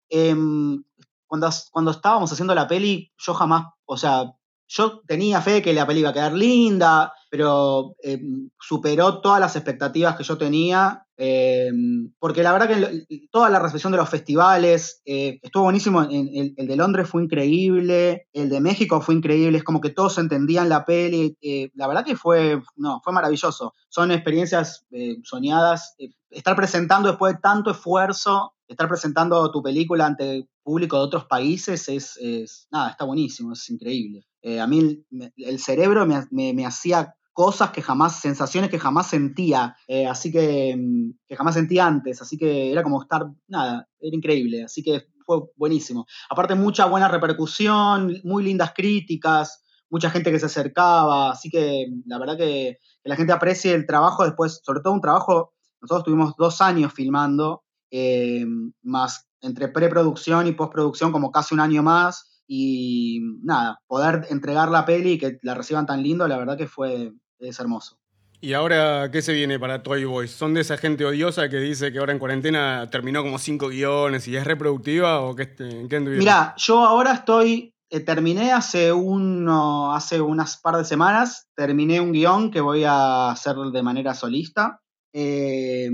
Em, cuando, cuando estábamos haciendo la peli, yo jamás, o sea, yo tenía fe que la peli iba a quedar linda, pero em, superó todas las expectativas que yo tenía, em, porque la verdad que toda la recepción de los festivales eh, estuvo buenísimo, en- el, el de Londres fue increíble, el de México fue increíble, es como que todos entendían la peli, eh, la verdad que fue, no, fue maravilloso, son experiencias eh, soñadas, eh, estar presentando después de tanto esfuerzo, estar presentando tu película ante público de otros países es, nada, está buenísimo, es increíble. Eh, a mí el, el cerebro me- me hacía cosas que jamás, sensaciones que jamás sentía, eh, así que, mm, que jamás sentía antes, así que era como estar, nada, era increíble, así que fue buenísimo. Aparte mucha buena repercusión, muy lindas críticas, mucha gente que se acercaba, así que mm, la verdad que, la gente aprecie el trabajo después, sobre todo un trabajo, nosotros tuvimos dos años filmando, eh, más entre preproducción y postproducción como casi un año más y nada, poder entregar la peli y que la reciban tan lindo, la verdad que fue, es hermoso. ¿Y ahora qué se viene para Toy Boys? ¿Son de esa gente odiosa que dice que ahora en cuarentena terminó como cinco guiones y es reproductiva o qué, en qué anduvieron? Mira, yo ahora estoy, eh, terminé hace, uno, hace unas par de semanas, terminé un guion que voy a hacer de manera solista, eh,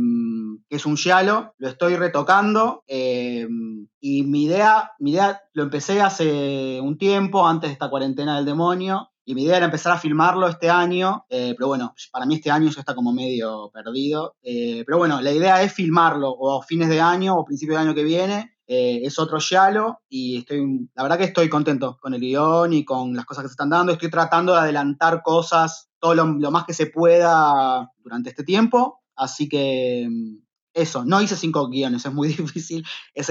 que es un giallo, lo estoy retocando eh, y mi idea, mi idea lo empecé hace un tiempo, antes de esta cuarentena del demonio, y mi idea era empezar a filmarlo este año, eh, pero bueno, para mí este año ya está como medio perdido, eh, pero bueno, la idea es filmarlo o a fines de año o principio de año que viene, eh, es otro Yalo y estoy, la verdad que estoy contento con el guion y con las cosas que se están dando. Estoy tratando de adelantar cosas todo lo, lo más que se pueda durante este tiempo. Así que mm, eso, no hice cinco guiones, <laughs> es muy difícil. Es,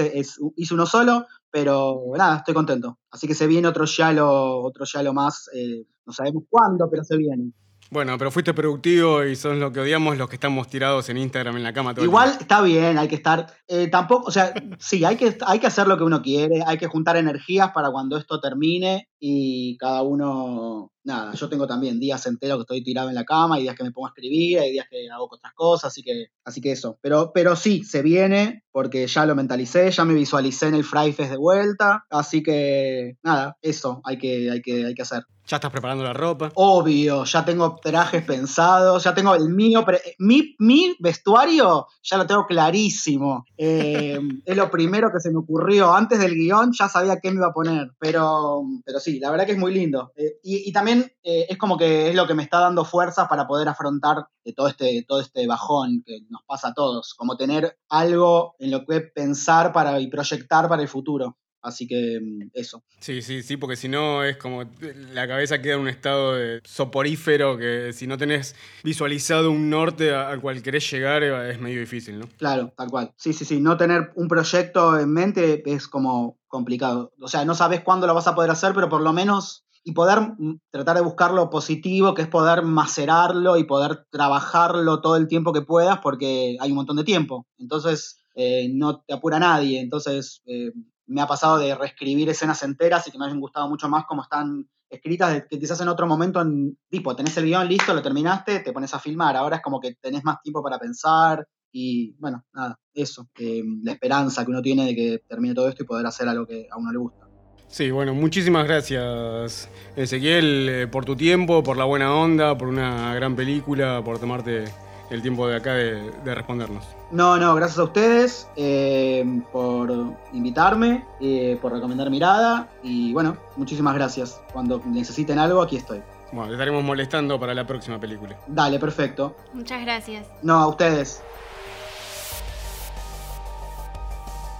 hice uno solo, pero nada, estoy contento. Así que se viene otro Yalo, otro Yalo más, eh, no sabemos cuándo, pero se viene. Bueno, pero fuiste productivo y son lo que odiamos los que estamos tirados en Instagram en la cama todo Igual está bien, hay que estar. eh, tampoco, o sea, <laughs> sí, hay que, hay que hacer lo que uno quiere, hay que juntar energías para cuando esto termine y cada uno. Nada, yo tengo también días enteros que estoy tirado en la cama, hay días que me pongo a escribir, hay días que hago otras cosas, así que, así que eso. Pero, pero sí, se viene, porque ya lo mentalicé, ya me visualicé en el Fry Fest de vuelta, así que nada, eso hay que, hay que, hay que hacer. Ya estás preparando la ropa. Obvio, ya tengo trajes pensados, ya tengo el mío, mi, mi vestuario ya lo tengo clarísimo. Eh, <laughs> es lo primero que se me ocurrió. Antes del guion ya sabía qué me iba a poner, pero, pero sí, la verdad que es muy lindo. Eh, y, y también eh, es como que es lo que me está dando fuerzas para poder afrontar todo, este, todo este bajón que nos pasa a todos, como tener algo en lo que pensar para, y proyectar para el futuro. Así que mm, eso. Sí, sí, sí, porque si no es como la cabeza queda en un estado de soporífero que si no tenés visualizado un norte al cual querés llegar eh, es medio difícil, ¿no? Claro, tal cual. Sí, sí, sí. No tener un proyecto en mente es como complicado. O sea, no sabes cuándo lo vas a poder hacer, pero por lo menos. Y poder mm, tratar de buscar lo positivo, que es poder macerarlo y poder trabajarlo todo el tiempo que puedas, porque hay un montón de tiempo. Entonces, eh, no te apura nadie. Entonces, eh, me ha pasado de reescribir escenas enteras y que me hayan gustado mucho más como están escritas, que quizás en otro momento, en, tipo, tenés el guion listo, lo terminaste, te pones a filmar. Ahora es como que tenés más tiempo para pensar, y bueno, nada, eso, eh, la esperanza que uno tiene de que termine todo esto y poder hacer algo que a uno le gusta. Sí, bueno, muchísimas gracias Ezequiel eh, por tu tiempo, por la buena onda, por una gran película, por tomarte el tiempo de acá de, de respondernos. No, no, gracias a ustedes eh, por invitarme, eh, por recomendar mirada y bueno, muchísimas gracias. Cuando necesiten algo, aquí estoy. Bueno, te estaremos molestando para la próxima película. Dale, perfecto. Muchas gracias. No, a ustedes.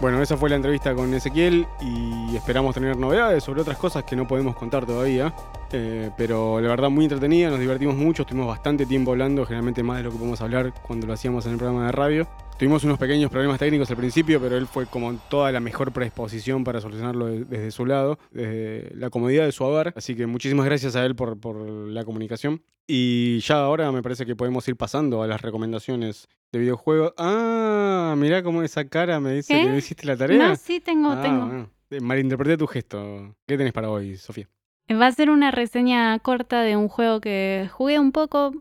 Bueno, esa fue la entrevista con Ezequiel y esperamos tener novedades sobre otras cosas que no podemos contar todavía. Eh, pero la verdad muy entretenida, nos divertimos mucho, estuvimos bastante tiempo hablando, generalmente más de lo que podemos hablar cuando lo hacíamos en el programa de radio. Tuvimos unos pequeños problemas técnicos al principio, pero él fue como toda la mejor predisposición para solucionarlo de- desde su lado, desde la comodidad de su hogar. Así que muchísimas gracias a él por, por la comunicación. Y ya ahora me parece que podemos ir pasando a las recomendaciones de videojuegos. Ah, mirá cómo esa cara me dice que no hiciste la tarea. No, sí tengo, Ah, tengo. bueno. Eh, Malinterpreté tu gesto. ¿Qué tenés para hoy, Sofía? Va a ser una reseña corta de un juego que jugué un poco.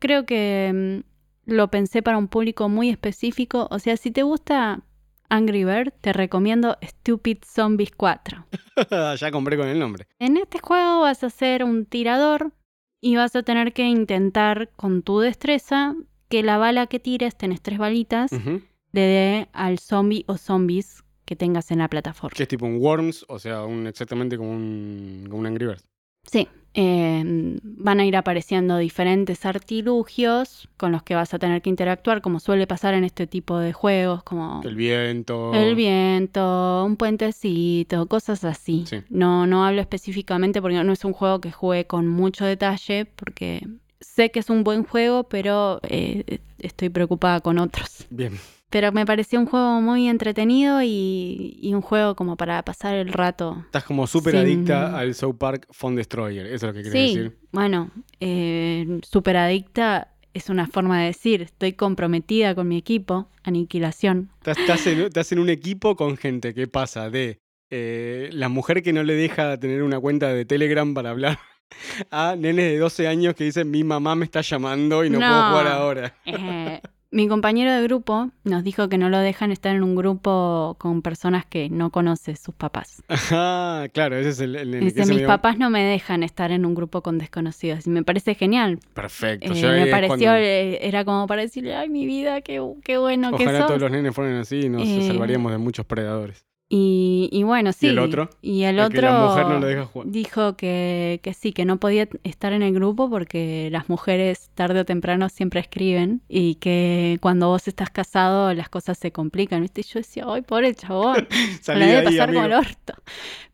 Creo que mm, lo pensé para un público muy específico. O sea, si te gusta Angry Bird, te recomiendo Stupid Zombies 4. <laughs> ya compré con el nombre. En este juego vas a ser un tirador y vas a tener que intentar con tu destreza que la bala que tires, tenés tres balitas, le dé al zombie o zombies que tengas en la plataforma. Que es tipo un Worms, o sea, un, exactamente como un, como un Angry Birds. Sí, eh, van a ir apareciendo diferentes artilugios con los que vas a tener que interactuar, como suele pasar en este tipo de juegos, como El viento. el viento, un puentecito, cosas así. Sí. No, no hablo específicamente porque no es un juego que juegue con mucho detalle, porque sé que es un buen juego, pero eh, estoy preocupada con otros. Bien. Pero me pareció un juego muy entretenido y, y un juego como para pasar el rato. Estás como súper Sin- adicta al South Park Phone Destroyer. Eso es lo que querés Sí, decir. bueno, eh, superadicta es una forma de decir, estoy comprometida con mi equipo, aniquilación. Estás, estás en, estás en un equipo con gente que pasa de eh, la mujer que no le deja tener una cuenta de Telegram para hablar <laughs> a nenes de 12 años que dicen mi mamá me está llamando y no, puedo No. jugar ahora. Eh, mi compañero de grupo nos dijo que no lo dejan estar en un grupo con personas que no conoce sus papás. Ah, claro, ese es el, el que Dice, mis dio- papás no me dejan estar en un grupo con desconocidos. Y me parece genial. Perfecto. Eh, yo me pareció, cuando- eh, era como para decirle, ay, mi vida, qué, qué bueno que Ojalá sos. todos los nenes fueran así y nos Eh, salvaríamos de muchos predadores. Y, y bueno, sí. el otro? Y el El que otro la mujer no deja jugar. dijo que, que sí, que no podía estar en el grupo porque las mujeres tarde o temprano siempre escriben y que cuando vos estás casado las cosas se complican. ¿viste? Y yo decía, ay, pobre chabón, <laughs> la de debe pasar como el orto.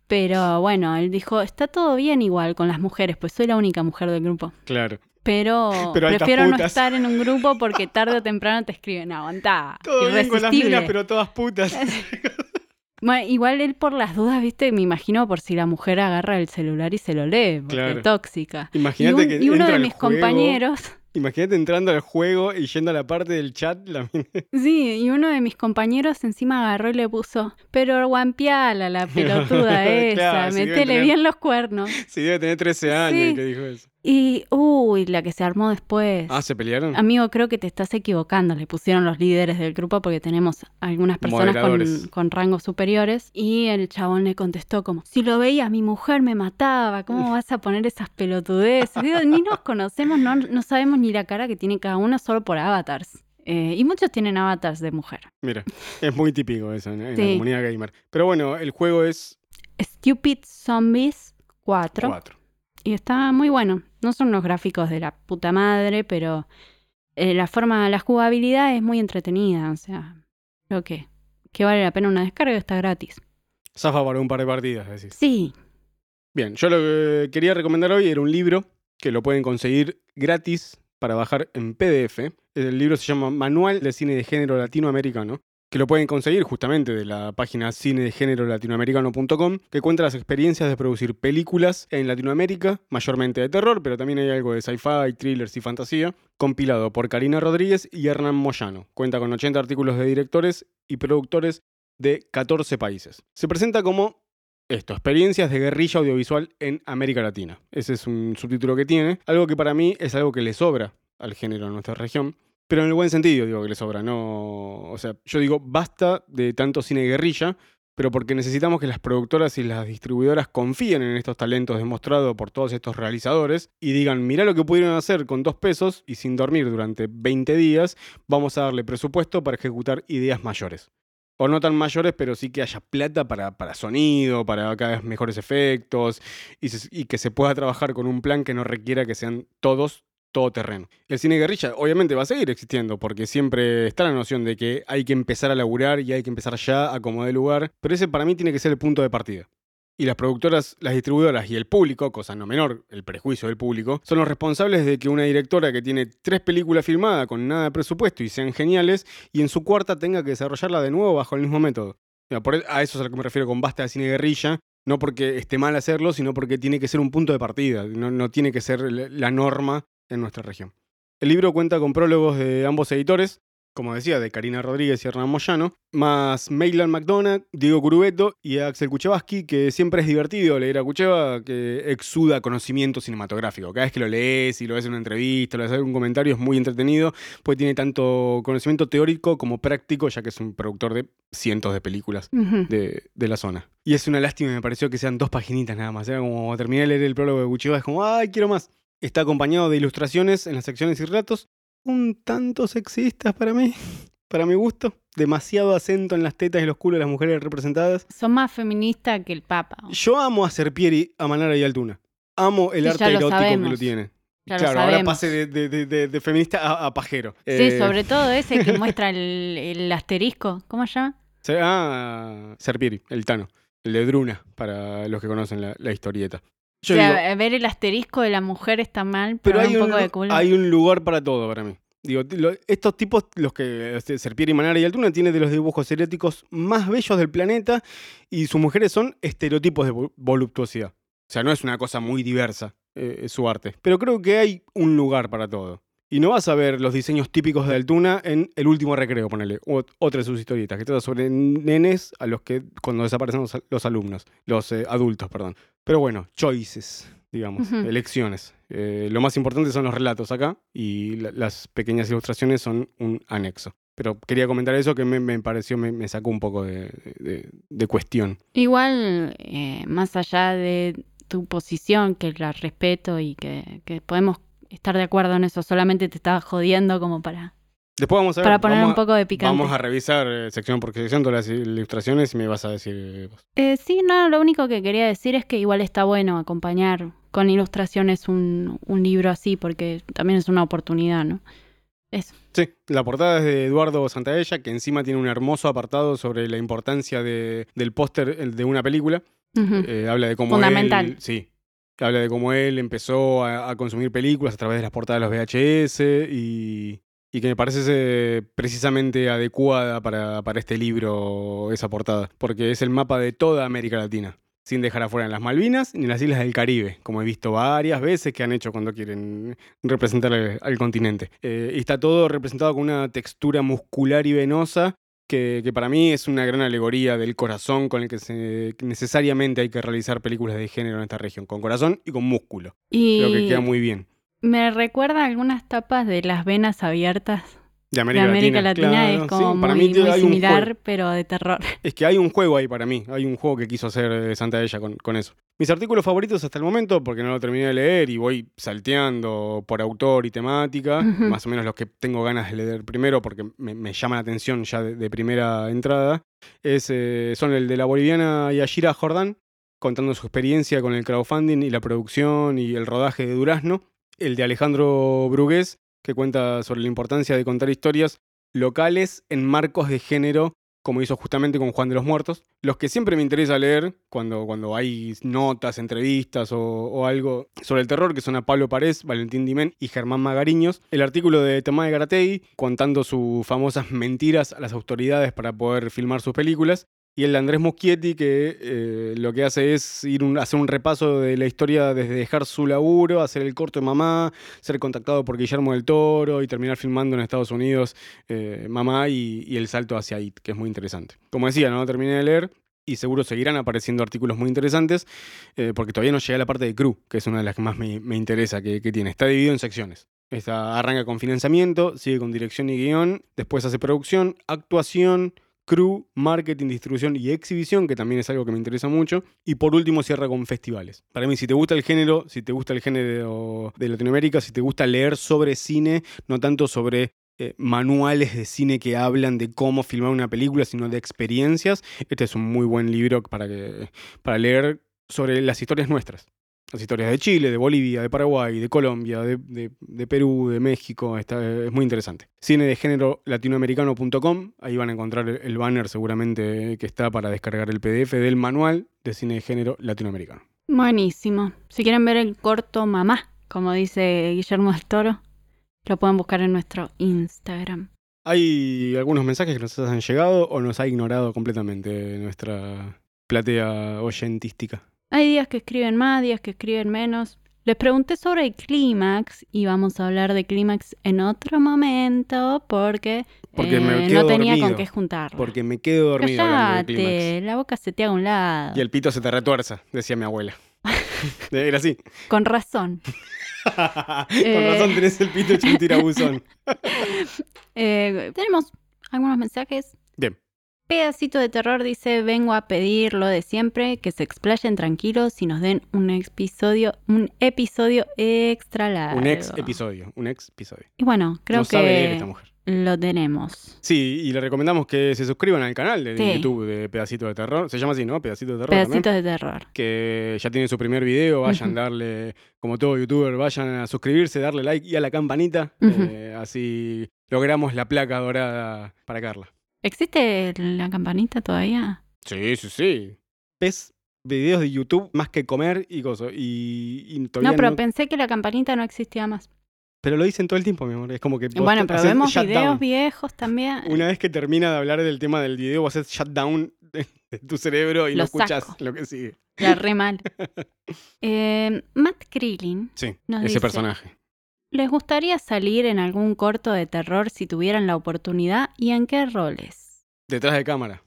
Pero bueno, él dijo, está todo bien igual con las mujeres, pues soy la única mujer del grupo. Claro. pero, <laughs> prefiero no estar en un grupo porque tarde o temprano te escriben, aguantá. <laughs> Todo bien con las irresistible". minas, pero todas putas. Bueno, igual él por las dudas, viste, me imagino por si la mujer agarra el celular y se lo lee, porque Claro. es tóxica. Y, Imagínate un- que y uno de mis juego, compañeros, Imagínate entrando al juego y yendo a la parte del chat. La... <laughs> sí, y uno de mis compañeros encima agarró y le puso, pero guampiala la pelotuda <laughs> esa, Claro, metele bien los cuernos. <laughs> sí, debe tener 13 años Sí. el que dijo eso. Y, uy, la que se armó después. Ah, ¿se pelearon? Amigo, creo que te estás equivocando. Le pusieron los líderes del grupo porque tenemos algunas personas con, con rangos superiores. Y el chabón le contestó como, si lo veías, mi mujer me mataba. ¿Cómo <laughs> vas a poner esas pelotudeces? Digo, ni nos conocemos, no, no sabemos ni la cara que tiene cada uno solo por avatars. Eh, y muchos tienen avatars de mujer. Mira, es muy típico eso en, la comunidad gamer. Pero bueno, el juego es Stupid Zombies 4. 4. Y está muy bueno. No son unos gráficos de la puta madre, pero eh, la forma, la jugabilidad es muy entretenida. O sea, creo que, que vale la pena una descarga, está gratis. Zafa para un par de partidas, decís. Sí, Bien, yo lo que quería recomendar hoy era un libro que lo pueden conseguir gratis para bajar en PDF. El libro se llama Manual de Cine de Género Latinoamericano, que lo pueden conseguir justamente de la página cinedegénerolatinoamericano.com, que cuenta las experiencias de producir películas en Latinoamérica, mayormente de terror, pero también hay algo de sci-fi, thrillers y fantasía, compilado por Karina Rodríguez y Hernán Moyano. Cuenta con 80 artículos de directores y productores de 14 países. Se presenta como esto, experiencias de guerrilla audiovisual en América Latina. Ese es un subtítulo que tiene. Algo que para mí es algo que le sobra al género en nuestra región. Pero en el buen sentido digo que le sobra. No, o sea, yo digo, basta de tanto cine guerrilla, pero porque necesitamos que las productoras y las distribuidoras confíen en estos talentos demostrados por todos estos realizadores y digan, mirá lo que pudieron hacer con dos pesos y sin dormir durante 20 días, vamos a darle presupuesto para ejecutar ideas mayores o no tan mayores, pero sí que haya plata para, para sonido, para cada vez mejores efectos y que se pueda trabajar con un plan que no requiera que sean todos todoterreno. El cine guerrilla obviamente va a seguir existiendo porque siempre está la noción de que hay que empezar a laburar y hay que empezar ya a como de lugar, pero ese para mí tiene que ser el punto de partida. Y las productoras, las distribuidoras y el público, cosa no menor, el prejuicio del público, son los responsables de que una directora que tiene tres películas filmadas con nada de presupuesto y sean geniales, y en su cuarta tenga que desarrollarla de nuevo bajo el mismo método. E- a eso es a lo que me refiero con basta de cine guerrilla, no porque esté mal hacerlo, sino porque tiene que ser un punto de partida, no, tiene que ser la norma en nuestra región. El libro cuenta con prólogos de ambos editores, como decía, de Karina Rodríguez y Hernán Moyano, más Mailan McDonagh, Diego Curubeto y Axel Kuchevaski, que siempre es divertido leer a Kucheva, que exuda conocimiento cinematográfico. Cada vez que lo lees y lo ves en una entrevista, lo ves en un comentario, es muy entretenido, porque tiene tanto conocimiento teórico como práctico, ya que es un productor de cientos de películas de la zona. Y es una lástima, me pareció que sean dos paginitas nada más. Era como terminé de leer el prólogo de Kucheva, es como, ¡ay, quiero más! Está acompañado de ilustraciones en las secciones y relatos, un tanto sexistas para mí, <laughs> para mi gusto. Demasiado acento en las tetas y los culos de las mujeres representadas. Son más feministas que el Papa. Yo amo a Serpieri, a Manara y a Altuna. Amo el Sí, arte erótico que lo tiene. Ya claro, ahora pase de, de- de- de- de feminista a, a pajero. Sí, Eh, sobre todo ese que <laughs> muestra el, el asterisco. ¿Cómo se llama? ah, Serpieri, el Tano. El de Druna, para los que conocen la, la historieta. Yo o sea, digo, ver el asterisco de la mujer está mal, pero, pero hay un un, poco de culo. hay un lugar para todo para mí. Digo, lo- estos tipos, los que este, Serpieri, Manara y Altuna, tienen de los dibujos eróticos más bellos del planeta y sus mujeres son estereotipos de vo- voluptuosidad. O sea, no es una cosa muy diversa eh, su arte. Pero creo que hay un lugar para todo. Y no vas a ver los diseños típicos de Altuna en El último recreo, ponele. otra de sus historietas, que trata sobre nenes a los que cuando desaparecen los, los alumnos, los eh, adultos, perdón. Pero bueno, choices, digamos, elecciones. Eh, lo más importante son los relatos acá y la- las pequeñas ilustraciones son un anexo. Pero quería comentar eso que me, me pareció, me, me sacó un poco de, de- de cuestión. Igual, eh, más allá de tu posición, que la respeto y que, que podemos estar de acuerdo en eso, solamente te estaba jodiendo como para, Después vamos a ver. para poner vamos un poco de picante. Vamos a revisar eh, sección por sección todas las ilustraciones y me vas a decir eh, vos. Eh, sí, no, lo único que quería decir es que igual está bueno acompañar con ilustraciones un, un libro así, porque también es una oportunidad, ¿no? Eso. Sí, la portada es de Eduardo Santaella, que encima tiene un hermoso apartado sobre la importancia de- del póster de una película. Eh, habla de cómo Fundamental. él- sí, Habla de cómo él empezó a, consumir películas a través de las portadas de los VHS y, y que me parece precisamente adecuada para, para este libro esa portada, porque es el mapa de toda América Latina, sin dejar afuera las Malvinas ni las islas del Caribe, como he visto varias veces que han hecho cuando quieren representar al, al continente. Eh, y está todo representado con una textura muscular y venosa que, que para mí es una gran alegoría del corazón con el que se- necesariamente hay que realizar películas de género en esta región, con corazón y con músculo. Y Creo que queda muy bien. me recuerda algunas tapas de las venas abiertas De América, de América Latina, claro, es como sí, para muy, mí muy hay un similar, pero de terror. <laughs> Es que hay un juego ahí para mí, hay un juego que quiso hacer eh, Santa Ella con, con eso. Mis artículos favoritos hasta el momento, porque no lo terminé de leer y voy salteando por autor y temática, más o menos los que tengo ganas de leer primero porque me, me llama la atención ya de, de primera entrada, es, eh, son el de la boliviana Yashira Jordán, contando su experiencia con el crowdfunding y la producción y el rodaje de Durazno, el de Alejandro Brugués, que cuenta sobre la importancia de contar historias locales en marcos de género como hizo justamente con Juan de los Muertos. Los que siempre me interesa leer cuando, cuando hay notas, entrevistas o, algo sobre el terror, que son a Pablo Parés, Valentín Dimén y Germán Magariños. El artículo de Tomás de Garategui contando sus famosas mentiras a las autoridades para poder filmar sus películas. Y el Andrés Muschietti, que eh, lo que hace es ir un- hacer un repaso de la historia desde dejar su laburo, hacer el corto de mamá, ser contactado por Guillermo del Toro y terminar filmando en Estados Unidos eh, Mamá y, y el salto hacia IT, que es muy interesante. Como decía, no terminé de leer y seguro seguirán apareciendo artículos muy interesantes eh, porque todavía no llegué a la parte de crew, que es una de las que más me, interesa que, tiene. Está dividido en secciones. Está, arranca con financiamiento, sigue con dirección y guion, después hace producción, actuación, crew, marketing, distribución y exhibición, que también es algo que me interesa mucho. Y por último cierra con festivales. Para mí, si te gusta el género, si te gusta el género de Latinoamérica, si te gusta leer sobre cine, no tanto sobre eh, manuales de cine que hablan de cómo filmar una película, sino de experiencias, este es un muy buen libro para, que, para leer sobre las historias nuestras. Las historias de Chile, de Bolivia, de Paraguay, de Colombia, de, de- de Perú, de México. Está, es muy interesante. Cine de género latinoamericano.com. Ahí van a encontrar el, el banner seguramente que está para descargar el PDF del manual de cine de género latinoamericano. Buenísimo. Si quieren ver el corto Mamá, como dice Guillermo del Toro, lo pueden buscar en nuestro Instagram. Hay algunos mensajes que nos han llegado o nos ha ignorado completamente nuestra platea oyentística. Hay días que escriben más, días que escriben menos. Les pregunté sobre el clímax y vamos a hablar de clímax en otro momento porque, Porque me eh, quedo no tenía con qué juntarla. Porque me quedo dormido. Cállate, la boca se te haga a un lado. Y el pito se te retuerza, decía mi abuela. <laughs> Era así. Con razón. <laughs> Con Eh. razón tenés el pito hecho un tirabuzón. <laughs> Eh, tenemos algunos mensajes. Bien. Pedacito de terror dice, vengo a pedir lo de siempre, que se explayen tranquilos y nos den un episodio, un episodio extra largo. Un ex episodio. Un ex episodio. Y bueno, creo no sabe leer que esta mujer. lo tenemos. Sí, y le recomendamos que se suscriban al canal de Sí. YouTube de Pedacito de Terror. Se llama así, ¿no? Pedacito de Terror. también. Pedacitos de terror. Que ya tiene su primer video. Vayan a darle, como todo youtuber, vayan a suscribirse, darle like y a la campanita. Eh, así logramos la placa dorada para Carla. ¿Existe la campanita todavía? Sí, sí, sí. Ves videos de YouTube más que comer y cosas. Y, y todavía No, pero no- pensé que la campanita no existía más. pero lo dicen todo el tiempo, mi amor. Es como que. vos Bueno, pero haces vemos shutdown. videos viejos también. Una vez que termina de hablar del tema del video, vos haces shutdown de, tu cerebro y Lo no escuchas lo que sigue. La re mal. <laughs> Eh, Matt Krillin Sí, Nos ese dice- personaje. ¿Les gustaría salir en algún corto de terror si tuvieran la oportunidad y en qué roles? Detrás de cámara.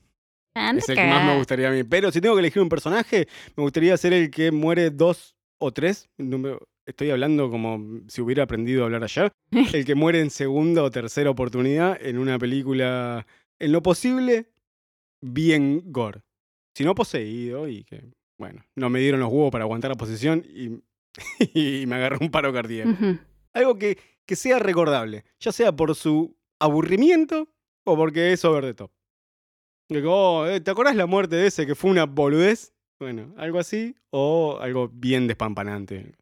And Es el que más me gustaría a mí. Pero si tengo que elegir un personaje, me gustaría ser el que muere dos o tres. Estoy hablando como si hubiera aprendido a hablar ayer. <laughs> El que muere en segunda o tercera oportunidad en una película, en lo posible, bien gore. Si no poseído y que, bueno, no me dieron los huevos para aguantar la posición y, <laughs> y me agarró un paro cardíaco. Ujú. Algo que, que sea recordable, ya sea por su aburrimiento o porque es over the top. "Oh, eh, ¿Te acordás la muerte de ese que fue una boludez? Bueno, algo así, o algo bien despampanante.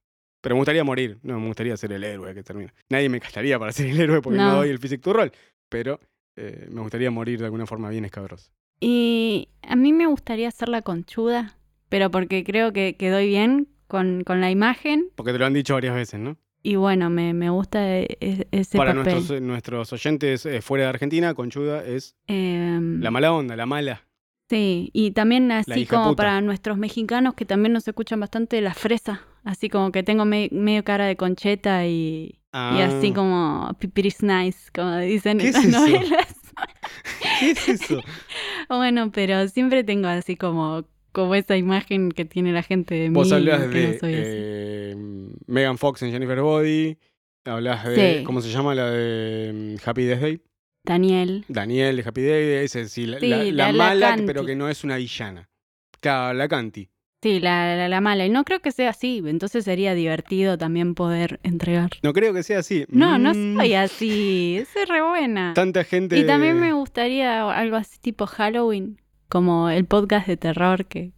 Pero me gustaría morir, no me gustaría ser el héroe que termina. Nadie me castaría para ser el héroe porque no, No. doy el physique to roll. Pero eh, me gustaría morir de alguna forma bien escabrosa. Y a mí me gustaría ser la conchuda, pero porque creo que, que doy bien con, con la imagen Porque te lo han dicho varias veces, ¿no? Y bueno, me, me gusta e- e- ese Para papel. nuestros, nuestros oyentes eh, fuera de Argentina, Conchuda es Em, la mala onda, la mala. Sí, y también así como puta. para nuestros mexicanos que también nos escuchan bastante, la fresa. Así como que tengo me- medio cara de concheta y, y así Ah. como pipiris nice, como dicen ¿Qué en las novelas. <laughs> ¿Qué es eso? <laughs> Bueno, pero siempre tengo así como, como esa imagen que tiene la gente de Vos mí. hablas que de no eh, Megan Fox en Jennifer Body. Hablas de. Sí. ¿Cómo se llama? La de mm, Happy Death Day. Daniel. Daniel de Happy Day. Sí, la, Sí, la- la la- la mala, pero que no es una villana. Claro, la Canti. Sí, la, la, la mala. Y no creo que sea así. Entonces sería divertido también poder entregar. No creo que sea así. No, no Mm, soy así. Soy re buena. Tanta gente. Y también me gustaría algo así tipo Halloween, como el podcast de terror que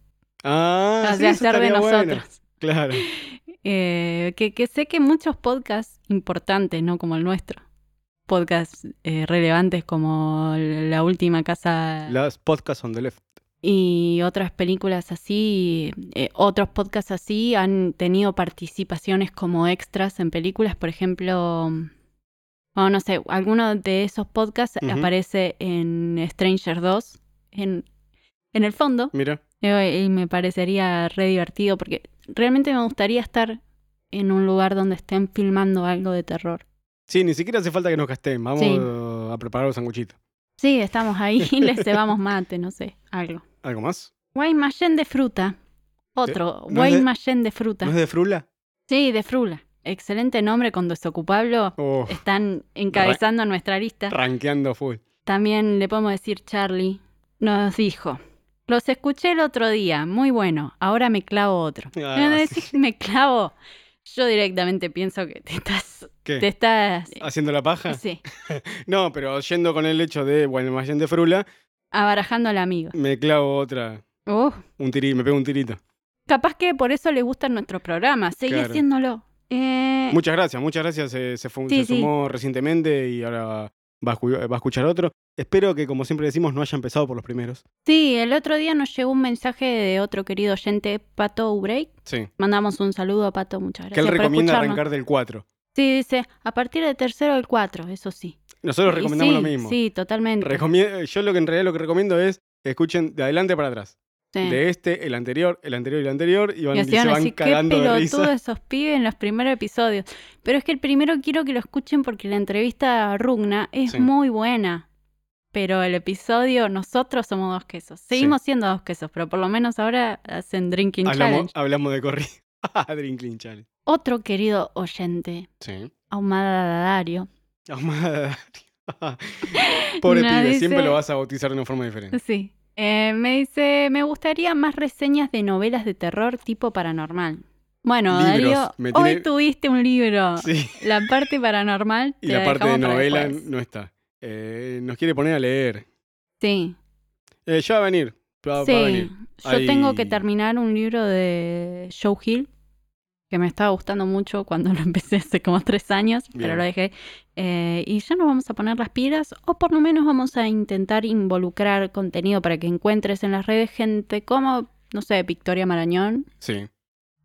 Ah, o sí, eso de bueno. nosotros. Claro. <laughs> Eh, que, que sé que muchos podcasts importantes, ¿no? Como el nuestro. Podcasts eh, relevantes como La Última Casa Las podcasts on the left. y otras películas así, eh, otros podcasts así han tenido participaciones como extras en películas, por ejemplo, o no sé, alguno de esos podcasts aparece en Stranger 2, en, en el fondo, Mira. eh, y me parecería re divertido porque realmente me gustaría estar en un lugar donde estén filmando algo de terror. Sí, ni siquiera hace falta que nos casten. Vamos Sí. a preparar los sanguchitos. Sí, estamos ahí <laughs> y les <laughs> cebamos mate, no sé, algo. ¿Algo más? Guaymallén de fruta. Otro, ¿no es de- Guaymallén de fruta. ¿No es de Frula? Sí, de frula. Excelente nombre con Desocupable. Oh, Están encabezando nuestra lista. rankeando full. También le podemos decir Charlie. Nos dijo. Los escuché el otro día, muy bueno. Ahora me clavo otro. Ah, decís me clavo, yo directamente pienso que te estás. ¿Qué? Te estás. ¿Haciendo la paja? Sí, <laughs> No, pero yendo con el hecho de Guaymallén de Frula, abarajando al amigo. me clavo otra. Uh, Un tirito, me pego un tirito. capaz que por eso le gustan nuestros programas. Seguí Claro. haciéndolo. Eh, Muchas gracias, muchas gracias. Se, se Sí, se sí. sumó recientemente y ahora va a, escu- va a escuchar otro. Espero que, como siempre decimos, no haya empezado por los primeros. Sí, el otro día nos llegó un mensaje de otro querido oyente, Pato Ubreak. Sí. Mandamos un saludo a Pato, muchas gracias. que él por recomienda escucharnos. arrancar del 4. Sí, dice, a partir del tercero del cuatro, eso sí. Nosotros recomendamos sí, lo mismo. Sí, totalmente. Recomie- yo lo que en realidad lo que recomiendo es que escuchen de adelante para atrás. Sí. De este, el anterior, el anterior y el anterior. Y, van, y y así se van a van decir, qué cagando de risa. <laughs> esos pibes en los primeros episodios. Pero es que el primero quiero que lo escuchen porque la entrevista a Rugna es Sí. muy buena. Pero el episodio, nosotros somos dos quesos. Seguimos siendo dos quesos, pero por lo menos ahora hacen Drinking Hablamos, Challenge. hablamos de corrido. <laughs> Drinkling Challenge. Otro querido oyente, Sí. Ahumada Dario. Ahumada. <laughs> Pobre No, pibe, siempre lo vas a bautizar de una forma diferente. Sí. Eh, me dice, me gustaría más reseñas de novelas de terror tipo paranormal. Bueno, Libros, Darío, hoy tuviste un libro. Sí. La parte paranormal <laughs> Y la parte de novela no está. Eh, nos quiere poner a leer. Sí, Eh, ya va a venir. Va, va a sí. venir. Yo tengo que terminar un libro de Joe Hill que me estaba gustando mucho cuando <laughs> lo empecé hace como tres años, pero lo dejé. Eh, y ya nos vamos a poner las pilas, o por lo menos vamos a intentar involucrar contenido para que encuentres en las redes gente como, no sé, Victoria Marañón, Sí.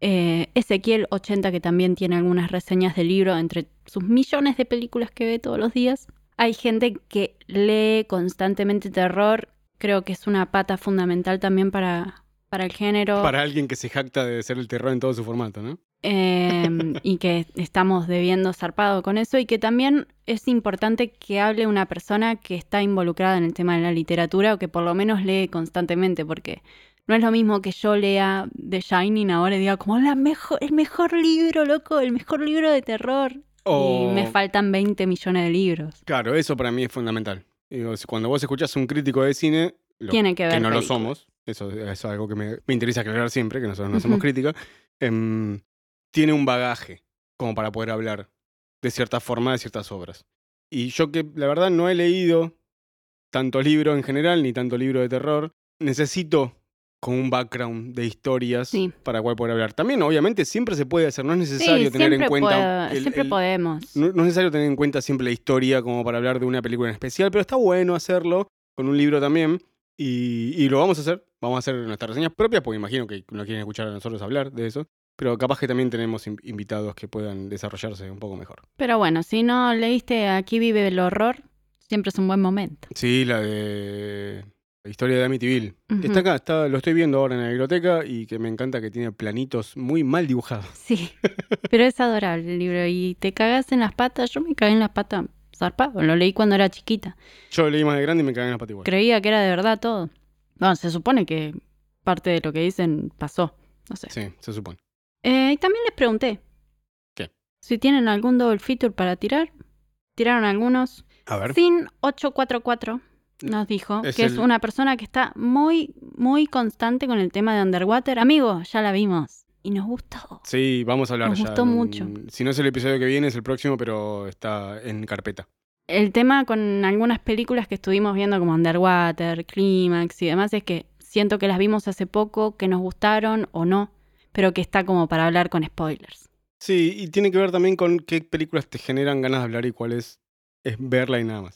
eh, Ezequiel 80, que también tiene algunas reseñas de libro entre sus millones de películas que ve todos los días. Hay gente que lee constantemente terror. Creo que es una pata fundamental también para, para el género. Para alguien que se jacta de ser el terror en todo su formato, ¿no? Eh, y que estamos debiendo zarpado con eso. Y que también es importante que hable una persona que está involucrada en el tema de la literatura o que por lo menos lee constantemente. Porque no es lo mismo que yo lea The Shining ahora y diga como la mejor, el mejor libro, loco, el mejor libro de terror. O- Y me faltan 20 millones de libros. Claro, eso para mí es fundamental. Digo, cuando vos escuchás un crítico de cine, lo- Tiene que ver. que no lo somos, eso es algo que me, me interesa aclarar siempre, que nosotros no hacemos crítica, em, tiene un bagaje como para poder hablar de cierta forma de ciertas obras. Y yo que la verdad no he leído tanto libro en general, ni tanto libro de terror, necesito con un background de historias Sí. para cual poder hablar. También, obviamente, siempre se puede hacer, no es necesario Sí, tener en cuenta... puedo- el- siempre el- podemos. no, no es necesario tener en cuenta siempre la historia como para hablar de una película en especial, pero está bueno hacerlo con un libro también. Y, y lo vamos a hacer. Vamos a hacer nuestras reseñas propias, porque imagino que no quieren escuchar a nosotros hablar de eso. Pero capaz que también tenemos in- invitados que puedan desarrollarse un poco mejor. Pero bueno, si no leíste Aquí vive el horror, siempre es un buen momento. Sí, la de la historia de Amityville. Ujú. Está acá, está, lo estoy viendo ahora en la biblioteca y que me encanta que tiene planitos muy mal dibujados. <laughs> Sí, pero es adorable el libro y te cagas en las patas. Yo me cagué en las patas zarpado, lo leí cuando era chiquita. Yo lo leí más de grande y me cagué en las patas igual. Creía que era de verdad todo. Bueno, se supone que parte de lo que dicen pasó, no sé. Sí, se supone. Eh, y también les pregunté. ¿Qué? Si tienen algún double feature para tirar. Tiraron algunos. A ver. Sin 844 nos dijo Es que es una persona que está muy, muy constante con el tema de Underwater. Amigo, ya la vimos. Y nos gustó. Sí, vamos a hablar Nos ya. gustó mucho. Si no es el episodio que viene, es el próximo, pero está en carpeta. El tema con algunas películas que estuvimos viendo como Underwater, Clímax y demás es que siento que las vimos hace poco, que nos gustaron o no, pero que está como para hablar con spoilers. Sí, y tiene que ver también con qué películas te generan ganas de hablar y cuáles es verla y nada más.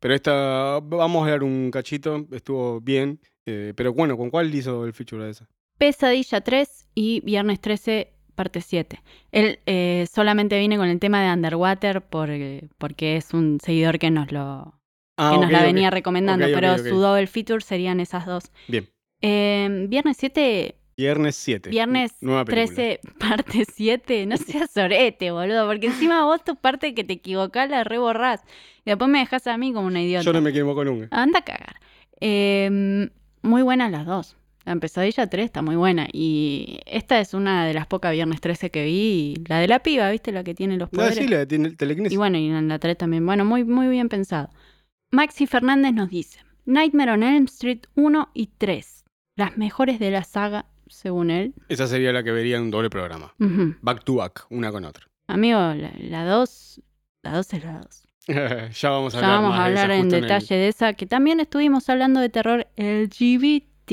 Pero esta, vamos a dar un cachito, estuvo bien. eh, pero bueno, ¿con cuál hizo el feature de esa? Pesadilla 3 y Viernes 13, parte 7. Él eh, solamente viene con el tema de Underwater por, eh, porque es un seguidor que nos lo Ah, que nos la venía recomendando, pero su double feature serían esas dos. Bien. Eh, viernes 7, Viernes 7. Viernes Nueva película. 13, <laughs> parte 7. No seas sorete, boludo, porque encima vos tu parte que te equivocás la reborrás. Y después me dejas a mí como una idiota. Yo no me equivoco nunca. Anda a cagar. Eh, muy buenas las dos. La Pesadilla 3 está muy buena. Y esta es una de las pocas Viernes 13 que vi. y La de la piba, ¿viste? La que tiene los poderes. sí, la de tele- telequinesis. Y bueno, y en la 3 también. Bueno, muy, muy bien pensado. Maxi Fernández nos dice: Nightmare on Elm Street 1 y 3. Las mejores de la saga, según él. Esa sería la que vería en un doble programa. Back to back, una con otra. Amigo, la, la 2. La 2 es la 2. <laughs> ya vamos a Ya hablar vamos más a de esa hablar en el- detalle de esa, que también estuvimos hablando de terror LGBT.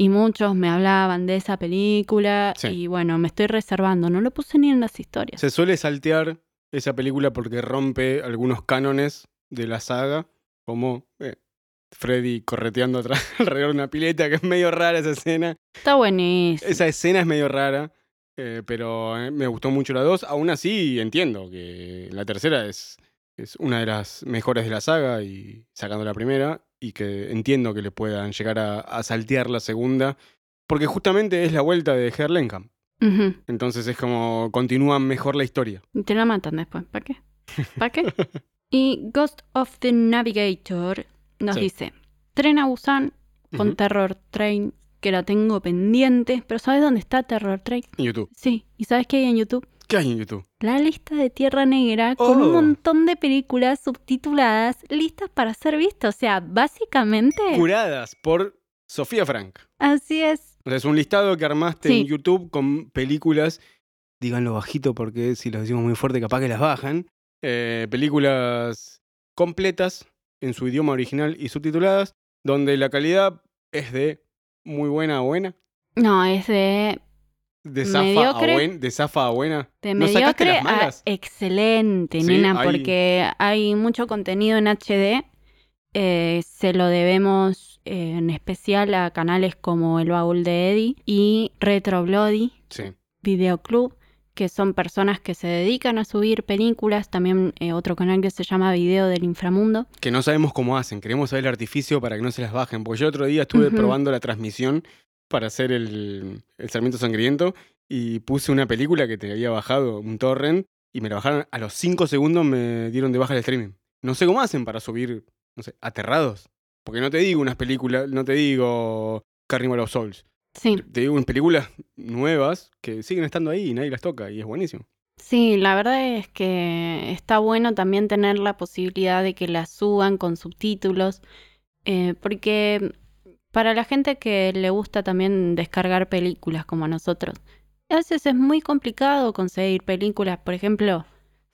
Y muchos me hablaban de esa película. Sí. Y bueno, me estoy reservando. No lo puse ni en las historias. Se suele saltear esa película porque rompe algunos cánones de la saga, como eh, Freddy correteando atrás <laughs> alrededor de una pileta, que es medio rara esa escena. Está buenísimo. Esa escena es medio rara, eh, pero eh, me gustó mucho la 2. Aún así entiendo que la tercera es, es una de las mejores de la saga, y sacando la primera, y que entiendo que le puedan llegar a, a saltear la segunda, porque justamente es la vuelta de Herlenkamp. Entonces es como continúa mejor la historia. Y Te la matan después. ¿Para qué? ¿Para qué? <laughs> y Ghost of the Navigator nos Sí. dice: Tren a Busan con. Terror Train, que la tengo pendiente. Pero ¿sabes dónde está Terror Train? En YouTube. Sí. ¿Y sabes qué hay en YouTube? ¿Qué hay en YouTube? La lista de Tierra Negra con un Oh. montón de películas subtituladas listas para ser vistas. O sea, básicamente, Curadas por Sofía Frank. así es. O sea, es un listado que armaste Sí. en YouTube con películas. Díganlo bajito porque si lo decimos muy fuerte, capaz que las bajan. Eh, películas completas en su idioma original y subtituladas, donde la calidad es de muy buena a buena. No, es de, De zafa, a, buen, de zafa a buena. de ¿No mediocre las a malas? excelente, Sí, nena, hay- porque hay mucho contenido en HD. Eh, se lo debemos eh, en especial a canales como El Baúl de Eddie y Retro Bloody. Sí. Videoclub, que son personas que se dedican a subir películas. También eh, otro canal que se llama Video del Inframundo. Que no sabemos cómo hacen. Queremos saber el artificio para que no se las bajen. Porque yo otro día estuve probando la transmisión para hacer el, el Sarmiento Sangriento y puse una película que te había bajado, un torrent, y me la bajaron a los 5 segundos, me dieron de baja el streaming. No sé cómo hacen para subir, no sé, aterrados. Porque no te digo unas películas, no te digo Carnival of Souls. Sí, Te digo unas películas nuevas que siguen estando ahí y nadie las toca y es buenísimo. sí, la verdad es que está bueno también tener la posibilidad de que las suban con subtítulos, eh, porque para la gente que le gusta también descargar películas como a nosotros, a veces es muy complicado conseguir películas, por ejemplo,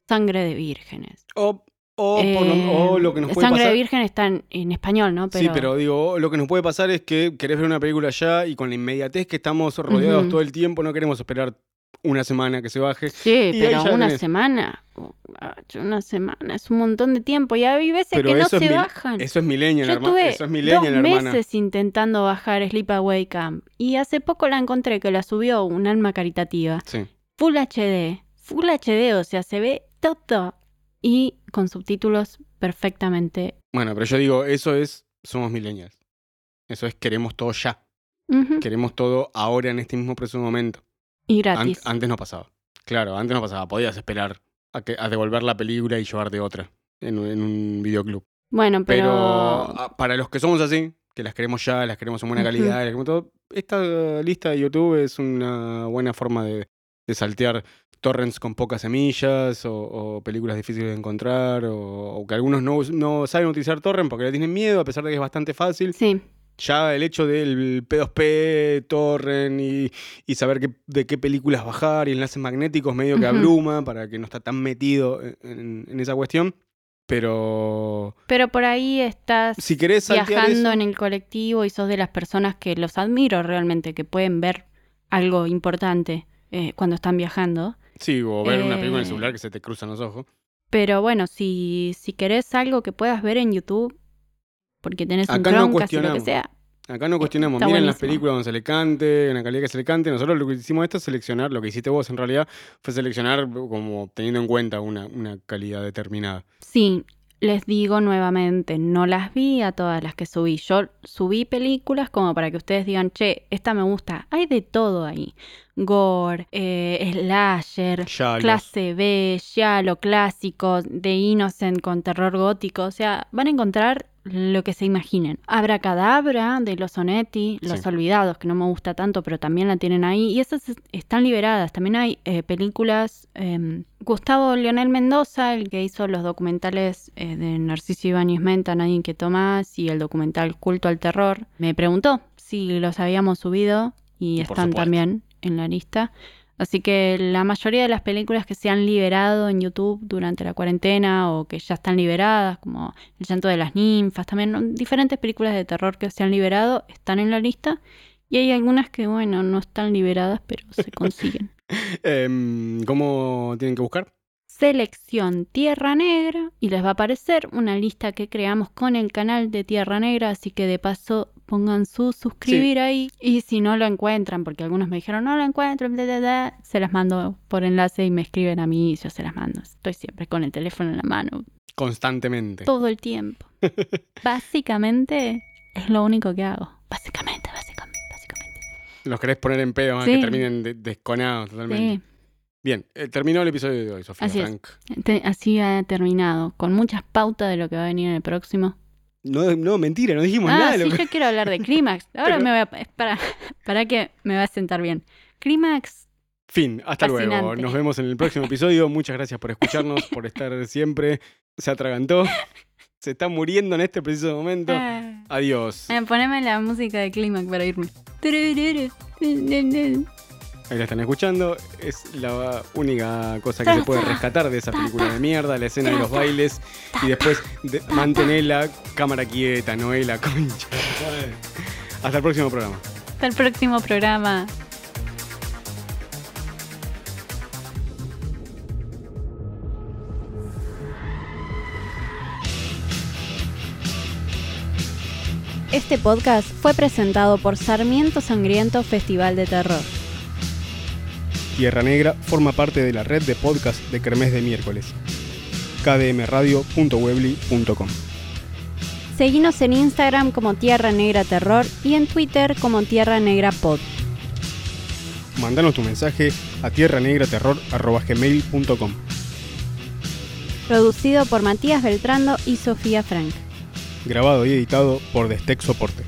Sangre de Vírgenes. O, o, por lo, o lo que nos puede Sangre pasar... de Virgen está en, en español, ¿no? Sí, pero digo, lo que nos puede pasar es que querés ver una película ya y con la inmediatez que estamos rodeados todo el tiempo, no queremos esperar una semana que se baje. Sí, Y pero una tenés. semana. Muchacho, Una semana, es un montón de tiempo. Y hay veces Pero que no se es bajan. eso es millennial, Yo estuve Eso es dos hermana. meses intentando bajar Sleepaway Camp. Y hace poco la encontré que la subió un alma caritativa. Sí. Full HD. Full HD, o sea, se ve todo. Y con subtítulos perfectamente. Bueno, pero yo digo, eso es, somos millennials. Eso es, queremos todo ya. Queremos todo ahora en este mismo preciso momento. Y An- gratis. antes no pasaba. Claro, antes no pasaba. Podías esperar a, que, a devolver la película y llevarte otra en, un- en un videoclub. bueno, Pero, pero. ah, para los que somos así, que las queremos ya, las queremos en buena calidad, las queremos todo, esta lista de YouTube es una buena forma de, de saltear torrents con pocas semillas o, o películas difíciles de encontrar o, o que algunos no, no saben utilizar torrent porque le tienen miedo a pesar de que es bastante fácil. Sí, Ya el hecho del P2P, torrent y, y saber qué- de qué películas bajar y enlaces magnéticos medio que abruma para que no está tan metido en- esa cuestión. Pero pero por ahí estás si querés viajando eso, en el colectivo y sos de las personas que los admiro realmente, que pueden ver algo importante eh, cuando están viajando. sí, o ver una película en el eh, celular que se te cruzan los ojos. Pero bueno, si, si querés algo que puedas ver en YouTube, porque tenés un Acá no Chromecast y lo que cuestionamos. sea, Acá no cuestionamos, está miren las películas donde se le cante, en la calidad que se le cante. Nosotros lo que hicimos esto es seleccionar, lo que hiciste vos en realidad fue seleccionar como teniendo en cuenta una, una calidad determinada. sí, les digo nuevamente, no las vi a todas las que subí. Yo subí películas como para que ustedes digan, che, esta me gusta. Hay de todo ahí. Gore, eh, slasher, clase B, ya lo clásico, de Innocent con terror gótico. O sea, van a encontrar lo que se imaginen. Abracadabra de los Sonetti, Los Sí. Olvidados, que no me gusta tanto, pero también la tienen ahí. Y esas es- están liberadas. También hay eh, películas. eh, Gustavo Leonel Mendoza, el que hizo los documentales eh, de Narciso Ibáñez Menta, Nadie que Tomás y el documental Culto al Terror, me preguntó si los habíamos subido y Y por están supuesto. también en la lista. Así que la mayoría de las películas que se han liberado en YouTube durante la cuarentena o que ya están liberadas, como El llanto de las ninfas, también diferentes películas de terror que se han liberado están en la lista. Y hay algunas que, bueno, no están liberadas, pero se <laughs> consiguen. Em, ¿Cómo tienen que buscar? Selección Tierra Negra y les va a aparecer una lista que creamos con el canal de Tierra Negra, así que de paso pongan su suscribir ahí y si no lo encuentran, porque algunos me dijeron no lo encuentro, bla, bla, bla", se las mando por enlace y me escriben a mí y yo se las mando. Estoy siempre con el teléfono en la mano, Constantemente. todo el tiempo. <laughs> Básicamente es lo único que hago. Básicamente, básicamente, básicamente. Los querés poner en pedo, Sí. que terminen de- desconados totalmente. Sí, Bien, eh, terminó el episodio de hoy, Sofía Así es. Frank. te- así ha terminado, con muchas pautas de lo que va a venir en el próximo. No, no, mentira, no dijimos Ah, nada. sí, que- yo quiero hablar de Clímax. <laughs> Ahora Pero- me voy a... Para, para que me va a sentar bien. Clímax, Fin, hasta luego. Nos vemos en el próximo episodio. Muchas gracias por escucharnos, por estar siempre. Se atragantó. Se está muriendo en este preciso momento. ah, Adiós. eh, poneme la música de Clímax para irme. Ahí la están escuchando. Es la única cosa que se puede rescatar de esa película de mierda, la escena de los bailes. Y después de, mantener la cámara quieta, no la concha. Hasta el próximo programa. Hasta el próximo programa. Este podcast fue presentado por Sarmiento Sangriento Festival de Terror. Tierra Negra forma parte de la red de podcast de Kermés de miércoles. kdmradio.webly.com Seguinos en Instagram como Tierra Negra Terror y en Twitter como Tierra Negra Pod. Mandanos tu mensaje a tierranegraterror.gmail.com Producido por Matías Beltrando y Sofía Frank. Grabado y editado por Destex Soporte.